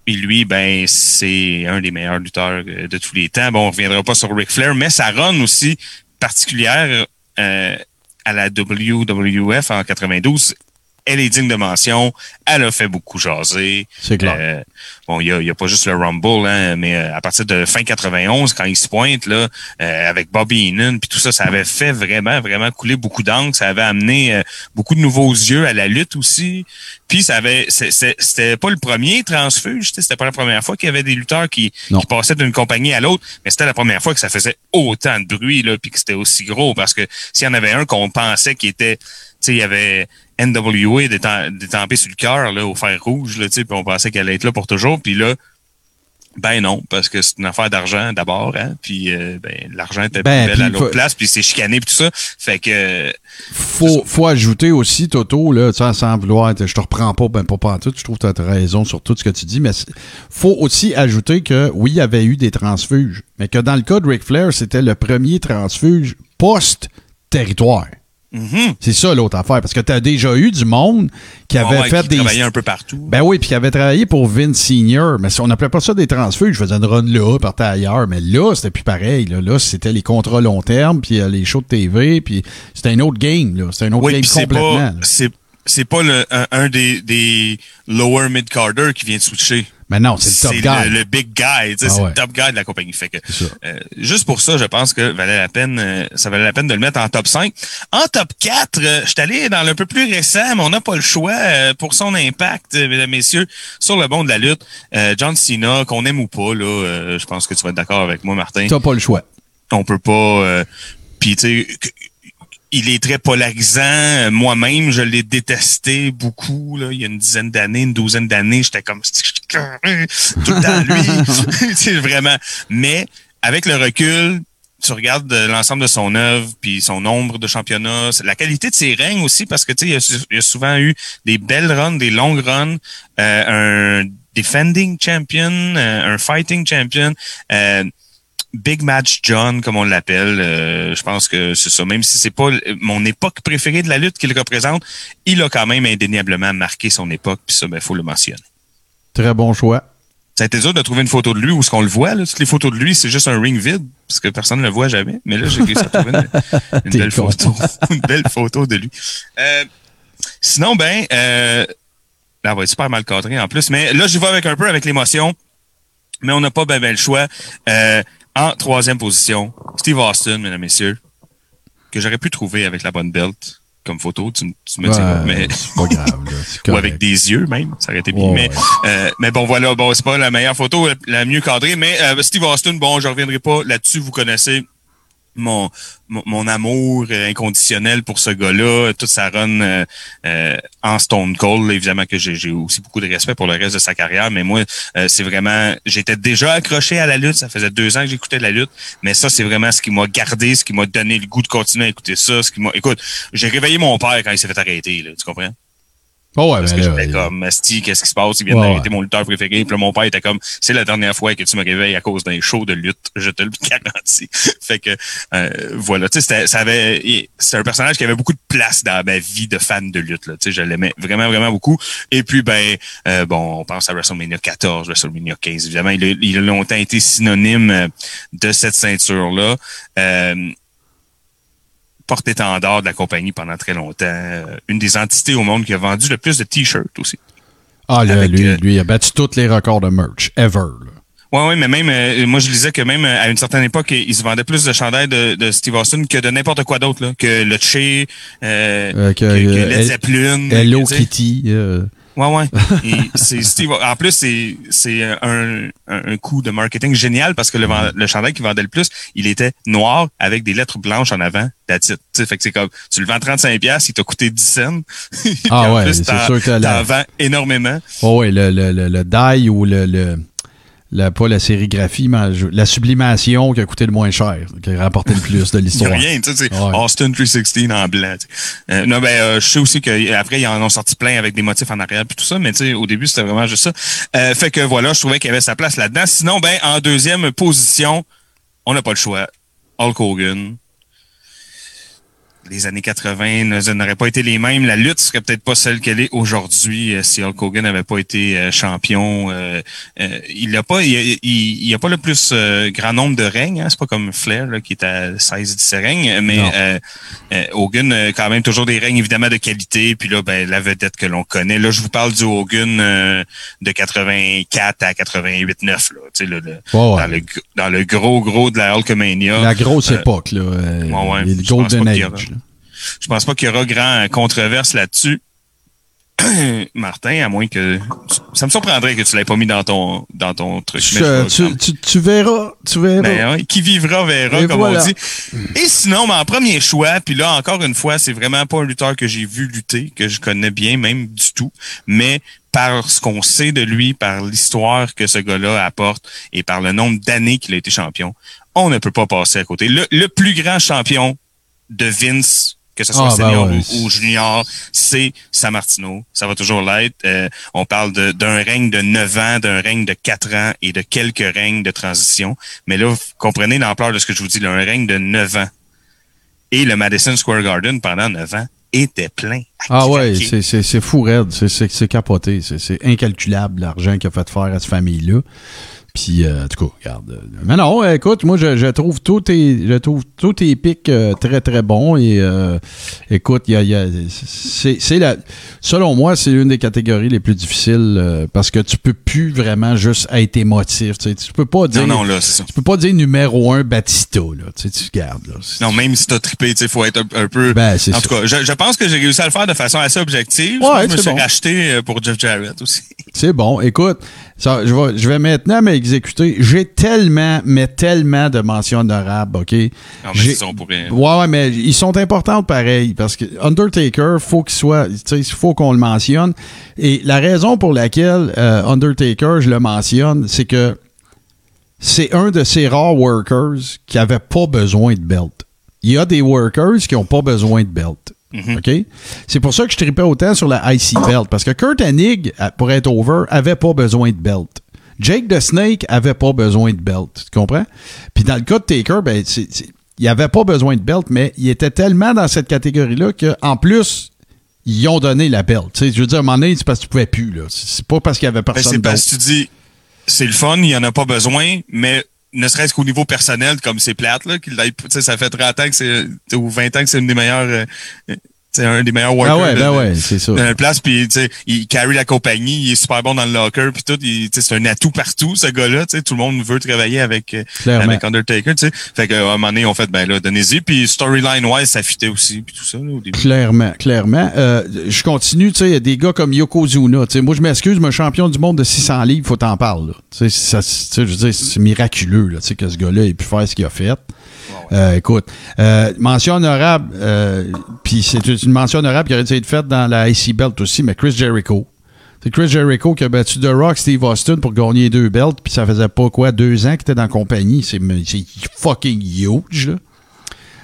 Puis lui, ben, c'est un des meilleurs lutteurs euh, de tous les temps. Bon, on reviendra pas sur Ric Flair, mais sa run aussi particulière euh, à la WWF en 92, elle est digne de mention. Elle a fait beaucoup jaser. C'est clair. Euh, bon, il y a, y a pas juste le Rumble, hein, mais euh, à partir de fin 91, quand il se pointe là, euh, avec Bobby Heenan, puis tout ça, ça avait fait vraiment, vraiment couler beaucoup d'encre. Ça avait amené euh, beaucoup de nouveaux yeux à la lutte aussi. Puis ça avait, c'était pas le premier transfuge, tu sais, c'était pas la première fois qu'il y avait des lutteurs qui, qui passaient d'une compagnie à l'autre, mais c'était la première fois que ça faisait autant de bruit là, puis que c'était aussi gros parce que s'il y en avait un qu'on pensait qui était, tu sais, il y avait NWA détampé sur le cœur là au fer rouge là, tu sais, puis on pensait qu'elle allait être là pour toujours, puis là. Ben non, parce que c'est une affaire d'argent d'abord, hein. Puis euh, ben l'argent était Ben, plus belle à l'autre faut- place, puis c'est chicané puis tout ça. Fait que Faut, faut ajouter aussi, Toto, là, sans vouloir, être- je te reprends pas, ben pas pantoute, je trouve que tu as raison sur tout ce que tu dis, mais faut aussi ajouter que, oui, il y avait eu des transfuges, mais que dans le cas de Ric Flair, c'était le premier transfuge post-territoire. Mhm. C'est ça l'autre affaire. Parce que tu as déjà eu du monde qui Ouais, avait ouais, fait qui des. travaillait un peu partout. Ben oui, puis qui avait travaillé pour Vince Senior. Mais si on n'appelait pas ça des transferts, je faisais une run là, partais ailleurs. Mais là, c'était plus pareil. Là, Là, c'était les contrats long terme, puis euh, les shows de TV, puis c'était un autre game. là. C'était un autre oui, game c'est complètement. pas, c'est, pas le, un, un des, des lower mid-carder qui vient de switcher. Mais non, c'est le top guy. le, le big guy, tu sais, Ah c'est ouais. le top guy de la compagnie. Fait que, C'est euh, juste pour ça, je pense que valait la peine, euh, ça valait la peine de le mettre en top 5. En top 4, euh, je suis allé dans le peu plus récent, mais on n'a pas le choix euh, pour son impact, mesdames, messieurs, sur le bon de la lutte. Euh, John Cena, qu'on aime ou pas, là, euh, je pense que tu vas être d'accord avec moi, Martin T'as pas le choix. on peut pas euh, puis tu sais il est très polarisant. Euh, moi-même je l'ai détesté beaucoup là il y a une dizaine d'années une douzaine d'années. J'étais comme tout le temps lui. C'est vraiment. Mais avec le recul tu regardes euh, l'ensemble de son œuvre puis son nombre de championnats la qualité de ses règnes aussi parce que tu sais il y a su- il y, a souvent eu des belles runs des longues runs euh, un defending champion euh, un fighting champion euh, Big Match John, comme on l'appelle, euh, je pense que c'est ça. Même si c'est pas mon époque préférée de la lutte qu'il représente, il a quand même indéniablement marqué son époque, puis ça, ben, faut le mentionner. Très bon choix. Ça a été dur de trouver une photo de lui où ce qu'on le voit. Là. Toutes les photos de lui, c'est juste un ring vide, parce que personne ne le voit jamais. Mais là, j'ai réussi à trouver une, une belle con. photo. une belle photo de lui. Euh, sinon, ben, euh, là, on va être super mal cadré en plus. Mais là, j'y vais avec un peu avec l'émotion. Mais on n'a pas ben, ben le choix. Euh, en troisième position, Steve Austin, mesdames, messieurs, que j'aurais pu trouver avec la bonne belt comme photo. Tu, me mais C'est pas grave. Là. Ou avec des yeux même, ça aurait été bien. Ouais, mais, ouais. euh, mais bon, voilà, bon, c'est pas la meilleure photo, la, la mieux cadrée, mais euh, Steve Austin, bon, je reviendrai pas là-dessus, vous connaissez mon, mon, amour inconditionnel pour ce gars-là, toute sa run euh, euh, en Stone Cold, évidemment que j'ai j'ai aussi beaucoup de respect pour le reste de sa carrière, mais moi, euh, c'est vraiment, j'étais déjà accroché à la lutte, ça faisait deux ans que j'écoutais la lutte, mais ça, c'est vraiment ce qui m'a gardé, ce qui m'a donné le goût de continuer à écouter ça, ce qui m'a, écoute, j'ai réveillé mon père quand il s'est fait arrêter, là, tu comprends? Oh, ouais, Parce que j'étais comme, Asti, qu'est-ce qui se passe? Il vient d'arrêter ouais. mon lutteur préféré. Puis là, mon père était comme, c'est la dernière fois que tu me réveilles à cause d'un show de lutte. Je te le garantis. fait que, euh, voilà. Tu sais, c'était- ça avait, c'est un personnage qui avait beaucoup de place dans ma vie de fan de lutte, là. Tu sais, je l'aimais vraiment, vraiment beaucoup. Et puis, ben, euh, bon, on pense à WrestleMania 14, WrestleMania 15. Évidemment, il a, il a longtemps été synonyme euh, de cette ceinture-là. Euh, porte-étendard de la compagnie pendant très longtemps. Euh, une des entités au monde qui a vendu le plus de t-shirts aussi. Ah, là, avec, lui, euh, lui, il a battu tous les records de merch, ever. là. Ouais, ouais, mais même, euh, moi, je lisais que même euh, à une certaine époque, il se vendait plus de chandails de, de Steve Austin que de n'importe quoi d'autre. Que le Che, euh, que, que, que Led Zeppelin. Hello. Kitty. Ouais, ouais. Et c'est Steve. En plus, c'est c'est un, un, un coup de marketing génial parce que le, le chandail qui vendait le plus, il était noir avec des lettres blanches en avant. That's it. Tu sais, fait que c'est comme tu le vends 35 pièces, il t'a coûté 10 cents. Ah en ouais, plus, c'est sûr que la- t'en vends énormément. Oh oui, le, le, le, le die ou le, le, la- pas la sérigraphie, mais la sublimation qui a coûté le moins cher, qui a rapporté le plus de l'histoire. rien, tu sais, Ouais. Austin 316 en blanc. Euh, non, ben, euh, je sais aussi qu'après, ils en ont sorti plein avec des motifs en arrière puis tout ça, mais tu sais, au début, c'était vraiment juste ça. Euh, fait que voilà, je trouvais qu'il y avait sa place là-dedans. Sinon, ben, en deuxième position, on n'a pas le choix. Hulk Hogan. Les années 80 ne- n'auraient pas été les mêmes. La lutte serait peut-être pas celle qu'elle est aujourd'hui euh, si Hulk Hogan n'avait pas été euh, champion. Euh, euh, il n'a pas, il, il, il a pas le plus euh, grand nombre de règnes. Hein? C'est pas comme Flair là, qui est à 16-17 règnes, mais Hogan quand même toujours des règnes évidemment de qualité. Puis là, ben la vedette que l'on connaît. Là, je vous parle du Hogan euh, de 84 à 88-9 là. Tu sais, le, le- Ouais, ouais. Dans, le, dans le gros gros de la Hulkamania. La grosse époque, là. ouais, ouais, le Golden. Age. là. Je pense pas qu'il y aura grand controverse là-dessus. Martin, à moins que ça me surprendrait que tu l'aies pas mis dans ton dans ton truc. mais je Tu, tu, tu, tu verras, tu verras. Ben, ouais, qui vivra verra, Et comme voilà. on dit. Et sinon, mon premier choix, puis là, encore une fois, c'est vraiment pas un lutteur que j'ai vu lutter, que je connais bien, même du tout, mais par ce qu'on sait de lui, par l'histoire que ce gars-là apporte et par le nombre d'années qu'il a été champion, on ne peut pas passer à côté. Le, le plus grand champion de Vince, que ce soit Ah, ben senior ouais. ou, ou junior, c'est Sammartino. Ça va toujours l'être. Euh, on parle d'un règne de 9 ans, d'un règne de 4 ans et de quelques règnes de transition. Mais là, vous comprenez l'ampleur de ce que je vous dis, là, un règne de 9 ans. Et le Madison Square Garden, pendant 9 ans, était plein. Ah ouais, c'est- fou raide, c'est- capoté, c'est c'est incalculable l'argent qu'il a fait faire à cette famille-là. Puis, euh, en tout cas, regarde. euh, Mais non, écoute, moi, je, je trouve tous tes, je trouve tous tes pics euh, très, très bons. Et euh, écoute, y a, il y a- c'est, la, selon moi, c'est une des catégories les plus difficiles parce que tu peux plus vraiment juste être émotif. Tu, sais. tu peux pas dire, Non, non, là, c'est ça. tu peux pas dire numéro un Batista. Là, tu, sais, tu regardes. Là. Non, même si t'as trippé, tu sais, faut être un, un peu. Ben, c'est en ça. tout cas, je, je pense que j'ai réussi à le faire de façon assez objective. Ouais, je me suis bon. racheté pour Jeff Jarrett aussi. C'est bon. Écoute, ça, je, vais, je vais maintenant m'exécuter. J'ai tellement, mais tellement de mentions honorables, OK? Non, mais c'est ça, on pourrait. Ouais, ouais, mais ils sont importants pareil parce que Undertaker, faut qu'il soit, tu sais, il faut qu'on le mentionne. Et la raison pour laquelle euh, Undertaker, je le mentionne, c'est que c'est un de ces rares workers qui avait pas besoin de belt. Il y a des workers qui ont pas besoin de belt. OK? C'est pour ça que je tripais autant sur la IC belt. Parce que Kurt Hennig, à- pour être over, avait pas besoin de belt. Jake the Snake avait pas besoin de belt. Tu comprends? Puis dans le cas de Taker, ben, c'est- c'est- il avait pas besoin de belt, mais il était tellement dans cette catégorie-là qu'en plus, ils ont donné la belt. Je veux dire, à un moment donné, c'est parce que tu pouvais plus. là. C'est c'est pas parce qu'il y avait Ben, personne c'est d'autre. parce que tu dis, c'est le fun, il y en a pas besoin, mais ne serait-ce qu'au niveau personnel, comme c'est plate, là, qu'il ça fait 30 ans que c'est, ou 20 ans que c'est une des meilleures, euh, sais, un des meilleurs workers Ah ouais, de, ben ouais, c'est de la place, puis tu sais, il carry la compagnie, il est super bon dans le locker, puis tout, c'est un atout partout, ce gars-là, tout le monde veut travailler avec, euh, Clairement. avec Undertaker, tu sais. Fait qu'à un moment donné, on fait, ben là, donnez-y, puis storyline-wise, ça fitait aussi, puis tout ça, là, au début. Clairement, clairement. Euh, je continue, tu sais, il y a des gars comme Yokozuna. Tu sais, moi, je m'excuse, mais champion du monde de 600 livres, faut t'en parler. Tu sais, je veux dire, c'est miraculeux, là, tu sais, que ce gars-là ait pu faire ce qu'il a fait. Euh, écoute, euh, mention honorable, euh, puis c'est une mention honorable qui aurait dû être faite dans la IC Belt aussi, mais Chris Jericho. C'est Chris Jericho qui a battu The Rock, Steve Austin pour gagner deux belts, puis ça faisait pas quoi, deux ans qu'il était dans la compagnie. C'est fucking huge, là.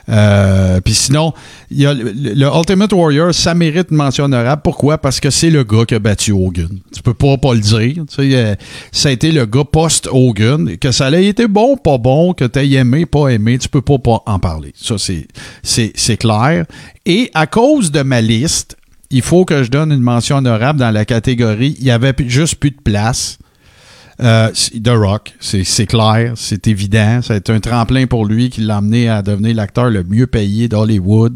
Euh, puis sinon, y a le, Ultimate Warrior, ça mérite une mention honorable. Pourquoi? Parce que c'est le gars qui a battu Hogan. Tu peux pas pas le dire. Euh, ça a été le gars post-Hogan. Que ça ait été bon, pas bon, que tu aimé, pas aimé, tu peux pas, pas en parler. Ça, c'est, clair. Et à cause de ma liste, il faut que je donne une mention honorable dans la catégorie. Il y avait juste plus de place. Euh, c'est- The Rock, c'est clair, c'est évident. Ça a été un tremplin pour lui qui l'a amené à devenir l'acteur le mieux payé d'Hollywood.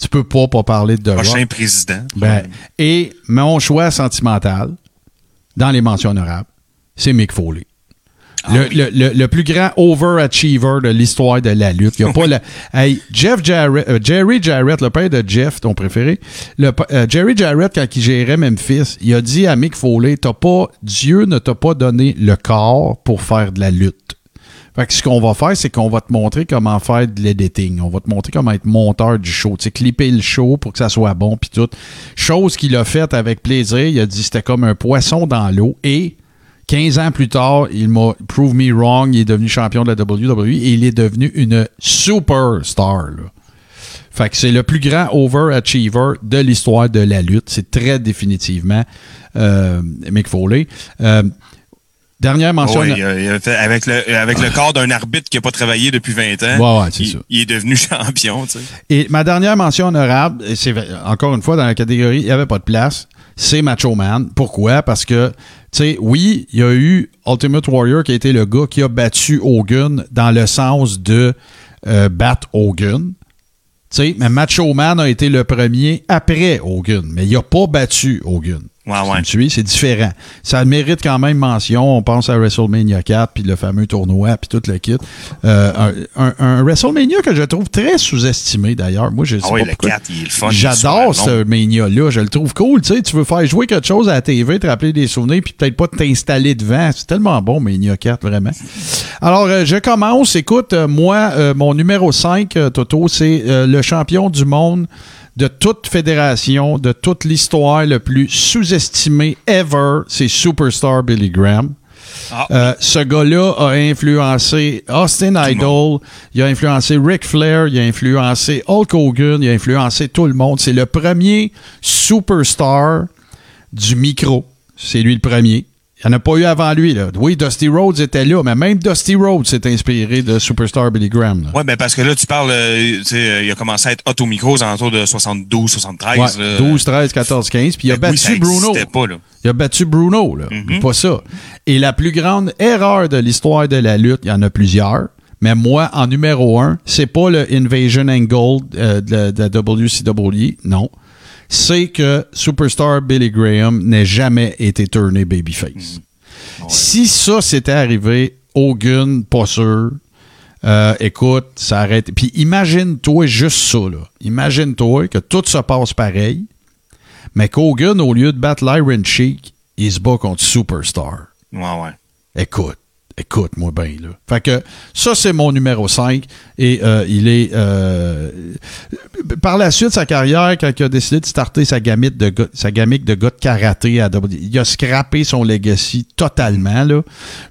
Tu peux pas pas parler de The Prochain Rock. président. Ben, et mon choix sentimental, dans les mentions honorables, c'est Mick Foley. Le, le- le- le plus grand overachiever de l'histoire de la lutte. Il y a pas la- hey, Jeff Jarrett, euh, Jerry Jarrett, le père de Jeff, ton préféré, le euh, Jerry Jarrett, quand il gérait Memphis, il a dit à Mick Foley, t'as pas, Dieu ne t'a pas donné le corps pour faire de la lutte. Fait que ce qu'on va faire, c'est qu'on va te montrer comment faire de l'editing. On va te montrer comment être monteur du show. Tu sais, clipper le show pour que ça soit bon, puis tout. Chose qu'il a faite avec plaisir. Il a dit c'était comme un poisson dans l'eau. Et 15 ans plus tard, il m'a prove me wrong. Il est devenu champion de la WWE et il est devenu une superstar. Là. Fait que c'est le plus grand overachiever de l'histoire de la lutte. C'est très définitivement euh, Mick Foley. Euh, dernière mention. Ouais, avec le, avec le corps d'un arbitre qui n'a pas travaillé depuis 20 ans, Ouais, ouais, c'est il, ça. il est devenu champion. Tu sais. Et ma dernière mention honorable, c'est encore une fois dans la catégorie, il n'y avait pas de place, c'est Macho Man. Pourquoi? Parce que, oui, il y a eu Ultimate Warrior qui a été le gars qui a battu Hogan dans le sens de euh, battre Hogan. Mais Macho Man a été le premier après Hogan, mais il n'a pas battu Hogan. Ouais, ouais. suis, c'est différent. Ça mérite quand même mention. On pense à WrestleMania 4, puis le fameux tournoi, puis tout le kit. Euh, un, un- un WrestleMania que je trouve très sous-estimé, d'ailleurs. Moi, je sais Ah oui, pas le pourquoi. 4, il est le fun. il est J'adore ce Mania-là. Je le trouve cool. Tu sais, tu veux faire jouer quelque chose à la TV, te rappeler des souvenirs, puis peut-être pas t'installer devant. C'est tellement bon, Mania 4, vraiment. Alors, euh, je commence. Écoute, euh, moi, euh, mon numéro 5, euh, Toto, c'est euh, le champion du monde de toute fédération, de toute l'histoire, le plus sous-estimé ever, c'est Superstar Billy Graham. Ah, Euh, ce gars-là a influencé Austin Idol, il a influencé Ric Flair, il a influencé Hulk Hogan, il a influencé tout le monde. C'est le premier superstar du micro. C'est lui le premier. Il n'y en a pas eu avant lui. Là. Oui, Dusty Rhodes était là, mais même Dusty Rhodes s'est inspiré de Superstar Billy Graham. Ouais, ben parce que là, tu parles, euh, euh, il a commencé à être Otto Micro aux alentours de 72, 73. Ouais, là. 12, 13, 14, 15. Puis il a Ben oui, battu Bruno. pas, là. Il a battu Bruno, là. Mhm. Pas ça. Et la plus grande erreur de l'histoire de la lutte, il y en a plusieurs. Mais moi, en numéro un, c'est pas le Invasion Angle euh, de, la- de la WCW, non. C'est que Superstar Billy Graham n'ait jamais été tourné babyface. Si ça s'était arrivé, Hogan, pas sûr. Euh, écoute, ça arrête. Puis imagine-toi juste ça, là. Imagine-toi que tout se passe pareil, mais qu'Hogan, au lieu de battre l'Iron Sheik, il se bat contre Superstar. Ouais, ouais. Écoute, écoute-moi bien, là. Fait que ça, c'est mon numéro 5. Et euh, il est. euh, par la suite, sa carrière, quand il a décidé de starter sa gamique de sa gamique de gars de karaté, à il a scrappé son legacy totalement, là.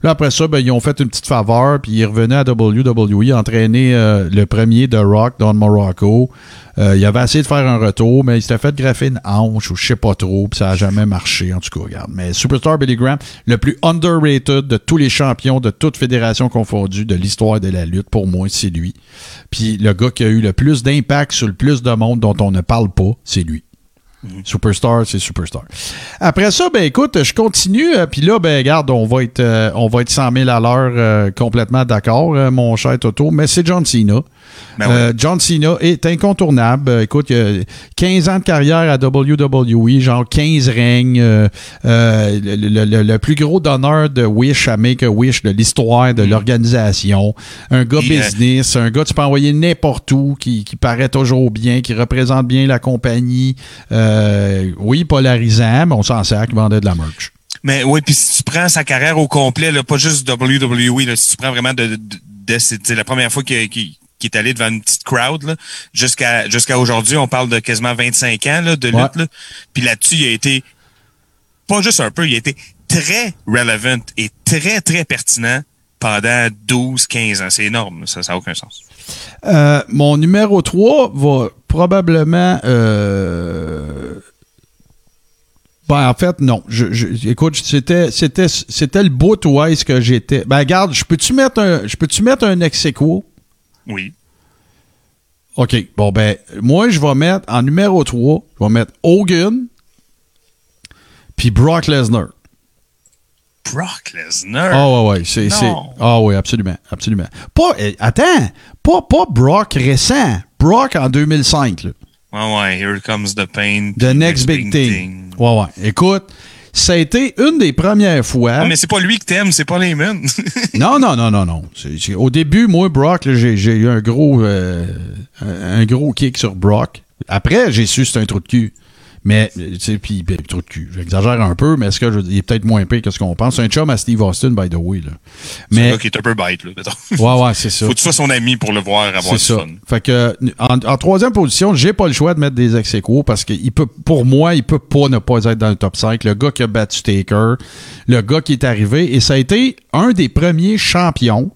Là, après ça, ben, ils ont fait une petite faveur, puis il revenu à WWE, entraîner euh, le premier de Rock, Don Morocco. Il avait essayé de faire un retour, mais il s'était fait graffer une hanche ou je sais pas trop, puis ça a jamais marché, en tout cas, regarde. Mais Superstar Billy Graham, le plus underrated de tous les champions de toute fédération confondue de l'histoire de la lutte, pour moi, c'est lui. Puis le gars qui a eu le plus d'impact sur le plus de monde dont on ne parle pas, c'est lui. Superstar, c'est Superstar. Après ça, ben écoute, je continue. euh, Puis là, ben regarde, on va être, euh, on va être 100 000 à l'heure euh, complètement d'accord, mon cher Toto. Mais c'est John Cena. Ben oui. Euh, John Cena est incontournable. Euh, écoute, il a 15 ans de carrière à WWE, genre 15 règnes. euh, euh, le, le- le- le plus gros donneur de Wish à Make a Wish de l'histoire de l'organisation. Un gars Et, business, un gars tu peux envoyer n'importe où, qui, qui paraît toujours bien, qui représente bien la compagnie. Oui, polarisant, mais on s'en sert, qui vendait de la merch. Mais oui, puis si tu prends sa carrière au complet, là, pas juste WWE, là, si tu prends vraiment de, de, de- c'est la première fois qu'il qu'il- qu'il est allé devant une petite crowd, là, jusqu'à jusqu'à aujourd'hui, on parle de quasiment 25 ans là, de lutte. Ouais. Là. Puis là-dessus, il a été pas juste un peu, il a été très relevant et très, très pertinent pendant 12-15 ans. C'est énorme, ça n'a aucun sens. Euh, mon numéro 3 va probablement. euh, Ben, en fait, non. Je, je- écoute, c'était, c'était, c'était le bout où est-ce que j'étais. Ben, regarde, je peux-tu mettre un, je peux-tu mettre un ex aequo? Oui. OK. Bon, ben, moi, je vais mettre en numéro 3, je vais mettre Hogan, puis Brock Lesnar. Brock Lesnar? Ah ouais, ouais, c'est, Ah ouais, absolument, absolument. Pas, eh, attends, pas, pas Brock récent, Brock en 2005, là. Ouais, ouais, here comes the pain. The next big thing. Ouais, ouais. Écoute, ça a été une des premières fois. Mais c'est pas lui que t'aimes, c'est pas les men. Non, non, non, non, non. C'est- c'est- au début, moi, Brock, j'ai, eu un gros, euh, un, un gros kick sur Brock. Après, j'ai su que c'était un trou de cul. Mais, euh, tu sais, puis, ben, trou de cul. J'exagère un peu, mais est-ce que je, il est peut-être moins pire que ce qu'on pense? C'est un chum à Steve Austin, by the way, là. C'est un Mais, gars qui est un peu bête, là, mettons. ouais, ouais, c'est ça. Faut que tu sois son ami pour le voir avoir C'est du ça. fun. Fait que en, en troisième position, j'ai pas le choix de mettre des ex parce que il peut, pour moi, il peut pas ne pas être dans le top 5. Le gars qui a battu Taker, le gars qui est arrivé, et ça a été un des premiers champions.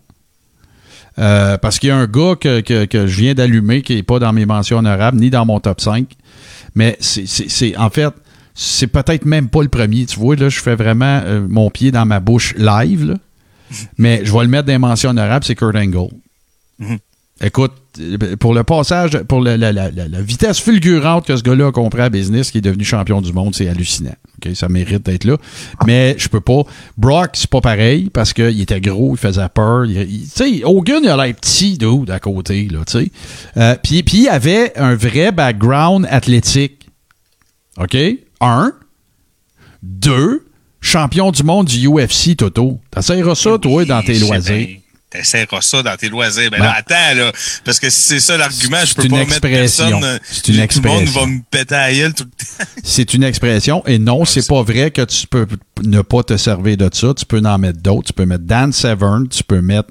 euh, parce qu'il y a un gars que, que- que je viens d'allumer qui est pas dans mes mentions honorables ni dans mon top 5. Mais c'est- en fait, c'est peut-être même pas le premier. Tu vois, là, je fais vraiment euh, mon pied dans ma bouche live. là. Mais je vais le mettre dans les mentions c'est Kurt Angle. Écoute, pour le passage, pour le- la, la- la- la vitesse fulgurante que ce gars-là a compris à business, qui est devenu champion du monde, c'est hallucinant. Ça mérite d'être là. Mais je peux pas. Brock, c'est pas pareil parce qu'il était gros, il faisait peur. Tu sais, Hogan, il a l'air petit, dude, à côté, là, tu sais. Euh, Puis puis il avait un vrai background athlétique. OK? Un. Deux. Champion du monde du UFC, Toto. T'essayeras ça, toi, dans tes loisirs. T'essaieras ça dans tes loisirs. Ben, Ben, là, attends, là. Parce que si c'est ça l'argument, je peux une pas mettre expression. personne. euh, C'est une Tout le monde expression. va me péter à la gueule tout le temps. C'est une expression. Et non, c'est pas vrai que tu peux ne pas te servir de ça. Tu peux en mettre d'autres. Tu peux mettre Dan Severn. Tu peux mettre,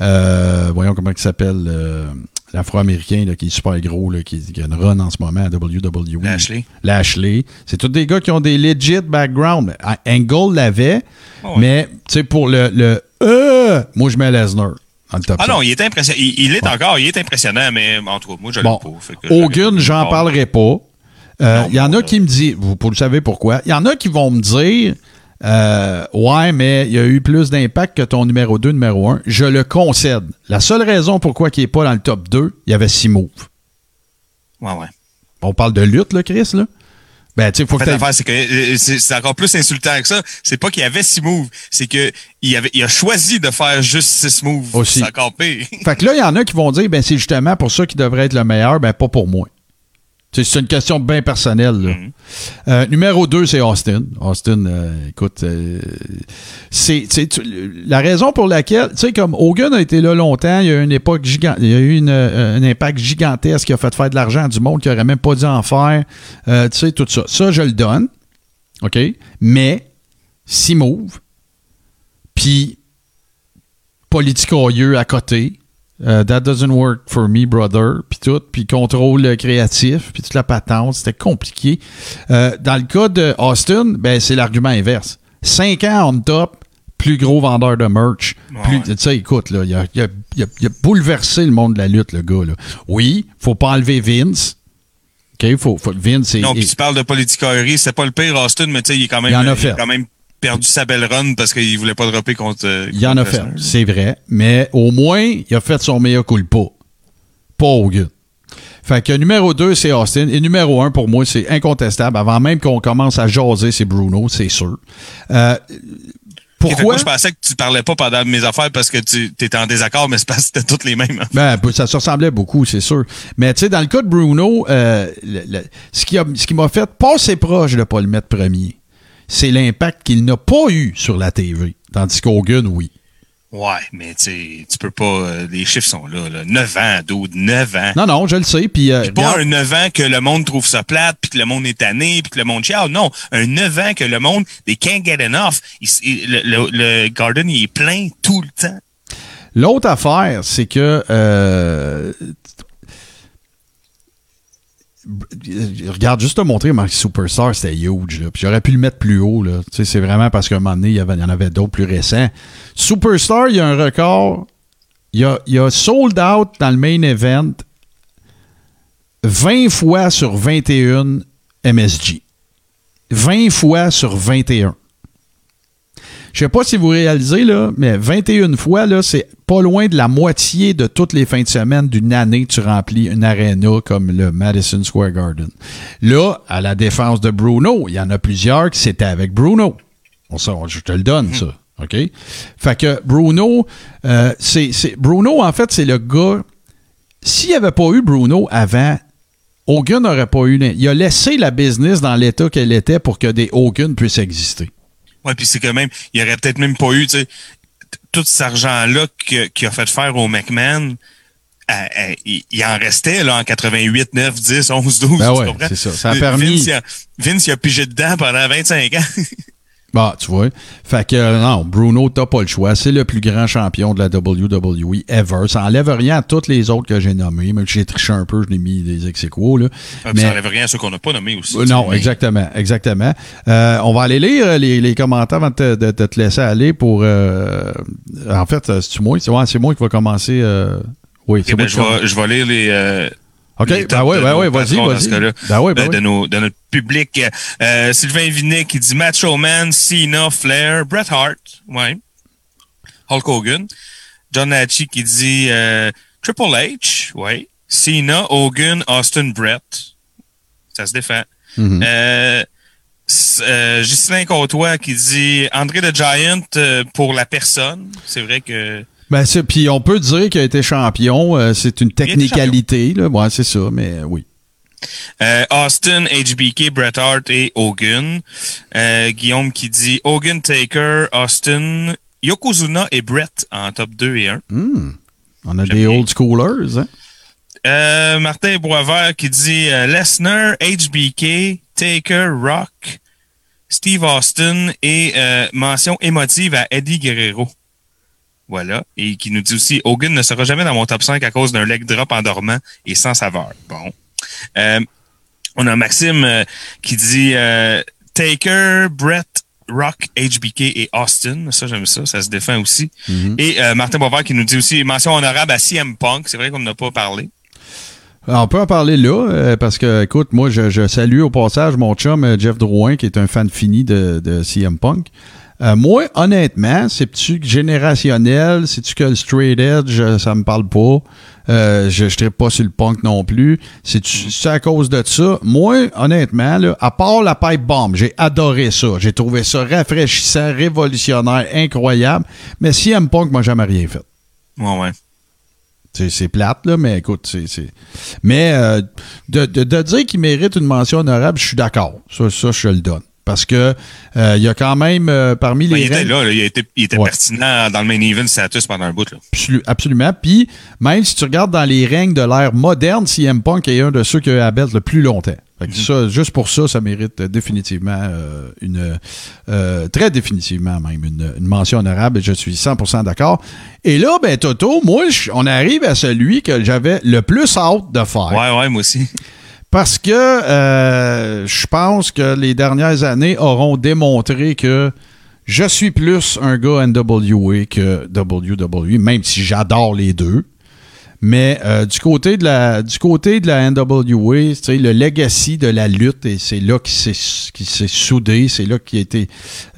euh, voyons comment il s'appelle, euh, l'afro-américain qui est super gros, là, qui, qui a une run en ce moment à WWE. Lashley. Lashley. C'est tous des gars qui ont des legit background. Angle l'avait, ouais. mais tu sais, pour le, le euh, moi je mets Lesnar Ah 5. non, il est impressionnant. Il, il est encore, il est impressionnant, mais en tout cas, moi, je Bon, pas. Pas- j'en parlerai pas. Euh, Il y en a qui me disent, vous, vous le savez pourquoi, il y en a qui vont me dire, Euh, ouais, mais il y a eu plus d'impact que ton numéro 2, numéro 1. Je le concède. La seule raison pourquoi il n'est pas dans le top 2, il y avait 6 moves. Ouais, ouais. On parle de lutte, là, Chris, là? Ben, tu sais, faut En que fait, c'est que euh, c'est c'est encore plus insultant que ça. C'est pas qu'il y avait six moves, c'est que il, avait, il a choisi de faire juste six moves. Aussi. C'est encore pire. Fait que là, il y en a qui vont dire, ben, c'est justement pour ça qu'il devrait être le meilleur, ben, pas pour moi. C'est une question bien personnelle. là. Mhm. Euh, numéro 2, c'est Austin. Austin, euh, écoute, euh, c'est la raison pour laquelle, tu sais, comme Hogan a été là longtemps, il y a eu une époque gigante, il y a eu une, euh, un impact gigantesque qui a fait faire de l'argent à du monde qui aurait même pas dû en faire. Tu sais, tout ça. Ça, je le donne. OK? Mais, six moves, puis politicoyeux à côté. Euh, that doesn't work for me, brother. Puis tout. Puis contrôle créatif. Puis toute la patente. C'était compliqué. Euh, dans le cas de Austin, ben, c'est l'argument inverse. Cinq ans on top, plus gros vendeur de merch. Ouais. Tu sais, écoute, là, il a, il a- il a- il a bouleversé le monde de la lutte, le gars. Là. Oui, faut pas enlever Vince. OK, faut, faut, Vince Non, puis tu parles de politicoerie, c'est pas le pire, Austin, mais tu sais, il est quand même, Il en a il fait. quand même perdu sa belle run parce qu'il voulait pas dropper contre. euh, Il en a contre fait, c'est vrai. Mais au moins, il a fait son meilleur culpa. Pas Hogan. Fait que numéro 2, c'est Austin. Et numéro 1, pour moi, c'est incontestable. Avant même qu'on commence à jaser, c'est Bruno, c'est sûr. Euh, pourquoi? Moi, je pensais que tu parlais pas pendant mes affaires parce que tu étais en désaccord, mais c'est parce que c'était toutes les mêmes. hein. Ben, ça se ressemblait beaucoup, c'est sûr. Mais tu sais, dans le cas de Bruno, euh, le- le- ce qui a- ce qui m'a fait passer proche de pas le mettre premier, c'est l'impact qu'il n'a pas eu sur la TV. Tandis qu'Hogan, oui. Ouais, mais tu tu peux pas. euh, les chiffres sont là, là. 9 ans, dude, 9 ans. Non, non, je le sais. Puis, euh, pas un 9 ans que le monde trouve ça plate, puis que le monde est tanné, puis que le monde chiale. Non, un 9 ans que le monde, they can't get enough. Il s- il- le, le- le Garden, il est plein tout le temps. L'autre affaire, c'est que euh, regarde juste te montrer comment Superstar c'était huge là. Puis j'aurais pu le mettre plus haut là. Tu sais, c'est vraiment parce qu'à un moment donné il y, en avait d'autres plus récents. Superstar, il y a un record. Il il y a sold out dans le main event 20 fois sur 21 MSG. 20 fois sur 21. Je sais pas si vous réalisez, là, mais 21 fois, là, c'est pas loin de la moitié de toutes les fins de semaine d'une année que tu remplis une arena comme le Madison Square Garden. Là, à la défense de Bruno, il y en a plusieurs qui c'était avec Bruno. On, ça, on- je te le donne, ça. OK? Fait que Bruno, euh, c'est, Bruno, en fait, c'est le gars. S'il n'y avait pas eu Bruno avant, Hogan n'aurait pas eu. Il a laissé la business dans l'état qu'elle était pour que des Hogan puissent exister. Ouais, puis c'est que même, il aurait peut-être même pas eu, tu sais, tout cet argent-là qu'il a fait faire au McMahon. euh, euh, il, il en restait là en 88, 9, 10, 11, 12. Ben ouais, c'est ça. Ça a Vince, permis- il a, Vince, il a pigé dedans pendant 25 ans. Bah, tu vois. Fait que, euh, non, Bruno, t'as pas le choix. C'est le plus grand champion de la WWE ever. Ça enlève rien à tous les autres que j'ai nommés. Même si j'ai triché un peu, je l'ai mis des ex là. Ah, Mais- Ça enlève rien à ceux qu'on n'a pas nommés aussi. Euh, non, exactement, exactement. Euh, on va aller lire euh, les, les commentaires avant de te, de- de te laisser aller pour. euh, en fait, c'est moi, c'est ouais, moi qui va commencer. euh, oui, c'est moi ben, je, commence. vais, je vais lire les. Ok, ben tops ouais, de ben ouais, vas-y, vas-y. Ben ouais, ben de, nos, de notre public. Euh, Sylvain Vinet qui dit Macho Man, Cena, Flair, Bret Hart, ouais. Hulk Hogan. John Natchi qui dit euh, Triple H, ouais. Cena, Hogan, Austin, Bret. Ça se défend. Mhm. Euh, euh, Ghislain Côtois qui dit André the Giant pour la personne. C'est vrai que Ben, c'est- puis on peut dire qu'il a été champion. euh, c'est une technicalité, là. Ouais, c'est ça, mais oui. Euh, Austin, HBK, Bret Hart et Hogan. Euh, Guillaume qui dit Hogan, Taker, Austin, Yokozuna et Bret en top 2 et 1. Hmm. On a des bien. old schoolers, hein? Euh, Martin Boisvert qui dit Lesnar, HBK, Taker, Rock, Steve Austin et mention émotive à Eddie Guerrero. Voilà. Et qui nous dit aussi Hogan ne sera jamais dans mon top 5 à cause d'un leg drop en dormant et sans saveur. Bon. Euh, on a Maxime euh, qui dit euh, Taker, Brett, Rock, HBK et Austin. Ça, j'aime ça. Ça se défend aussi. Et euh, Martin Boisvert qui nous dit aussi mention honorable à CM Punk. C'est vrai qu'on n'a pas parlé. On peut en parler là, parce que, écoute, moi, je, je salue au passage mon chum Jeff Drouin, qui est un fan fini de, de CM Punk. Euh, moi, honnêtement, c'est-tu générationnel? C'est-tu que le straight edge, euh, ça me parle pas? Euh, je ne pas sur le punk non plus. C'est-tu c'est à cause de ça? Moi, honnêtement, là, à part la pipe bomb, j'ai adoré ça. J'ai trouvé ça rafraîchissant, révolutionnaire, incroyable. Mais CM Punk m'a jamais rien fait. Ouais, ouais. C'est, plate, là, mais écoute, c'est. c'est- Mais euh, de, de- de dire qu'il mérite une mention honorable, je suis d'accord. Ça, ça, je le donne. Parce que euh, il y a quand même euh, parmi Ben, les il était là, là, il était, il était Ouais. pertinent dans le main event status pendant un bout. Là. Absolu- absolument. Puis, même si tu regardes dans les règnes de l'ère moderne, CM Punk est un de ceux qui a eu belt le plus longtemps. Fait que ça, juste pour ça, ça mérite définitivement euh, une. très définitivement même, une, une mention honorable. et Je suis 100% d'accord. Et là, ben, Toto, moi, on arrive à celui que j'avais le plus hâte de faire. Ouais, ouais, moi aussi. Parce que euh, je pense que les dernières années auront démontré que je suis plus un gars NWA que WWE, même si j'adore les deux. Mais euh, du côté de la du côté de la NWA, le legacy de la lutte, et c'est là qui s'est s'est soudé, c'est là qui a été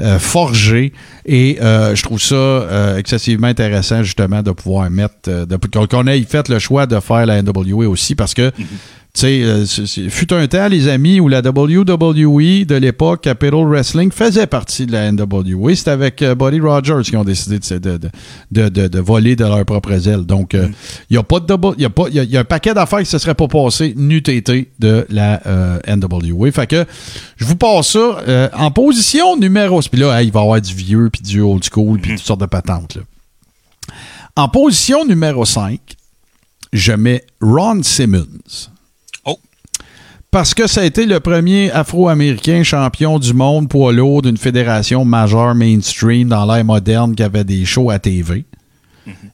euh, forgé. Et euh, je trouve ça euh, excessivement intéressant justement de pouvoir mettre euh, de- qu'on ait fait le choix de faire la NWA aussi parce que tu sais, euh, fut un temps, les amis, où la WWE de l'époque, Capital Wrestling, faisait partie de la NWA. C'est avec euh, Buddy Rogers qui ont décidé de, de, de, de- voler de leur propre aile. Donc, il n'y a pas de double- y a pas, y a, y a un paquet d'affaires qui ne se seraient pas passées n'eût été de la euh, NWA. Fait que je vous passe ça euh, en position numéro. Puis là, hey, il va y avoir du vieux, puis du old school, puis toutes sortes de patentes. là. En position numéro 5, je mets Ron Simmons. Parce que ça a été le premier Afro-Américain champion du monde poids lourd d'une fédération majeure mainstream dans l'ère moderne qui avait des shows à TV.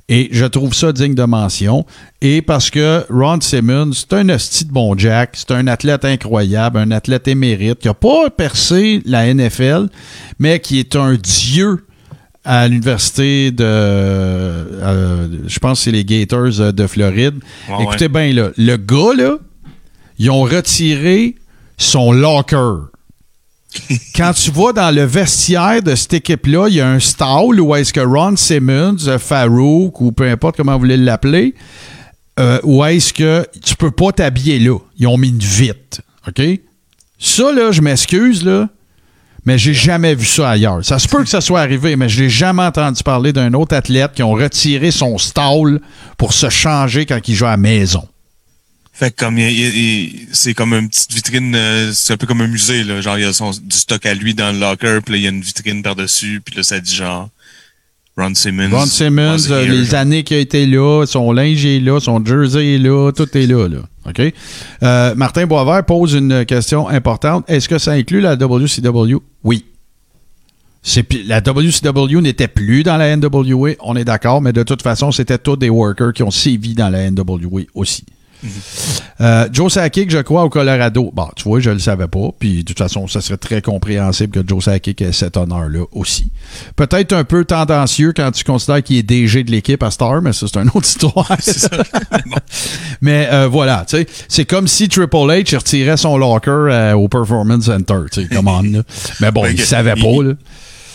Et je trouve ça digne de mention. Et parce que Ron Simmons, c'est un hostie de bon Jack, c'est un athlète incroyable, un athlète émérite qui n'a pas percé la NFL, mais qui est un dieu à l'université de, euh, je pense que c'est les Gators de Floride. Ouais, Écoutez bien, là, le gars, là, ils ont retiré son locker. Quand tu vas dans le vestiaire de cette équipe-là, il y a un stall où est-ce que Ron Simmons, Farouk ou peu importe comment vous voulez l'appeler, euh, où est-ce que tu peux pas t'habiller là. Ils ont mis une vitre. OK? Ça, là, je m'excuse, là, mais j'ai jamais vu ça ailleurs. Ça se peut que ça soit arrivé, mais je n'ai jamais entendu parler d'un autre athlète qui ont retiré son stall pour se changer quand il joue à la maison. Fait que comme c'est comme une petite vitrine, euh, c'est un peu comme un musée là, genre il y a son, du stock à lui dans le locker, puis là il y a une vitrine par dessus, puis là ça dit genre Ron Simmons. Ron Simmons, euh, here, les genre. années qu'il a été là, son linge est là, son jersey est là, tout est là. là. OK? Euh, Martin Boisvert pose une question importante. Est-ce que ça inclut la WCW? Oui. La WCW n'était plus dans la NWA, on est d'accord, mais de toute façon, c'était tous des workers qui ont sévi dans la NWA aussi. Euh, Joe Sakic, je crois, au Colorado. Bon, tu vois, je le savais pas. Puis, de toute façon, ça serait très compréhensible que Joe Sakic ait cet honneur-là aussi. Peut-être un peu tendancieux quand tu considères qu'il est DG de l'équipe à Star, mais ça, c'est une autre histoire. Ça. Mais euh, voilà, tu sais, c'est comme si Triple H retirait son locker euh, au Performance Center, tu sais. Mais bon, il que- savait il- pas, là.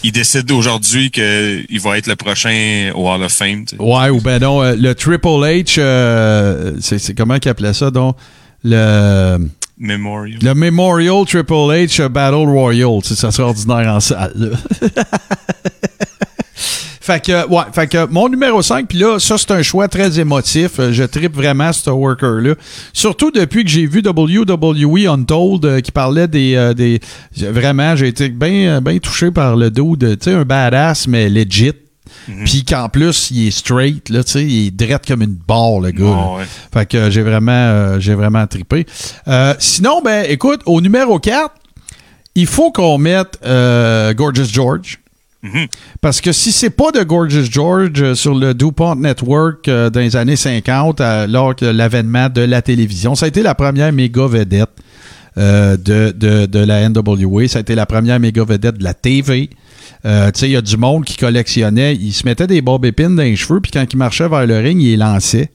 Il décide aujourd'hui qu'il va être le prochain au Hall of Fame. Ouais, ou ben non, euh, le Triple H, euh, c'est comment qu'il appelait ça, donc? Le... Memorial. Le Memorial Triple H Battle Royal, ça serait ordinaire en salle. fait que, ouais, fait que mon numéro 5, puis là, ça, c'est un choix très émotif. Euh, Je tripe vraiment ce worker-là. Surtout depuis que j'ai vu WWE Untold euh, qui parlait des. euh, des vraiment, j'ai été bien ben touché par le dos de, tu sais, un badass, mais legit. Puis qu'en plus, il est straight, là, tu sais, il est drette comme une barre, le gars. Ah ouais. Fait que euh, j'ai vraiment, euh, j'ai vraiment trippé. Euh, sinon, ben, écoute, au numéro 4, il faut qu'on mette euh, Gorgeous George. Mhm. Parce que si c'est pas de Gorgeous George euh, sur le DuPont Network euh, dans les années 50, euh, lors de l'avènement de la télévision, ça a été la première méga vedette euh, de, de, de la NWA. Ça a été la première méga vedette de la TV. Euh, il y a du monde qui collectionnait. Il se mettait des bob dans les cheveux, puis quand il marchait vers le ring, il les lançait.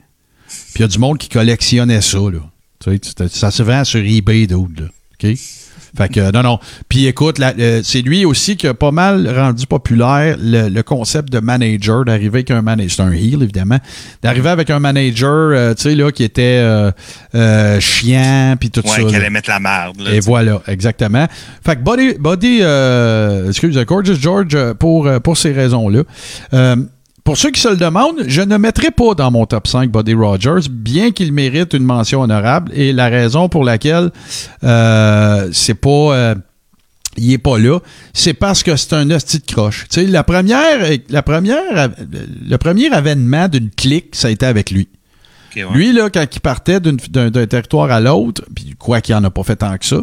Puis il y a du monde qui collectionnait ça, là. Tu sais, tu- ça se vend sur eBay, d'autres, là. OK? Fait que, non, non. Puis écoute, euh, c'est lui aussi qui a pas mal rendu populaire le, le concept de manager, d'arriver avec un manager. C'est un heel, évidemment. D'arriver avec un manager, euh, tu sais, là, qui était euh, euh, chiant, puis tout Ouais, ça. qui là. allait mettre la merde. là, Et voilà, exactement. Fait que Buddy, Buddy euh, excuse, Gorgeous George, euh, pour, pour ces raisons-là. Pour ceux qui se le demandent, je ne mettrai pas dans mon top 5 Buddy Rogers, bien qu'il mérite une mention honorable. Et la raison pour laquelle euh, c'est pas. euh, il est pas là, c'est parce que c'est un hostie de croche. Tu sais, la première, la première, le premier avènement d'une clique, ça a été avec lui. Ouais. Lui, là, quand il partait d'un territoire à l'autre, puis quoi qu'il en a pas fait tant que ça,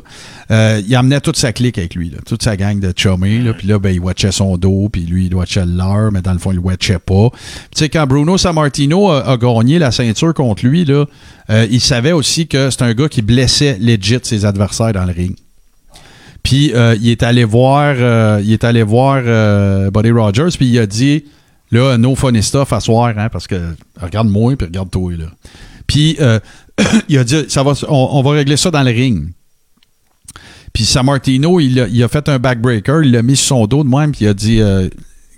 euh, il emmenait toute sa clique avec lui, là, toute sa gang de chummés, là, puis là, ben, il watchait son dos, puis lui, il watchait leur, mais dans le fond, il watchait pas. Tu sais, quand Bruno Sammartino a, a gagné la ceinture contre lui, là, euh, il savait aussi que c'est un gars qui blessait legit ses adversaires dans le ring. Puis euh, il est allé voir, il est allé voir Buddy Rogers, puis il a dit là, no funny stuff à soir, hein, parce que regarde-moi, puis regarde-toi là. Puis euh, il a dit ça va, on, va régler ça dans le ring. Puis Sammartino, il a, il a fait un backbreaker, il l'a mis sur son dos de même, puis il a dit euh,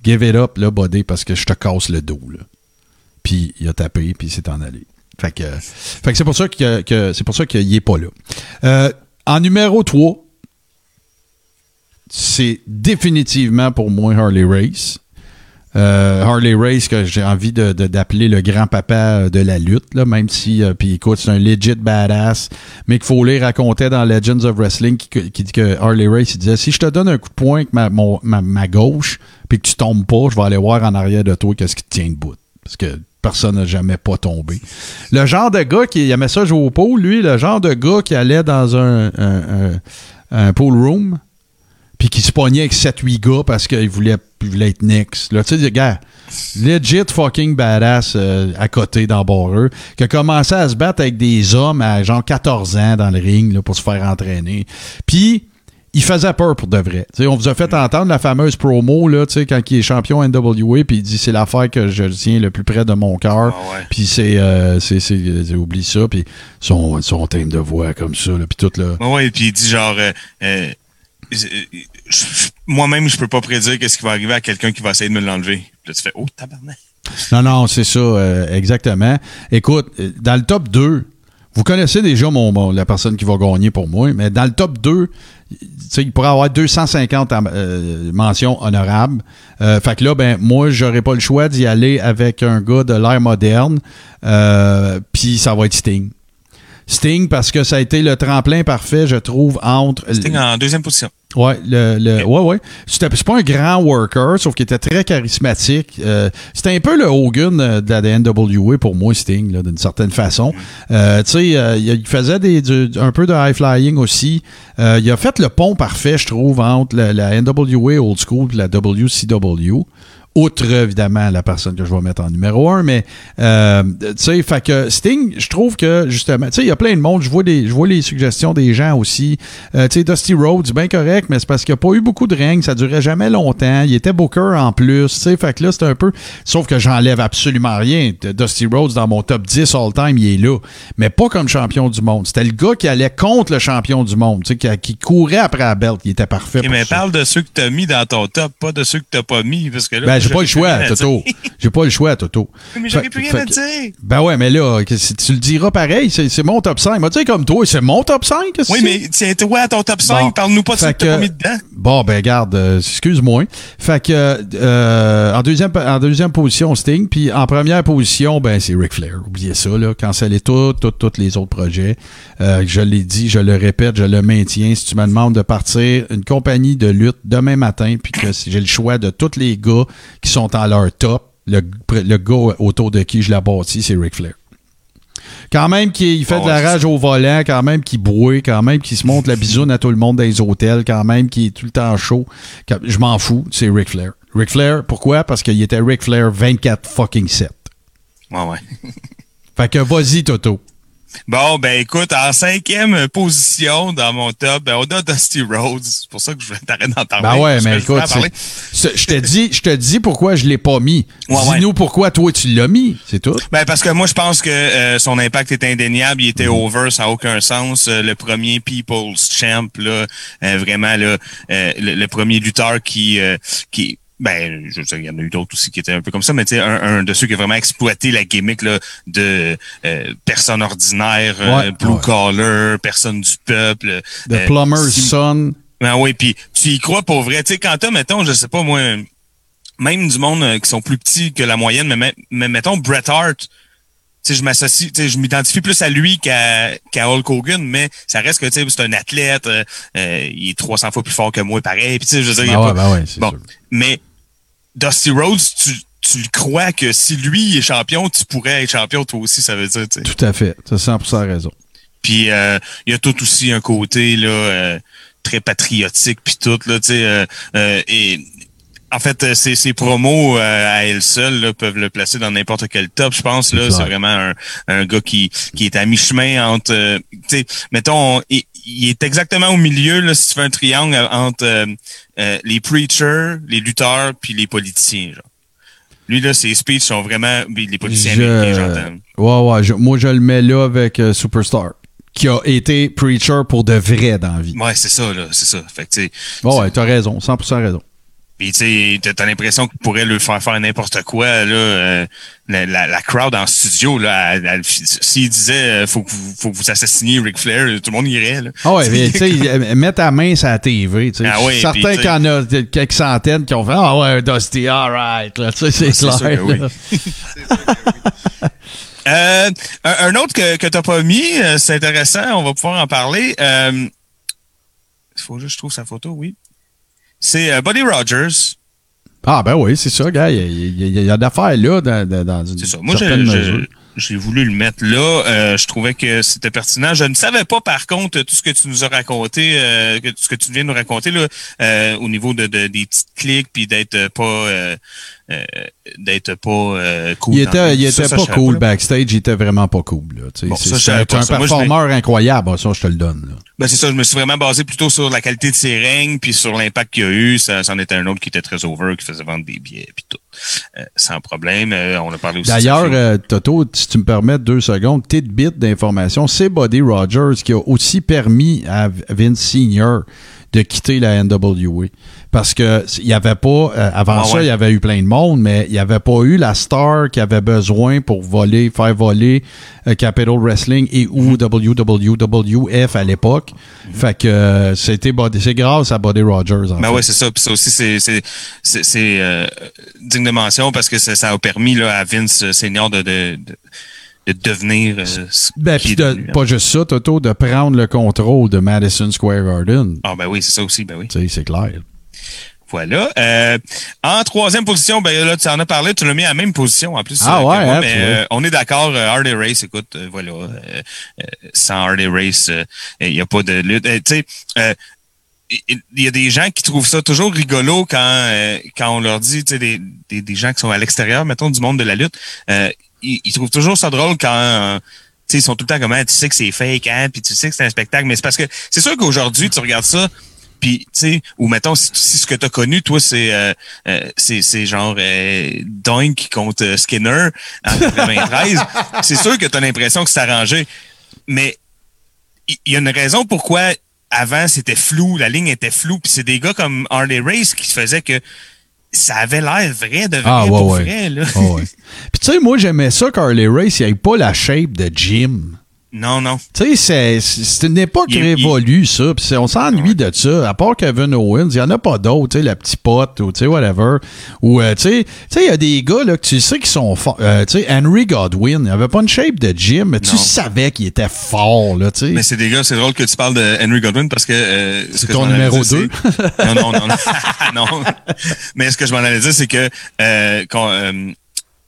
give it up là, Buddy, parce que je te casse le dos là. Puis il a tapé, puis il s'est en allé. Fait que, c'est pour ça que, c'est pour ça qu'il est pas là. Euh, en numéro 3, c'est définitivement pour moi Harley Race. Euh, Harley Race que j'ai envie de- d'appeler le grand-papa de la lutte, là, même si, euh, puis écoute, c'est un legit badass. Mick Foley racontait dans Legends of Wrestling qui, dit que Harley Race, il disait, si je te donne un coup de poing avec ma, ma, gauche, puis que tu tombes pas, je vais aller voir en arrière de toi qu'est-ce qui te tient debout. Parce que personne n'a jamais pas tombé. Le genre de gars qui aimait ça jouer au pool, lui, le genre de gars qui allait dans un, un, un- un pool room, puis qui se pognait avec 7-8 gars parce qu'il voulait, il voulait être next. Là, tu sais, gars, legit fucking badass euh, à côté dans qui a commencé à se battre avec des hommes à genre 14 ans dans le ring là, pour se faire entraîner. Puis, il faisait peur pour de vrai. On vous a fait entendre la fameuse promo là, quand il est champion NWA, puis il dit c'est l'affaire que je tiens le plus près de mon cœur. Ah. Puis c'est, euh, c'est, oublie ça, puis son, son thème de voix comme ça, puis tout là. Ouais, puis il dit genre, euh, euh, moi-même, je peux pas prédire qu'est-ce qui va arriver à quelqu'un qui va essayer de me l'enlever. Là, tu fais, oh, tabarnak. Non, non, c'est ça, euh, exactement. Écoute, euh, dans le top 2, vous connaissez déjà mon, mon- la personne qui va gagner pour moi, mais dans le top 2, tu sais, il pourrait avoir 250 euh, mentions honorables. Euh, fait que là, ben, moi, j'aurais pas le choix d'y aller avec un gars de l'ère moderne, puis ça va être Sting. Sting, parce que ça a été le tremplin parfait, je trouve, entre... Sting en deuxième position. Ouais, le, le, ouais, ouais. C'était c'est pas un grand worker, sauf qu'il était très charismatique. Euh, c'était un peu le Hogan euh, de la NWA pour moi, Sting, là, d'une certaine façon. Euh, tu sais, euh, il faisait des, du- un peu de high flying aussi. Euh, il a fait le pont parfait, je trouve, entre la, la NWA old school et la WCW. Outre, évidemment, la personne que je vais mettre en numéro un, mais, euh, tu sais, fait que Sting, je trouve que, justement, tu sais, il y a plein de monde, je vois, des, je vois les suggestions des gens aussi. Euh, tu sais, Dusty Rhodes, bien correct, mais c'est parce qu'il n'y a pas eu beaucoup de règnes, ça durait jamais longtemps. Il était Booker en plus, tu sais, fait que là, c'est un peu. Sauf que j'enlève absolument rien. Dusty Rhodes, dans mon top 10 all-time, il est là. Mais pas comme champion du monde. C'était le gars qui allait contre le champion du monde, tu sais, qui, qui courait après la belt. Il était parfait. Mais ça. parle de ceux que t'as mis dans ton top, pas de ceux que t'as pas mis, parce que là. Ben, j'ai pas le choix, Toto. J'ai pas le choix, Toto. Mais j'aurais plus rien à dire. Ben ouais, mais là, tu le diras pareil, c'est c'est mon top 5. Moi, tu sais, comme toi, c'est mon top 5. qu'est-ce Oui, mais tiens, toi, à ton top 5, Bon. parle-nous pas de Fait que t'as mis dedans. Bon, ben garde, euh, excuse-moi. Fait que euh, en, deuxième, en deuxième position, Sting, puis en première position, ben c'est Ric Flair. Oubliez ça, là. Cancellez tout, tout, tous les autres projets. Euh, je l'ai dit, je le répète, je le maintiens. Si tu me demandes de partir une compagnie de lutte demain matin, puis que si j'ai le choix de tous les gars qui sont en leur top, le, le gars autour de qui je la bâtis, c'est Ric Flair. Quand même qu'il fait de la rage au volant, quand même qu'il brouille, quand même qu'il se monte la bisoune à tout le monde dans les hôtels, quand même qu'il est tout le temps chaud. Quand- Je m'en fous, c'est Ric Flair. Ric Flair, pourquoi? Parce qu'il était Ric Flair 24 fucking 7. Ouais, ouais. Fait que vas-y, Toto. Bon, ben écoute, en cinquième position dans mon top, ben, on a Dusty Rhodes. C'est pour ça que je vais t'arrêter d'en parler. Ben ouais, mais écoute, je te dis, je te dis pourquoi je l'ai pas mis. Ouais, ouais. Dis-nous pourquoi toi tu l'as mis, c'est tout. Ben parce que moi je pense que euh, son impact est indéniable, il était Mm. over, ça n'a aucun sens. Euh, le premier People's Champ là, euh, vraiment là, euh, le, le premier lutteur qui euh, qui ben je sais il y en a eu d'autres aussi qui étaient un peu comme ça, mais tu sais un, un de ceux qui a vraiment exploité la gimmick là de euh, personne ordinaire, euh, blue ouais. collar, personne du peuple. The euh, Plumber's si- Son. ben oui, puis tu y crois pour vrai. Tu sais, quand t'as, mettons, je sais pas moi, même du monde euh, qui sont plus petits que la moyenne, mais, mais, mettons Bret Hart, tu sais, je m'associe, je m'identifie plus à lui qu'à qu'à Hulk Hogan, mais ça reste que tu sais, c'est un athlète, euh, euh, il est 300 fois plus fort que moi, pareil. Puis tu sais, je veux dire, il y a Ben ouais, pas- ben ouais, bon, sûr. mais Dusty Rhodes, tu tu le crois que si lui est champion, tu pourrais être champion toi aussi, ça veut dire, tu sais. Tout à fait. Tu as 100% raison. Puis euh, il y a tout aussi un côté là euh, très patriotique puis tout là, tu sais euh, euh, et en fait euh, ces, ces promos euh, à elle seule là, peuvent le placer dans n'importe quel top, je pense là, C'est vraiment un, un gars qui qui est à mi-chemin entre euh, tu sais mettons il, il est exactement au milieu là si tu fais un triangle entre euh, euh, les preachers, les lutteurs puis les politiciens genre. Lui là ses speeches sont vraiment les politiciens Je- américains j'entends. Ouais, ouais. je- moi, je le mets là avec euh, Superstar, qui a été preacher pour de vrai dans la vie. Ouais, c'est ça là, c'est ça. Fait que Ouais, ouais, t'as raison. 100% raison. Puis tu sais, t'as- l'impression qu'il pourrait lui faire faire n'importe quoi là. euh, la, la, la crowd en studio là, s'il disait euh, faut que vous faut que vous assassiniez Ric Flair, tout le monde irait là. Ah ouais, mais tu sais, euh, mets ta main sur la TV. tu sais. Ah Je suis oui, certain puis, tu sais- qu'il y en a quelques centaines qui ont fait Ah ouais, Dusty, alright. Tu sais, c'est Ah, sûr clair. que oui. Euh, un, un autre que, que t'as pas mis, euh, c'est intéressant, on va pouvoir en parler. Euh, il faut juste que je trouve sa photo, oui. C'est euh, Buddy Rogers. Ah ben oui, c'est ça, gars. Il y a, il y a- il y a d'affaires là dans, dans, une C'est ça. Moi, j'ai- certaine j'ai mesure. j'ai voulu le mettre là. Euh, je trouvais que c'était pertinent. Je ne savais pas, par contre, tout ce que tu nous as raconté, euh, que, ce que tu viens de nous raconter là, euh, au niveau de, de- des petites clics, puis d'être pas, euh, d'être pas euh, cool. Il était, il était ça, pas cool backstage, il était vraiment pas cool. Bon, c'est un, je performeur incroyable, ça je te le donne. là. Ben, c'est ça. Je me suis vraiment basé plutôt sur la qualité de ses règnes, puis sur l'impact qu'il y a eu. Ça, c'en était un autre qui était très over, qui faisait vendre des billets, puis tout. Euh, sans problème. Euh, on a parlé aussi. D'ailleurs, euh, Toto, si tu me permets deux secondes, petite bit d'information, c'est Buddy Rogers qui a aussi permis à Vince Senior de quitter la NWA. Parce que il y avait pas, euh, avant Ouais, ça, il y avait eu plein de monde, mais il n'y avait pas eu la star qu'il avait besoin pour voler, faire voler euh, Capital Wrestling et ou Mm-hmm. WWF à l'époque. Fait que euh, c'était c'est grâce à Buddy Rogers. En Ben fait. ouais, c'est ça. Puis ça aussi, c'est c'est c'est c'est, euh, digne de mention parce que ça, ça a permis là, à Vince Senior de de, de, de devenir. euh, ce Ben, puis est de- devenu, hein. pas juste ça, Toto, de prendre le contrôle de Madison Square Garden. Ah ben oui, c'est ça aussi. Ben oui. Tu sais, c'est clair. Voilà. Euh, en troisième position, ben là, tu en as parlé, tu l'as mis à la même position en plus. Ah euh, ouais, moi, hein, mais euh, on est d'accord, euh, Hardy Race, écoute, voilà. sans Hardy Race, il n'y a pas de lutte. Tu sais, euh, il il y a des gens qui trouvent ça toujours rigolo quand euh, quand on leur dit, tu sais, des, des, des gens qui sont à l'extérieur, mettons, du monde de la lutte, euh, ils, ils trouvent toujours ça drôle quand euh, ils sont tout le temps comme Ah, tu sais que c'est fake, hein, puis tu sais que c'est un spectacle, mais c'est parce que c'est sûr qu'aujourd'hui, tu regardes ça, puis tu sais, ou mettons, si, si ce que tu as connu, toi, c'est euh, euh, c'est c'est genre euh, Doink contre euh, Skinner en 93, c'est sûr que tu as l'impression que c'est arrangé. Mais il il y a une raison pourquoi avant c'était flou, la ligne était floue, puis c'est des gars comme Harley Race qui faisaient que ça avait l'air vrai de vrai Ah, ouais, pour ouais. vrai. Là. Ah ouais. Puis tu sais, moi, j'aimais ça qu'Harley Race, il n'y ait pas la shape de Jim. Non, non. Tu sais, c'est- une époque Il- révolue, ça. Puis c'est- on s'ennuie de ça. À part Kevin Owens, il n'y en a pas d'autres. Tu sais, la petite pote ou tu sais, whatever. Ou, euh, tu sais, tu sais, il y a des gars, là, que tu sais qui sont forts. Euh, tu sais, Henry Godwin, il avait pas une shape de Jim, mais tu savais qu'il était fort, là, tu sais. Mais c'est des gars, c'est drôle que tu parles de Henry Godwin parce que. euh, ce C'est ton numéro dire, deux. c'est- non, non, non, non. non. Mais ce que je m'en allais dire, c'est que euh, quand, euh,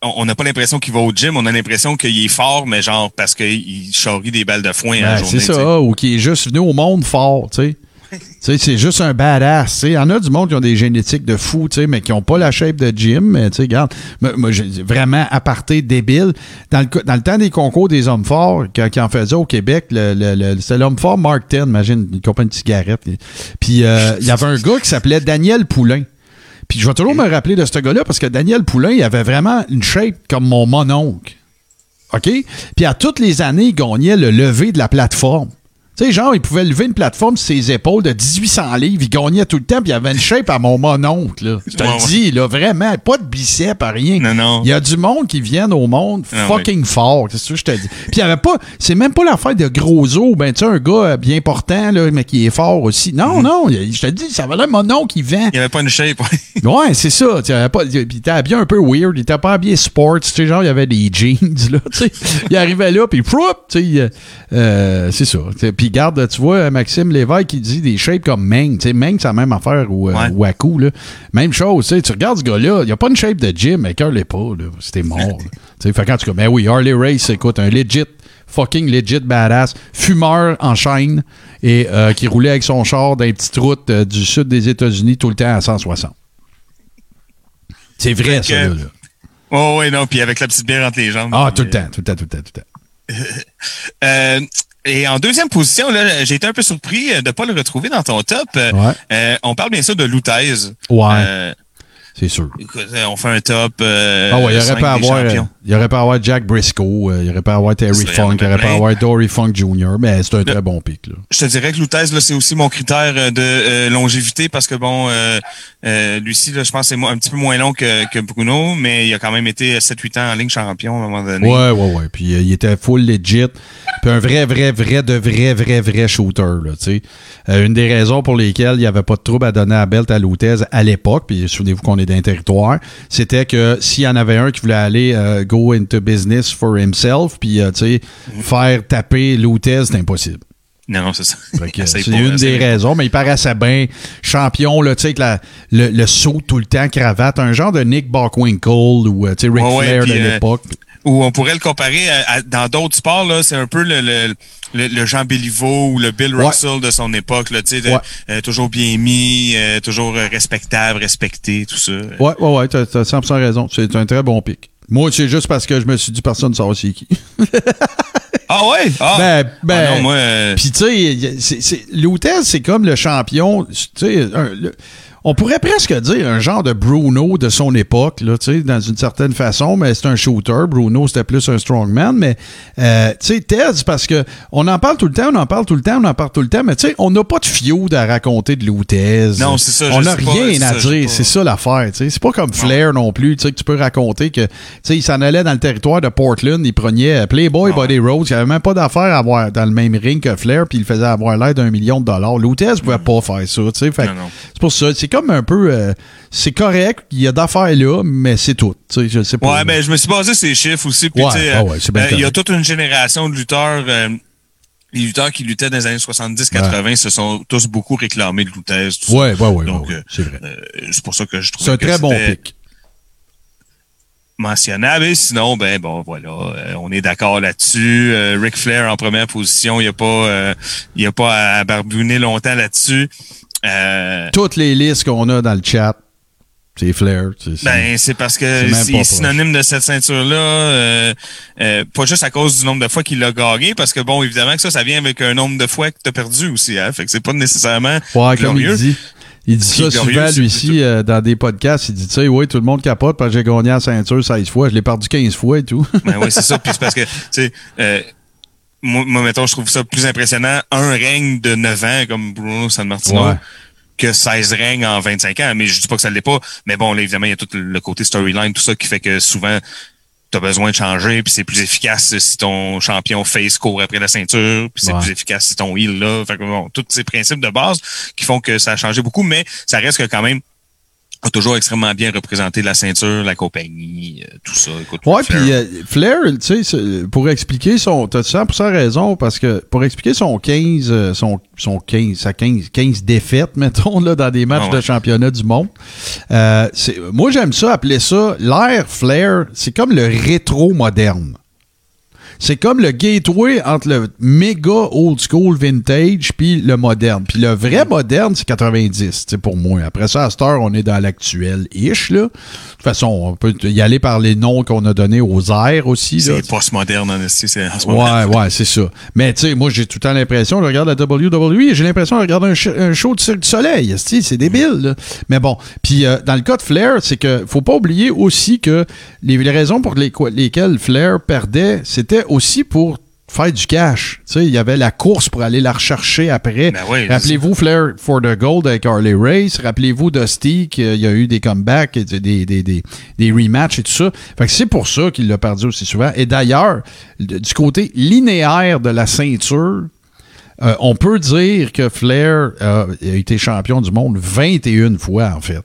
on n'a pas l'impression qu'il va au gym, on a l'impression qu'il est fort, mais genre parce qu'il charrie des balles de foin à la Ben, journée. c'est ça. Ou qui est juste venu au monde fort, tu sais. Tu sais, c'est juste un badass. tu sais. Il y en a du monde qui ont des génétiques de fou, tu sais, mais qui n'ont pas la shape de Jim. Mais tu sais, regarde, moi, moi, vraiment aparté débile. Dans le, dans le temps des concours des hommes forts, qui en faisaient au Québec, le, le- le- c'était l'homme fort Mark Ten, imagine, une compagnie de cigarettes. Puis euh, il y avait un gars qui s'appelait Daniel Poulain. Puis je vais toujours me rappeler de ce gars-là parce que Daniel Poulain, il avait vraiment une shape comme mon mononcle. OK? Puis à toutes les années, il gagnait le lever de la plateforme. Tu sais, genre, il pouvait lever une plateforme sur ses épaules de 1800 livres. Il gagnait tout le temps, puis il avait une shape à mon mononcle. Là. Je te le dis, là, vraiment. Pas de biceps, rien. Non, non. Il y a du monde qui vient au monde Ah, fucking fort. C'est ça que je te dis. Puis il y avait pas... C'est même pas l'affaire de gros os. Ben, tu sais, un gars euh, bien portant, là, mais qui est fort aussi. Non, non. il- Je te dis, ça valait mon oncle qui vend. Il n'y avait pas une shape. ouais. Ouais, c'est ça. Tu sais, pas, il était habillé un peu weird. Il était pas habillé sports. Tu sais, genre, il y avait des jeans, là. Tu sais, il arrivait là, puis tu sais, euh, c'est ça. Tu sais, Puis garde, tu vois, Maxime Lévesque qui dit des shapes comme Meng. Tu sais, Meng, c'est la même affaire ou, euh, Ouais. ou Aku, là. Même chose, tu sais. Tu regardes ce gars-là, il a pas une shape de gym, mais cœur l'est pas, là. C'était mort. Tu sais, fait qu'en tout cas, ben oui, Harley Race, écoute, un legit fucking legit badass, fumeur en chaîne et euh, qui roulait avec son char dans les petites routes euh, du sud des États-Unis tout le temps à 160. C'est vrai, ça, là. là. Oh, oui, non. Puis avec la petite bière entre les jambes. Ah, tout le temps, tout le temps, tout le temps, tout le temps. Euh, et en deuxième position, là, j'ai été un peu surpris de ne pas le retrouver dans ton top. Euh, Ouais. euh, on parle bien sûr de Lutez. Ouais. Euh, C'est sûr. on fait un top. Ah ouais, il aurait des avoir, champions. Il aurait pas avoir Jack Briscoe, euh, il aurait pas avoir Terry Funk, il aurait pas plein. avoir Dory Funk Jr., mais c'est un très bon pic, là. Je te dirais que Lutez, là, c'est aussi mon critère euh, de euh, longévité parce que bon, euh, euh, Lucie, là, je pense que c'est un petit peu moins long que, que Bruno, mais il a quand même été 7-8 ans en ligne champion à un moment donné. Ouais, ouais, ouais. Puis il était full legit. Puis un vrai, vrai, vrai, de vrai, vrai, vrai shooter, là, tu sais. Une des raisons pour lesquelles il n'y avait pas de trouble à donner à Belt à Lutez à l'époque, puis souvenez-vous qu'on est d'un territoire, c'était que s'il y en avait un qui voulait aller go into business for himself, puis, euh, tu sais, faire taper Lutez, c'est impossible. Non, non, c'est ça. C'est une des essaye pas. raisons, mais il paraissait bien champion, là, tu sais, le, le saut tout le temps, cravate, un genre de Nick Bockwinkel ou, euh, tu sais, Ric Ouais, ouais, Flair de euh, l'époque. Ou on pourrait le comparer à- à- dans d'autres sports, là, c'est un peu le, le, le, le Jean Béliveau ou le Bill Ouais. Russell de son époque, là, tu sais, de- Ouais. euh, toujours bien mis, euh, toujours respectable, respecté, tout ça. Ouais, ouais, ouais, t'as, t'as 100% raison. C'est un très bon pic. Moi, c'est juste parce que je me suis dit personne ne saura c'est qui. Ah ouais? Ah, Ben, ben, Ah non, moi, euh, Puis, tu sais, a- c'est- c'est- Lutez, c'est comme le champion, tu sais, on pourrait presque dire un genre de Bruno de son époque, là, tu sais, dans une certaine façon, mais c'est un shooter. Bruno, c'était plus un strongman, mais, euh, tu sais, Ted, c'est parce que on en parle tout le temps, on en parle tout le temps, on en parle tout le temps, mais tu sais, on n'a pas de feud à raconter de Lutez. Non, c'est ça, On n'a pas, rien à ça, dire, c'est ça l'affaire, tu sais. C'est pas comme Flair non plus, tu sais, que tu peux raconter que, tu sais, il s'en allait dans le territoire de Portland, il prenait euh, Playboy, Buddy Rose, il avait même pas d'affaire à avoir dans le même ring que Flair, puis il faisait avoir l'air d'un million de dollars. Lutez pouvait pas faire ça, tu sais. Non, non. c'est pour ça, c'est comme un peu, euh, c'est correct, il y a d'affaires là, mais c'est tout, je sais pas. Ouais, ben je me suis basé sur ces chiffres aussi. Ouais, ah euh, ouais, euh, il y a toute une génération de lutteurs. euh, les lutteurs qui luttaient dans les années 70-80 se sont tous beaucoup réclamés de ça. Ouais, ouais, ouais, Donc, ouais, ouais, c'est vrai. c'est pour ça que je trouve C'est un très bon pic. mentionnable. Et sinon, ben bon, voilà, euh, on est d'accord là-dessus. Euh, Ric Flair en première position, il n'y a pas, euh, il a pas à barbouner longtemps là-dessus. Euh, Toutes les listes qu'on a dans le chat, c'est Flair. c'est- Ben, c'est parce que c'est synonyme de cette ceinture-là, euh, euh, pas juste à cause du nombre de fois qu'il l'a gagné, parce que bon, évidemment que ça, ça vient avec un nombre de fois que t'as perdu aussi, hein. Fait que c'est pas nécessairement Ouais, comme il dit. Il dit ça glorieux, souvent, lui plutôt- euh, dans des podcasts. Il dit, tu sais, oui, tout le monde capote parce que j'ai gagné la ceinture 16 fois. Je l'ai perdu 15 fois et tout. Ben oui, c'est ça. Puis c'est parce que, tu sais, euh, moi, moi, mettons, je trouve ça plus impressionnant, un règne de 9 ans comme Bruno San Martino. Ouais. que 16 règnes en 25 ans, mais je dis pas que ça l'est pas. Mais bon, là, évidemment, il y a tout le côté storyline, tout ça qui fait que souvent, t'as besoin de changer, puis c'est plus efficace si ton champion face court après la ceinture, puis c'est Ouais. plus efficace si ton heel là. Fait que bon, tous ces principes de base qui font que ça a changé beaucoup, mais ça reste que quand même a toujours extrêmement bien représenté la ceinture, la compagnie, euh, tout ça. Écoute, Ouais, puis euh, Flair, tu sais, c'est- pour expliquer son. T'as 100% raison, parce que pour expliquer son 15, euh, son, son 15, sa 15, 15 défaites, mettons, là, dans des matchs Ah ouais. de championnat du monde, euh, moi, j'aime ça, appeler ça l'ère Flair, c'est comme le rétro moderne. C'est comme le gateway entre le méga old school vintage puis le moderne. Puis le vrai moderne, c'est 90, c'est pour moi. Après ça, à cette heure, on est dans l'actuel-ish, là. De toute façon, on peut y aller par les noms qu'on a donnés aux airs aussi, là. C'est post-moderne, en c'est en ce moment. Ouais, ouais, c'est ça. Mais tu sais, moi, j'ai tout le temps l'impression, je regarde la WWE j'ai l'impression de regarder un, un show de Cirque du Soleil. C'est débile, là. Mais bon. Puis euh, dans le cas de Flair, c'est que faut pas oublier aussi que les, les raisons pour les- lesquelles Flair perdait, c'était aussi pour faire du cash. Tu sais, il y avait la course pour aller la rechercher après. Ben oui, Rappelez-vous Flair for the Gold avec Harley Race. Rappelez-vous Dusty qu'il y a eu des comebacks, des, des, des, des rematchs et tout ça. Fait que c'est pour ça qu'il l'a perdu aussi souvent. Et d'ailleurs, du côté linéaire de la ceinture, euh, on peut dire que Flair euh, a été champion du monde 21 fois, en fait.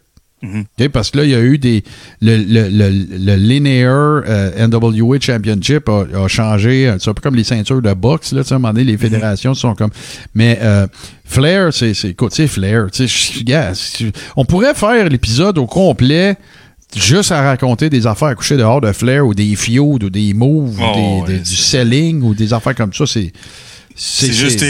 Parce que là, il y a eu des. Le, le, le, le linear euh, NWA Championship a, a changé. euh, C'est un peu comme les ceintures de boxe. Là, à un moment donné, les fédérations sont comme. Mais euh, Flair, c'est. c'est- Écoute, c'est Flair. si- on pourrait faire l'épisode au complet juste à raconter des affaires à coucher dehors de Flair ou des feuds ou des moves Oh, ou des, ouais, des- du selling ou des affaires comme ça. C'est. C'est juste.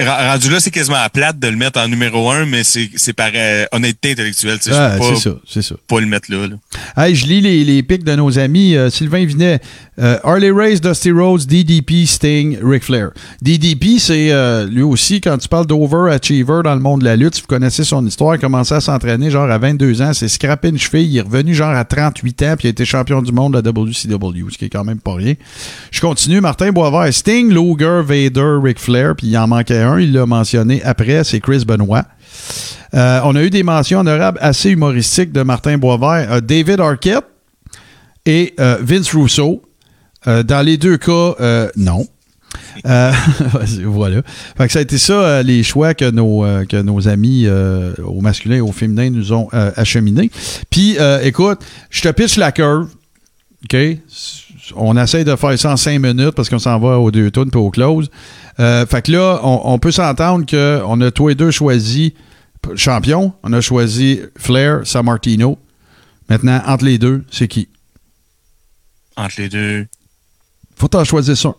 Rendu là, c'est quasiment à plate de le mettre en numéro un, mais c'est c'est par euh, honnêteté intellectuelle. tu sais, Ah, c'est ça, c'est ça. pas le mettre là. là. Hey, je lis les, les pics de nos amis. Euh, Sylvain Vinet, euh, Harley Race, Dusty Rhodes, DDP, Sting, Ric Flair. DDP, c'est euh, lui aussi, quand tu parles d'overachiever dans le monde de la lutte, si vous connaissez son histoire, il a commencé à s'entraîner genre à 22 ans, c'est scrappé une cheville, il est revenu genre à 38 ans, puis il a été champion du monde de la WCW, ce qui est quand même pas rien. Je continue, Martin Boisvert, Sting, Luger, Vader, Ric Flair, puis il en manquait un, il l'a mentionné après, c'est Chris Benoit. Euh, on a eu des mentions honorables assez humoristiques de Martin Boisvert. Euh, David Arquette et euh, Vince Russo. Euh, dans les deux cas, non. Voilà. Fait que ça a été ça, les choix que nos, que nos amis au masculin et au féminin nous ont acheminés. Puis, écoute, je te pitch la curve. On essaie de faire ça en cinq minutes parce qu'on s'en va aux deux tours puis au close. Euh, fait que là, on, on peut s'entendre qu'on a tous les deux choisi champion. On a choisi Flair, San Martino. Maintenant, entre les deux, c'est qui? Entre les deux. Faut t'en choisir ça.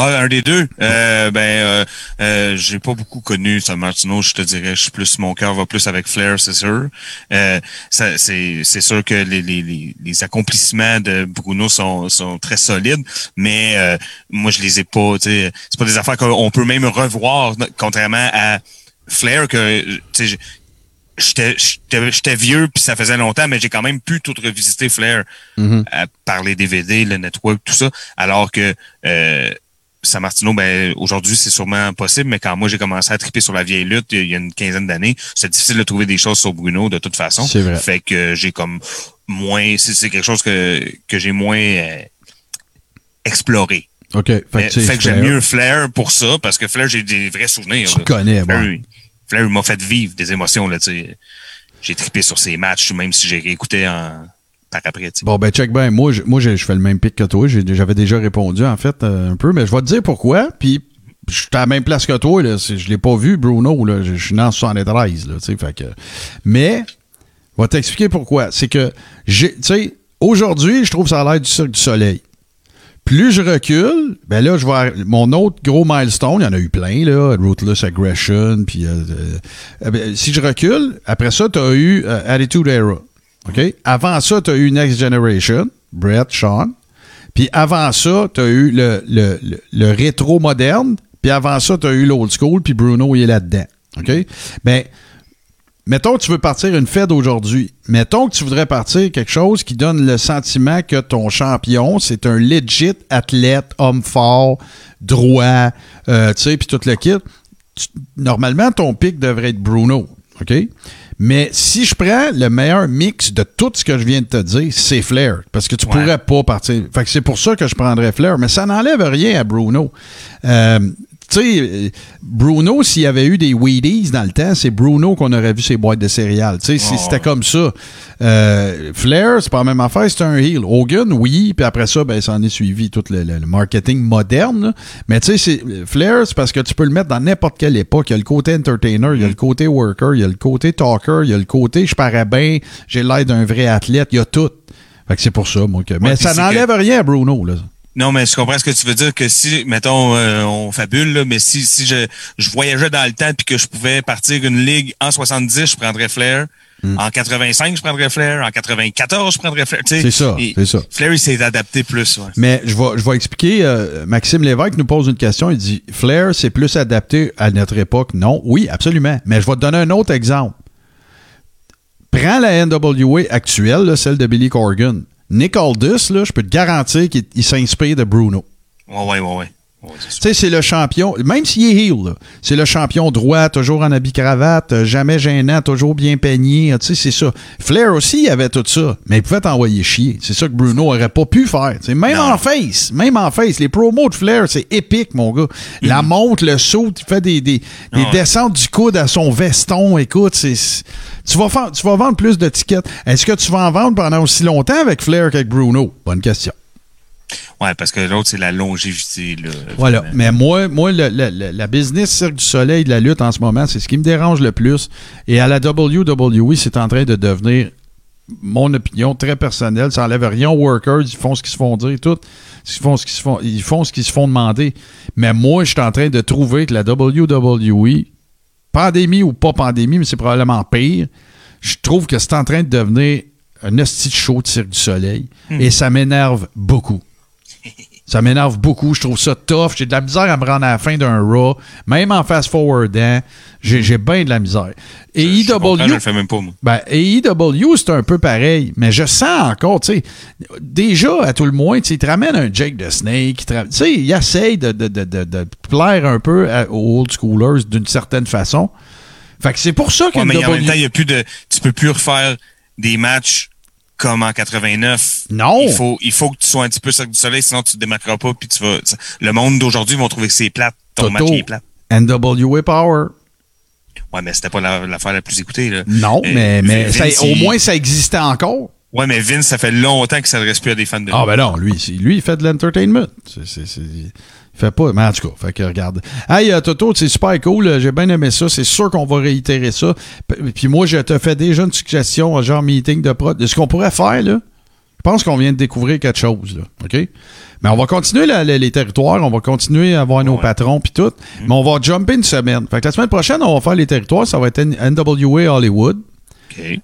Ah, un des deux. Euh, ben, euh, euh, j'ai pas beaucoup connu San Martino. Je te dirais, je suis plus, mon cœur va plus avec Flair, c'est sûr. Euh, ça, c'est, c'est sûr que les, les, les, accomplissements de Bruno sont, sont très solides, mais euh, moi je les ai pas. tu sais, C'est pas des affaires qu'on peut même revoir, contrairement à Flair que tu sais, je- J'étais vieux puis ça faisait longtemps, mais j'ai quand même pu tout revisiter Flair à par les DVD, le network, tout ça. Alors que euh, San Martino, ben aujourd'hui c'est sûrement possible, mais quand moi j'ai commencé à triper sur la vieille lutte il y a une quinzaine d'années, c'était difficile de trouver des choses sur Bruno de toute façon. C'est vrai. Fait que j'ai comme moins, c'est c'est quelque chose que que j'ai moins euh, exploré. OK. Fait Mais- que, c'est fait que j'aime mieux Flair pour ça parce que Flair j'ai des vrais souvenirs. Là. connais, Flair, bon. Flair, il m'a fait vivre des émotions là, tu sais. J'ai trippé sur ses matchs, même si j'ai réécouté en Bon, ben, check ben. Moi, je, moi, je fais le même pic que toi. J'avais déjà répondu, en fait, euh, un peu, mais je vais te dire pourquoi. Puis, je suis à la même place que toi. Là. Je l'ai pas vu, Bruno. Là. Je, suis né en 73. Là, tu sais, fait que... Mais, je vais t'expliquer pourquoi. C'est que, tu sais, aujourd'hui, je trouve ça a l'air du Cirque du Soleil. Plus je recule, ben là, je vois mon autre gros milestone, il y en a eu plein, là, Ruthless Aggression, puis euh, euh, euh, ben, si je recule, après ça, tu as eu euh, Attitude Era. OK? Avant ça, tu as eu Next Generation, Brett, Sean. Puis avant ça, tu as eu le, le, le, rétro moderne. Puis avant ça, tu as eu l'old school, puis Bruno, il est là-dedans. OK? Ben, mettons que tu veux partir une fête aujourd'hui. Mettons que tu voudrais partir quelque chose qui donne le sentiment que ton champion, c'est un legit athlète, homme fort, droit, euh, tu sais, puis tout le kit. Normalement, ton pic devrait être Bruno. OK? Mais si je prends le meilleur mix de tout ce que je viens de te dire, c'est Flair. Parce que tu Ouais. pourrais pas partir. Fait que c'est pour ça que je prendrais Flair. Mais ça n'enlève rien à Bruno. Euh, tu sais, Bruno, s'il y avait eu des Wheaties dans le temps, c'est Bruno qu'on aurait vu ses boîtes de céréales. Tu sais, Oh. c'était comme ça. Euh, Flair, c'est pas la même affaire, c'est un heel. Hogan, oui, puis après ça, ben, ça en est suivi tout le, le- le marketing moderne. là. Mais tu sais, c'est- Flair, c'est parce que tu peux le mettre dans n'importe quelle époque. Il y a le côté entertainer, il y a le côté worker, il y a le côté talker, il y a le côté je parais bien, j'ai l'air d'un vrai athlète, il y a tout. Fait que c'est pour ça, moi. Que... Mais ça n'enlève rien à Bruno, là. Non, mais je comprends ce que tu veux dire, que si, mettons, euh, on fabule, là, mais si, si je, je voyageais dans le temps puis que je pouvais partir une ligue en 70, je prendrais Flair. Hmm. En 85, je prendrais Flair. En 94, je prendrais Flair. C'est ça, c'est ça. Flair, il s'est adapté plus. Ouais. Mais je vais, je vais expliquer. euh, Maxime Lévesque nous pose une question. Il dit Flair, c'est plus adapté à notre époque? Non, oui, absolument. Mais je vais te donner un autre exemple. Prends la NWA actuelle, là, celle de Billy Corgan. Nick Aldis, là, je peux te garantir qu'il il s'inspire de Bruno. Ouais, ouais, ouais, ouais. Ouais. Tu sais, c'est le champion, même s'il est heel, c'est le champion droit, toujours en habit cravate, euh, jamais gênant, toujours bien peigné. Tu sais, c'est ça. Flair aussi, il avait tout ça, mais il pouvait t'envoyer chier. C'est ça que Bruno aurait pas pu faire. Tu sais, même Non. en face, même en face, les promos de Flair, c'est épique, mon gars. La monte, le saut, il fait des, des, descentes du coude à son veston. Écoute, c'est. Tu vas, faire- tu vas vendre plus de tickets. Est-ce que tu vas en vendre pendant aussi longtemps avec Flair qu'avec Bruno? Bonne question. Ouais, parce que l'autre, c'est la longévité. Là, Voilà. Mais moi, moi le- le- le- la business Cirque du Soleil de la lutte en ce moment, c'est ce qui me dérange le plus. Et à la WWE, c'est en train de devenir, mon opinion très personnelle, ça enlève rien aux workers, ils font ce qu'ils se font dire, tout. Ils font ce qu'ils se font, ils font ce qu'ils se font demander. Mais moi, je suis en train de trouver que la WWE, pandémie ou pas pandémie, mais c'est probablement pire, je trouve que c'est en train de devenir un hostie de show de Cirque du Soleil. Et ça m'énerve beaucoup. Ça m'énerve beaucoup. Je trouve ça tough. J'ai de la misère à me rendre à la fin d'un Raw. Même en fast-forwardant, j'ai j'ai bien de la misère. Et je EW, c'est un peu pareil, mais je sens encore, tu sais, déjà, à tout le moins, tu sais, il te ramène un Jake the Snake, tu sais, il essaye de, de, de, de, de plaire un peu à- aux old schoolers d'une certaine façon. Fait que c'est pour ça que Ouais, mais en même temps, il y a plus de. Tu peux plus refaire des matchs comme en 89. Non. Il faut, il faut que tu sois un petit peu Cirque du Soleil, sinon tu te démarqueras pas, puis tu vas. Le monde d'aujourd'hui vont trouver que c'est plate. Ton Toto. match est plate. NWA Power. Ouais, mais c'était pas la- l'affaire la, plus écoutée, là. Non, Euh, mais, mais ça- au moins, ça existait encore. Ouais, mais Vince, ça fait longtemps qu'il s'adresse plus à des fans de Ah lui. ben non, lui, lui il fait de l'entertainment. C'est- fait pas. Mais en tout cas, fait que regarde. Hey euh, Toto, c'est super cool. euh, J'ai bien aimé ça. C'est sûr qu'on va réitérer ça. Puis moi, je te fais déjà une suggestion, genre meeting de prod. De ce qu'on pourrait faire, là. Je pense qu'on vient de découvrir quelque chose, là. OK? Mais on va continuer la- la- les territoires, on va continuer à avoir nos Ouais. patrons puis tout. Mais on va jumper une semaine. Fait que la semaine prochaine, on va faire les territoires. Ça va être NWA Hollywood.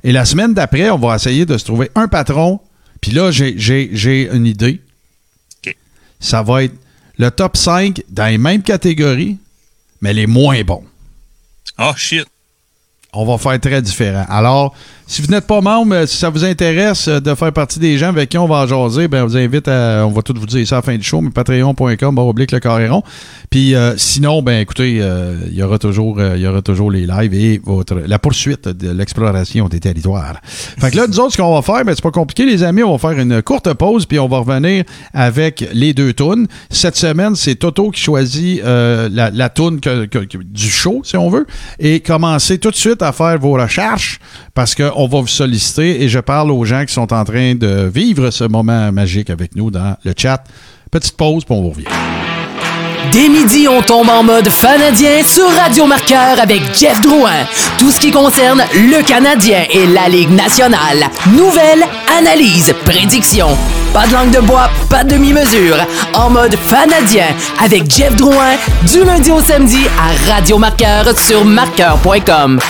Et la semaine d'après, on va essayer de se trouver un patron. Puis là, j'ai- une idée. Ça va être le top 5 dans les mêmes catégories, mais les moins bons. Oh, shit. On va faire très différent. Alors, si vous n'êtes pas membre, euh, si ça vous intéresse euh, de faire partie des gens avec qui on va jaser, ben, on vous invite à. On va tout vous dire ça à la fin du show, mais patreon.com, oblique le carréron. Puis euh, sinon, ben écoutez, il y aura toujours il y aura toujours les lives et votre la poursuite de l'exploration des territoires. Fait que là, nous autres, ce qu'on va faire, ben, c'est pas compliqué, les amis. On va faire une courte pause, puis on va revenir avec les deux tunes. Cette semaine, c'est Toto qui choisit euh, la, la tune que- que- que- du show, si on veut, et commencer tout de suite à faire vos recherches parce qu'on va vous solliciter et je parle aux gens qui sont en train de vivre ce moment magique avec nous dans le chat. Petite pause, puis on vous revient. Dès midi, on tombe en mode Canadien sur Radio Marqueur avec Jeff Drouin. Tout ce qui concerne le Canadien et la Ligue nationale. Nouvelles, analyses, prédictions. Pas de langue de bois, pas de demi-mesure. En mode Canadien avec Jeff Drouin du lundi au samedi à Radio Marqueur sur marqueur.com.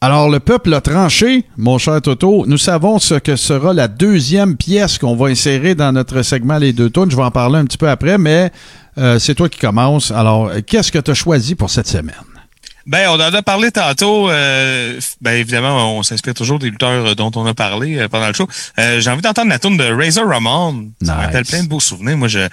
Alors, le peuple a tranché, mon cher Toto. Nous savons ce que sera la deuxième pièce qu'on va insérer dans notre segment Les deux tours. Je vais en parler un petit peu après, mais euh, c'est toi qui commences. Alors, qu'est-ce que tu as choisi pour cette semaine? Ben, on en a parlé tantôt. euh, ben, évidemment, on s'inspire toujours des lutteurs dont on a parlé euh, pendant le show. Euh, J'ai envie d'entendre la tune de Razor Ramon. Ça me Nice. rappelle plein de beaux souvenirs. Moi, je, euh,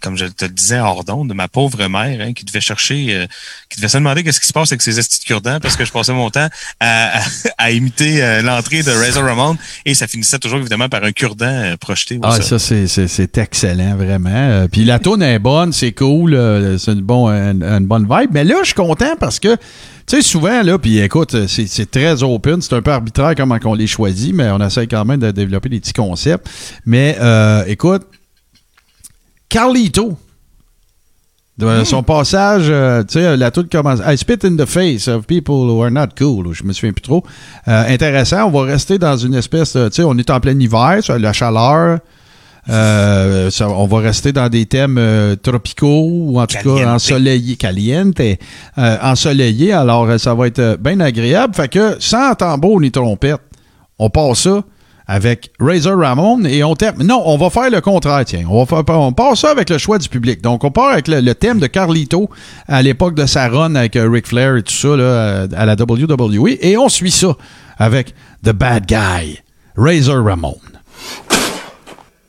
comme je te le disais hors de ma pauvre mère hein, qui devait chercher, euh, qui devait se demander qu'est-ce qui se passe avec ses estis de cure-dents parce que je passais mon temps à, à, à imiter euh, l'entrée de Razor Ramon et ça finissait toujours évidemment par un cure-dent euh, projeté. Ah, ça, c'est- excellent, vraiment. Euh, Puis la tourne est bonne, c'est cool, euh, c'est une, bon, une, une bonne vibe. Mais là, je suis content parce que, tu sais, souvent, là, puis écoute, c'est c'est très open, c'est un peu arbitraire comment on les choisit, mais on essaie quand même de développer des petits concepts. Mais euh, écoute, Carlito, de son passage, euh, tu sais, la toute commence. I spit in the face of people who are not cool. Je me souviens plus trop. Euh, intéressant. On va rester dans une espèce de. Tu sais, on est en plein hiver, la chaleur. Euh, ça- on va rester dans des thèmes euh, tropicaux ou en tout Caliente. cas ensoleillés, caliente, euh, ensoleillés. Alors, euh, ça va être euh, bien agréable. Fait que sans tambour ni trompette, on passe ça avec Razor Ramon et on termine. Non, on va faire le contraire, tiens. On va faire, on part ça avec le choix du public. Donc, on part avec le, le thème de Carlito à l'époque de sa run avec Ric Flair et tout ça là, à la WWE et on suit ça avec The Bad Guy, Razor Ramon.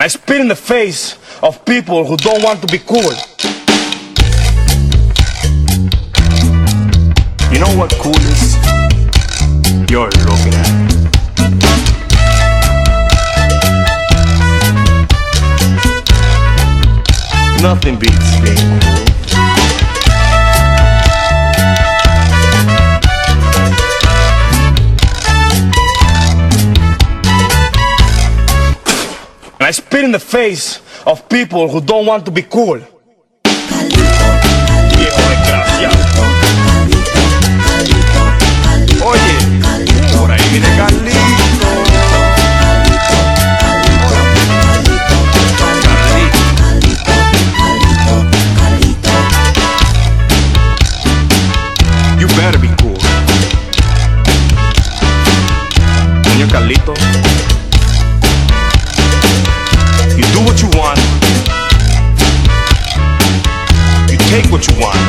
I spit in the face of people who don't want to be cool. You know what cool is? You're looking at. Nothing beats being spit in the face of people who don't want to be cool. What you want.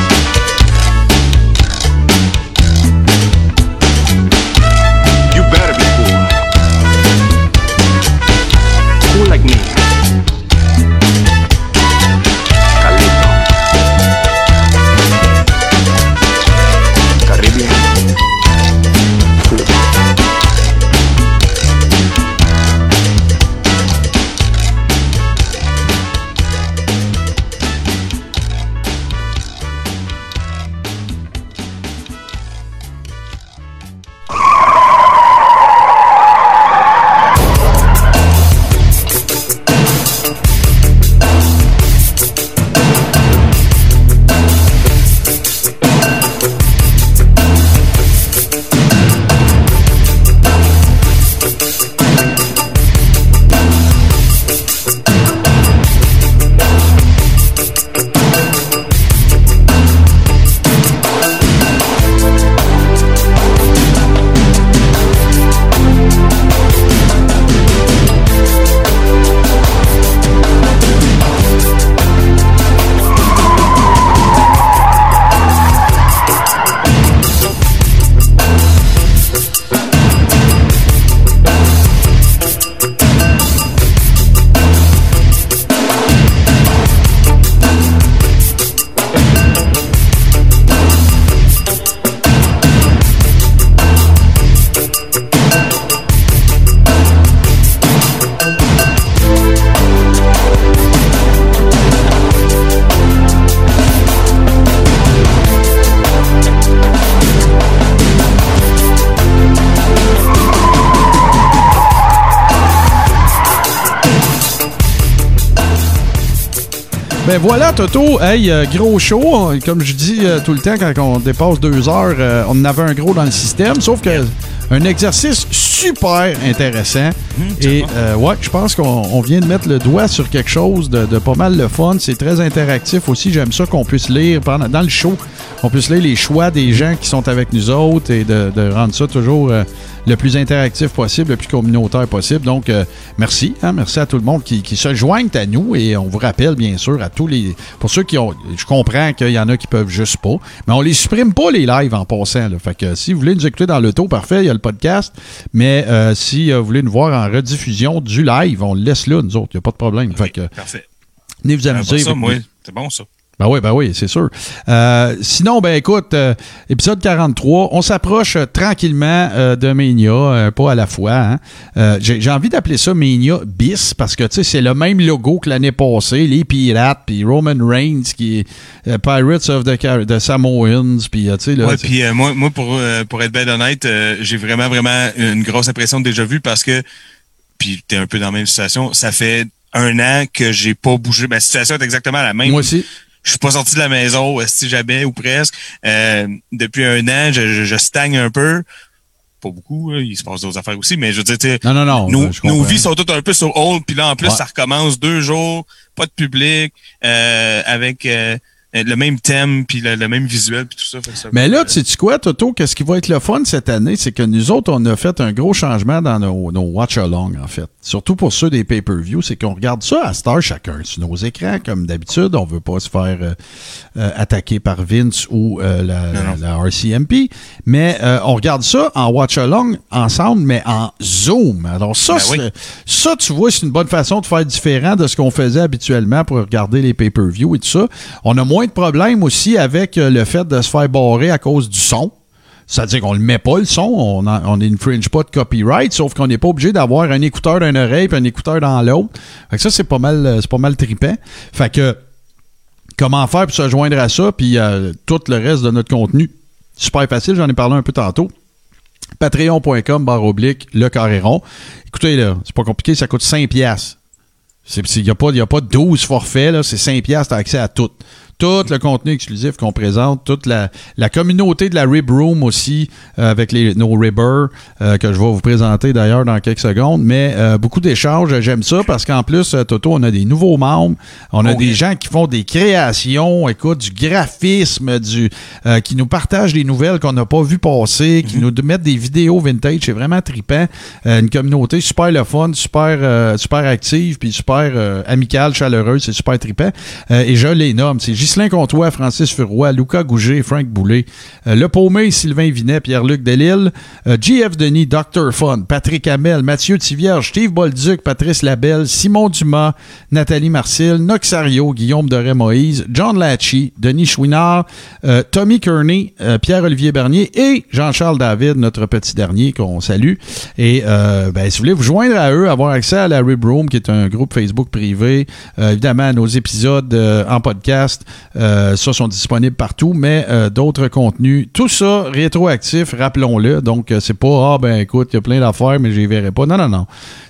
Voilà, Toto. Hey, euh, gros show. Comme je dis euh, tout le temps, quand on dépasse deux heures, euh, on en avait un gros dans le système. Sauf que un exercice super intéressant. Et ouais, je pense qu'on on vient de mettre le doigt sur quelque chose de, pas mal le fun. C'est très interactif aussi. J'aime ça qu'on puisse lire pendant, dans le show, qu'on puisse lire les choix des gens qui sont avec nous autres et de, rendre ça toujours le plus interactif possible, le plus communautaire possible. Donc, euh, merci. hein, merci à tout le monde qui, qui se joignent à nous et on vous rappelle, bien sûr, à tous les. Pour ceux qui ont. Je comprends qu'il y en a qui peuvent juste pas, mais on les supprime pas les lives en passant. Là. Fait que si vous voulez nous écouter dans l'auto, parfait, il y a le podcast. Mais euh, si euh, vous voulez nous voir en rediffusion du live, on le laisse là, nous autres. Il n'y a pas de problème. Fait que Parfait. venez vous Ah, amuser. C'est bon, ça. Ben oui, ben oui, c'est sûr. Euh, sinon, ben écoute, euh, épisode 43, on s'approche euh, tranquillement euh, de Mania, euh, pas à la fois. hein. Euh, J'ai j'ai envie d'appeler ça Mania bis parce que tu sais, c'est le même logo que l'année passée, les pirates, puis Roman Reigns qui est Pirates of the, Car- the Samoans, puis tu sais là. Ouais, puis euh, moi, moi pour, euh, pour être bien honnête, euh, j'ai vraiment, vraiment une grosse impression de déjà vu parce que, puis t'es un peu dans la même situation, ça fait un an que j'ai pas bougé. Ma situation est exactement la même. moi aussi. Je suis pas sorti de la maison, si jamais ou presque. Euh, depuis un an, je, je, je stagne un peu. pas beaucoup, là, il se passe d'autres affaires aussi, mais je veux dire, Non, non, non. nos, nos vies sont toutes un peu sur hold, puis là, en plus, Ouais. ça recommence deux jours, pas de public, euh, avec euh, le même thème, puis le, le même visuel, puis tout ça. fait que ça- Mais là, tu sais quoi, Toto, qu'est-ce qui va être le fun cette année, c'est que nous autres, on a fait un gros changement dans nos, nos watch-along, en fait. Surtout pour ceux des pay-per-view, c'est qu'on regarde ça à Star chacun sur nos écrans, comme d'habitude. On veut pas se faire euh, euh, attaquer par Vince ou euh, la, Non, non. la RCMP, mais euh, on regarde ça en watch-along ensemble, mais en Zoom. Alors ça, Ben oui. ça, tu vois, c'est une bonne façon de faire différent de ce qu'on faisait habituellement pour regarder les pay-per-view et tout ça. On a moins de problèmes aussi avec euh, le fait de se faire barrer à cause du son. C'est-à-dire qu'on le met pas, le son, on n'infringe pas de copyright, sauf qu'on n'est pas obligé d'avoir un écouteur d'une oreille et un écouteur dans l'autre. Ça, c'est pas mal, euh, c'est pas mal trippant. Fait que, comment faire pour se joindre à ça, puis euh, tout le reste de notre contenu? Super facile, j'en ai parlé un peu tantôt. Patreon.com, barre oblique, le carré rond. Écoutez, c'est pas compliqué, ça coûte 5 piastres. Il n'y a, a pas 12 forfaits, c'est 5 piastres, t'as accès à tout. Tout le contenu exclusif qu'on présente, toute la, la communauté de la Rib Room aussi, euh, avec les, nos Ribbers, euh, que je vais vous présenter d'ailleurs dans quelques secondes. Mais euh, beaucoup d'échanges, j'aime ça parce qu'en plus, Toto, on a des nouveaux membres, on a Oh, des gens qui font des créations, écoute, du graphisme, du qui nous partagent des nouvelles qu'on n'a pas vues passer, qui nous mettent des vidéos vintage, c'est vraiment trippant. Une communauté super le fun, super super active, puis super amicale, chaleureuse, c'est super trippant. Et je les nomme, c'est Ghislain Comtois, Francis Furoy, Lucas Gouget, Frank Boulet, euh, Le Paumé, Sylvain Vinet, Pierre-Luc Delille, euh, GF Denis, Dr. Fun, Patrick Hamel, Mathieu Tivierge, Steve Bolduc, Patrice Labelle, Simon Dumas, Nathalie Marcil, Noxario, Guillaume Doré-Moïse, John Lachie, Denis Chouinard, euh, Tommy Kearney, euh, Pierre-Olivier Bernier et Jean-Charles David, notre petit dernier qu'on salue. Et euh, ben, si vous voulez vous joindre à eux, avoir accès à la Rib Room, qui est un groupe Facebook privé, évidemment, nos épisodes en podcast, euh, ça sont disponibles partout, mais euh, d'autres contenus, tout ça rétroactif, rappelons-le. Donc, euh, c'est pas, ah ben écoute, il y a plein d'affaires, mais je les verrai pas. Non, non, non.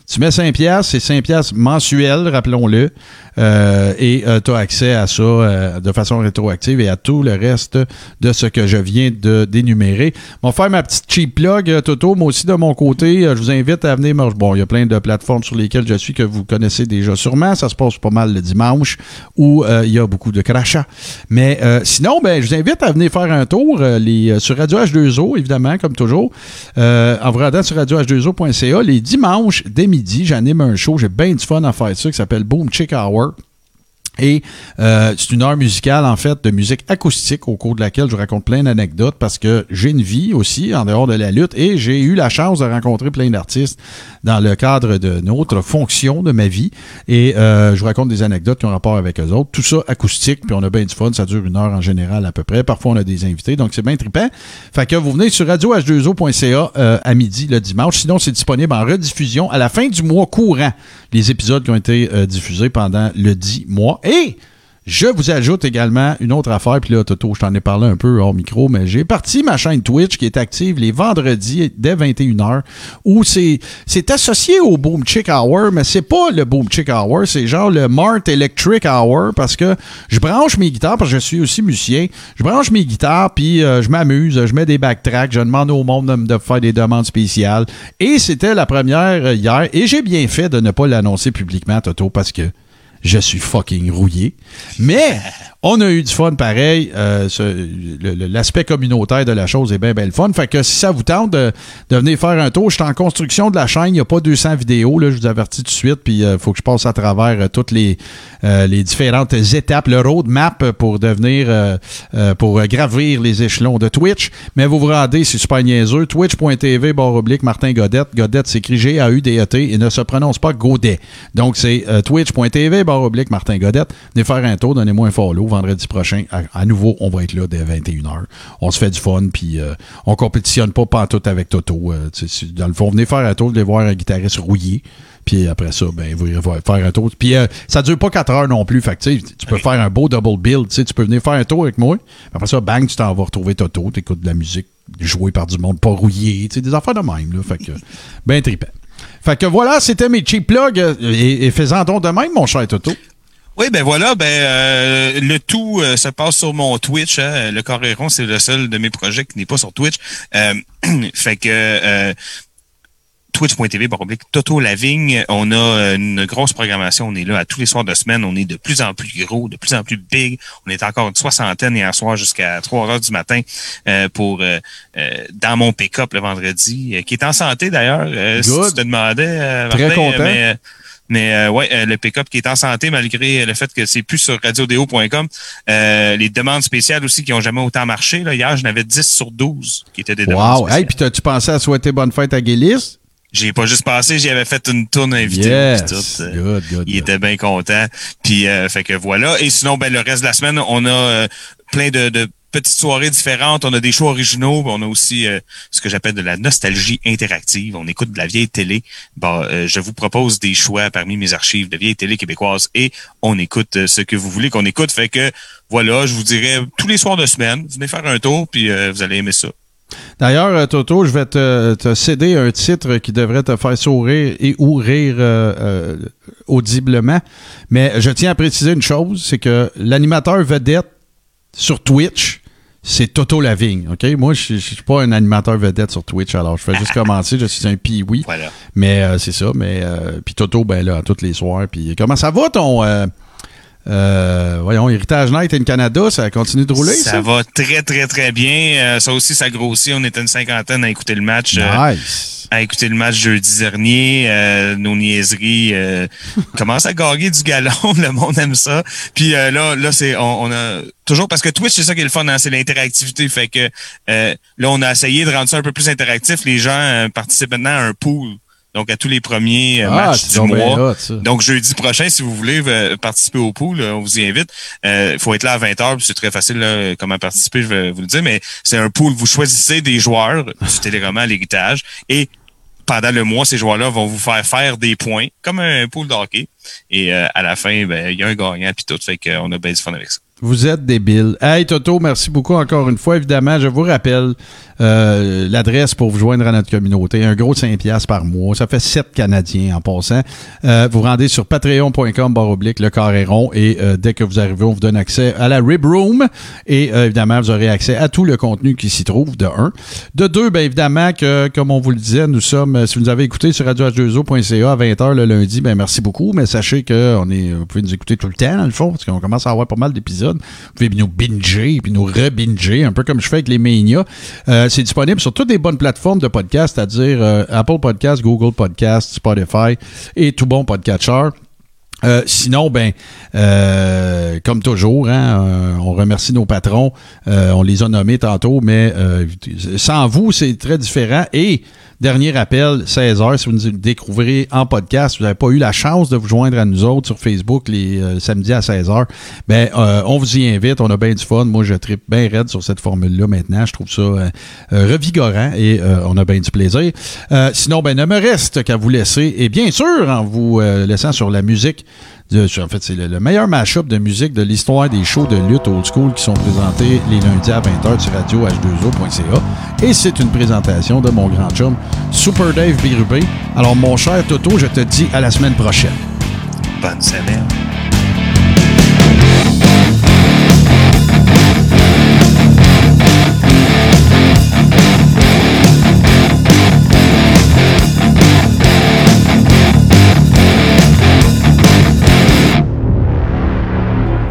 Tu mets 5 piastres, c'est 5 piastres mensuels, rappelons-le, euh, et tu as accès à ça euh, de façon rétroactive et à tout le reste de ce que je viens de d'énumérer. On va faire ma petite cheap plug, euh, Toto. Moi aussi, de mon côté, euh, je vous invite à venir. Bon, il y a plein de plateformes sur lesquelles je suis que vous connaissez déjà sûrement. Ça se passe pas mal le dimanche où euh, il y a beaucoup de crachats. Mais euh, sinon, ben, je vous invite à venir faire un tour euh, euh, sur Radio H2O, évidemment, comme toujours. Euh, en vous rendant sur radio-h2o.ca, les dimanches dès midi, j'anime un show. J'ai bien du fun à faire ça qui s'appelle Boom Chick Hour. Et euh, c'est une heure musicale, en fait, de musique acoustique au cours de laquelle je raconte plein d'anecdotes parce que j'ai une vie aussi en dehors de la lutte et j'ai eu la chance de rencontrer plein d'artistes dans le cadre de notre fonction de ma vie. Et euh, je vous raconte des anecdotes qui ont rapport avec eux autres. Tout ça acoustique, puis on a bien du fun. Ça dure une heure en général à peu près. Parfois, on a des invités, donc c'est bien trippant. Fait que vous venez sur radio-h2o.ca euh, à midi le dimanche. Sinon, c'est disponible en rediffusion à la fin du mois courant. Les épisodes qui ont été euh, diffusés pendant le 10 mois. Et je vous ajoute également une autre affaire, puis là, Toto, je t'en ai parlé un peu hors micro, mais j'ai parti ma chaîne Twitch qui est active les vendredis dès 21h, où c'est c'est associé au Boom Chick Hour, mais c'est pas le Boom Chick Hour, c'est genre le Mart Electric Hour, parce que je branche mes guitares, parce que je suis aussi musicien, je branche mes guitares, puis euh, je m'amuse, je mets des backtracks, je demande au monde de, faire des demandes spéciales, et c'était la première hier, et j'ai bien fait de ne pas l'annoncer publiquement, Toto, parce que je suis fucking rouillé. Mais on a eu du fun pareil. Euh, L'aspect communautaire de la chose est bien, bien le fun. Fait que si ça vous tente de, venir faire un tour, je suis en construction de la chaîne. Il n'y a pas 200 vidéos, là, je vous avertis tout de suite. Puis il faut que je passe à travers euh, toutes les, euh, différentes étapes, le roadmap pour devenir, euh, euh, pour gravir les échelons de Twitch. Mais vous vous rendez, c'est super niaiseux, twitch.tv, barre oblique, Martin Godette. Godette s'écrit G-A-U-D-E-T et ne se prononce pas Godet. Donc c'est euh, twitch.tv, barre oblique, Martin Godette. Venez faire un tour, donnez-moi un follow. Vendredi prochain, à, à nouveau, on va être là dès 21h. On se fait du fun, puis euh, on compétitionne pas pantoute avec Toto. Euh, dans le fond, venez faire un tour, venez voir un guitariste rouillé. Puis après ça, ben, vous irez faire un tour. Puis euh, ça dure pas 4 heures non plus. Fait que, tu peux faire un beau double build. Tu peux venir faire un tour avec moi. Après ça, bang, tu t'en vas retrouver Toto. Tu écoutes de la musique jouée par du monde pas rouillé. Des affaires de même. Là. Fait que, ben trippant. Fait que voilà, c'était mes cheap plugs. euh, Et, et faisant donc de même, mon cher Toto. Oui, ben voilà, ben euh, le tout euh, se passe sur mon Twitch. hein. Le Coréron, c'est le seul de mes projets qui n'est pas sur Twitch. Euh, fait que euh, twitch.tv Toto Lavigne. On a euh, une grosse programmation. On est là à tous les soirs de semaine. On est de plus en plus gros, de plus en plus big. On est encore une soixantaine hier soir jusqu'à 3 heures du matin euh, pour euh, euh, dans mon pick-up le vendredi, euh, qui est en santé d'ailleurs. Euh, si tu te demandais, euh, Très content. mais, mais euh, ouais, euh, le pick-up qui est en santé malgré le fait que c'est plus sur radiodéo.com. Euh, les demandes spéciales aussi qui ont jamais autant marché. Là. Hier, j'en avais 10 sur 12 qui étaient des demandes Wow! spéciales. Hey, puis t'as-tu pensé à souhaiter bonne fête à Gillis? J'ai pas juste passé, j'y avais fait une tourne invitée. Yes! tout, euh, Good, good, il good. était bien content. Puis euh, fait que voilà. Et sinon, ben le reste de la semaine, on a euh, plein de, de petites soirées différentes. On a des choix originaux. On a aussi euh, ce que j'appelle de la nostalgie interactive. On écoute de la vieille télé. Bon, euh, je vous propose des choix parmi mes archives de vieille télé québécoise et on écoute euh, ce que vous voulez qu'on écoute. Fait que voilà, je vous dirais tous les soirs de semaine, venez faire un tour puis euh, vous allez aimer ça. D'ailleurs, euh, Toto, je vais te, te céder un titre qui devrait te faire sourire et ou rire euh, audiblement. Mais je tiens à préciser une chose, c'est que l'animateur vedette sur Twitch, c'est Toto Lavigne. OK? Moi, je ne suis pas un animateur vedette sur Twitch, alors je fais juste commencer, je suis un pee-wee. Voilà. Mais euh, c'est ça. Mais euh, puis Toto, ben là, tous les soirs. Puis comment ça va ton euh, euh, voyons, Héritage Night in Canada, ça continue de rouler, ça? Ça? va très, très, très bien. Euh, ça aussi, ça grossit. On était une cinquantaine à écouter le match. euh, Nice. à écouter le match jeudi dernier. Euh, nos niaiseries euh, commencent à gagner du galon. Le monde aime ça. Puis euh, là, là c'est on, on a toujours parce que Twitch, c'est ça qui est le fun, hein, c'est l'interactivité. Fait que euh, là, on a essayé de rendre ça un peu plus interactif. Les gens participent maintenant à un pool. Donc, à tous les premiers euh, Ah, matchs du mois. Donc, jeudi prochain, si vous voulez euh, participer au pool, euh, on vous y invite. Il faut être là à 20h, puis c'est très facile là, comment participer, je vais vous le dire, mais c'est un pool. Vous choisissez des joueurs du téléroman à l'héritage et pendant le mois, ces joueurs-là vont vous faire faire des points, comme un pool de hockey. Et euh, à la fin, ben, il y a un gagnant, puis tout. Fait qu'on a bien du fun avec ça. Vous êtes débile. Hey Toto, merci beaucoup encore une fois. Évidemment, je vous rappelle euh, l'adresse pour vous joindre à notre communauté. Un gros 5 piastres par mois. Ça fait 7 Canadiens en passant. Euh, vous rendez sur patreon.com barre oblique le carré rond et dès que vous arrivez, on vous donne accès à la Rib Room et évidemment, vous aurez accès à tout le contenu qui s'y trouve, de un. De deux, bien évidemment que, comme on vous le disait, nous sommes, si vous nous avez écouté sur radioh2o.ca à 20h le lundi, ben merci beaucoup, mais sachez que est, vous pouvez nous écouter tout le temps, dans le fond, parce qu'on commence à avoir pas mal d'épisodes. Vous pouvez nous binger, puis nous re-binger, un peu comme je fais avec les Mania. Euh, c'est disponible sur toutes les bonnes plateformes de podcast, c'est-à-dire euh, Apple Podcast, Google Podcast, Spotify et tout bon podcatcher. Euh, sinon, ben, comme toujours, hein, on remercie nos patrons. On les a nommés tantôt, mais sans vous, c'est très différent. Et dernier rappel, 16h, si vous nous découvrez en podcast, vous n'avez pas eu la chance de vous joindre à nous autres sur Facebook les euh, samedis à 16h, ben, euh, on vous y invite. On a bien du fun. Moi, je tripe bien raide sur cette formule-là maintenant. Je trouve ça euh, euh, revigorant et euh, on a bien du plaisir. Sinon, ben, ne me reste qu'à vous laisser. Et bien sûr, en vous laissant sur la musique en fait, c'est le, le meilleur mashup de musique de l'histoire des shows de lutte old school qui sont présentés les lundis à 20h sur radio h2o.ca. Et c'est une présentation de mon grand chum, Super Dave Birubé. Alors, mon cher Toto, je te dis à la semaine prochaine. Bonne semaine.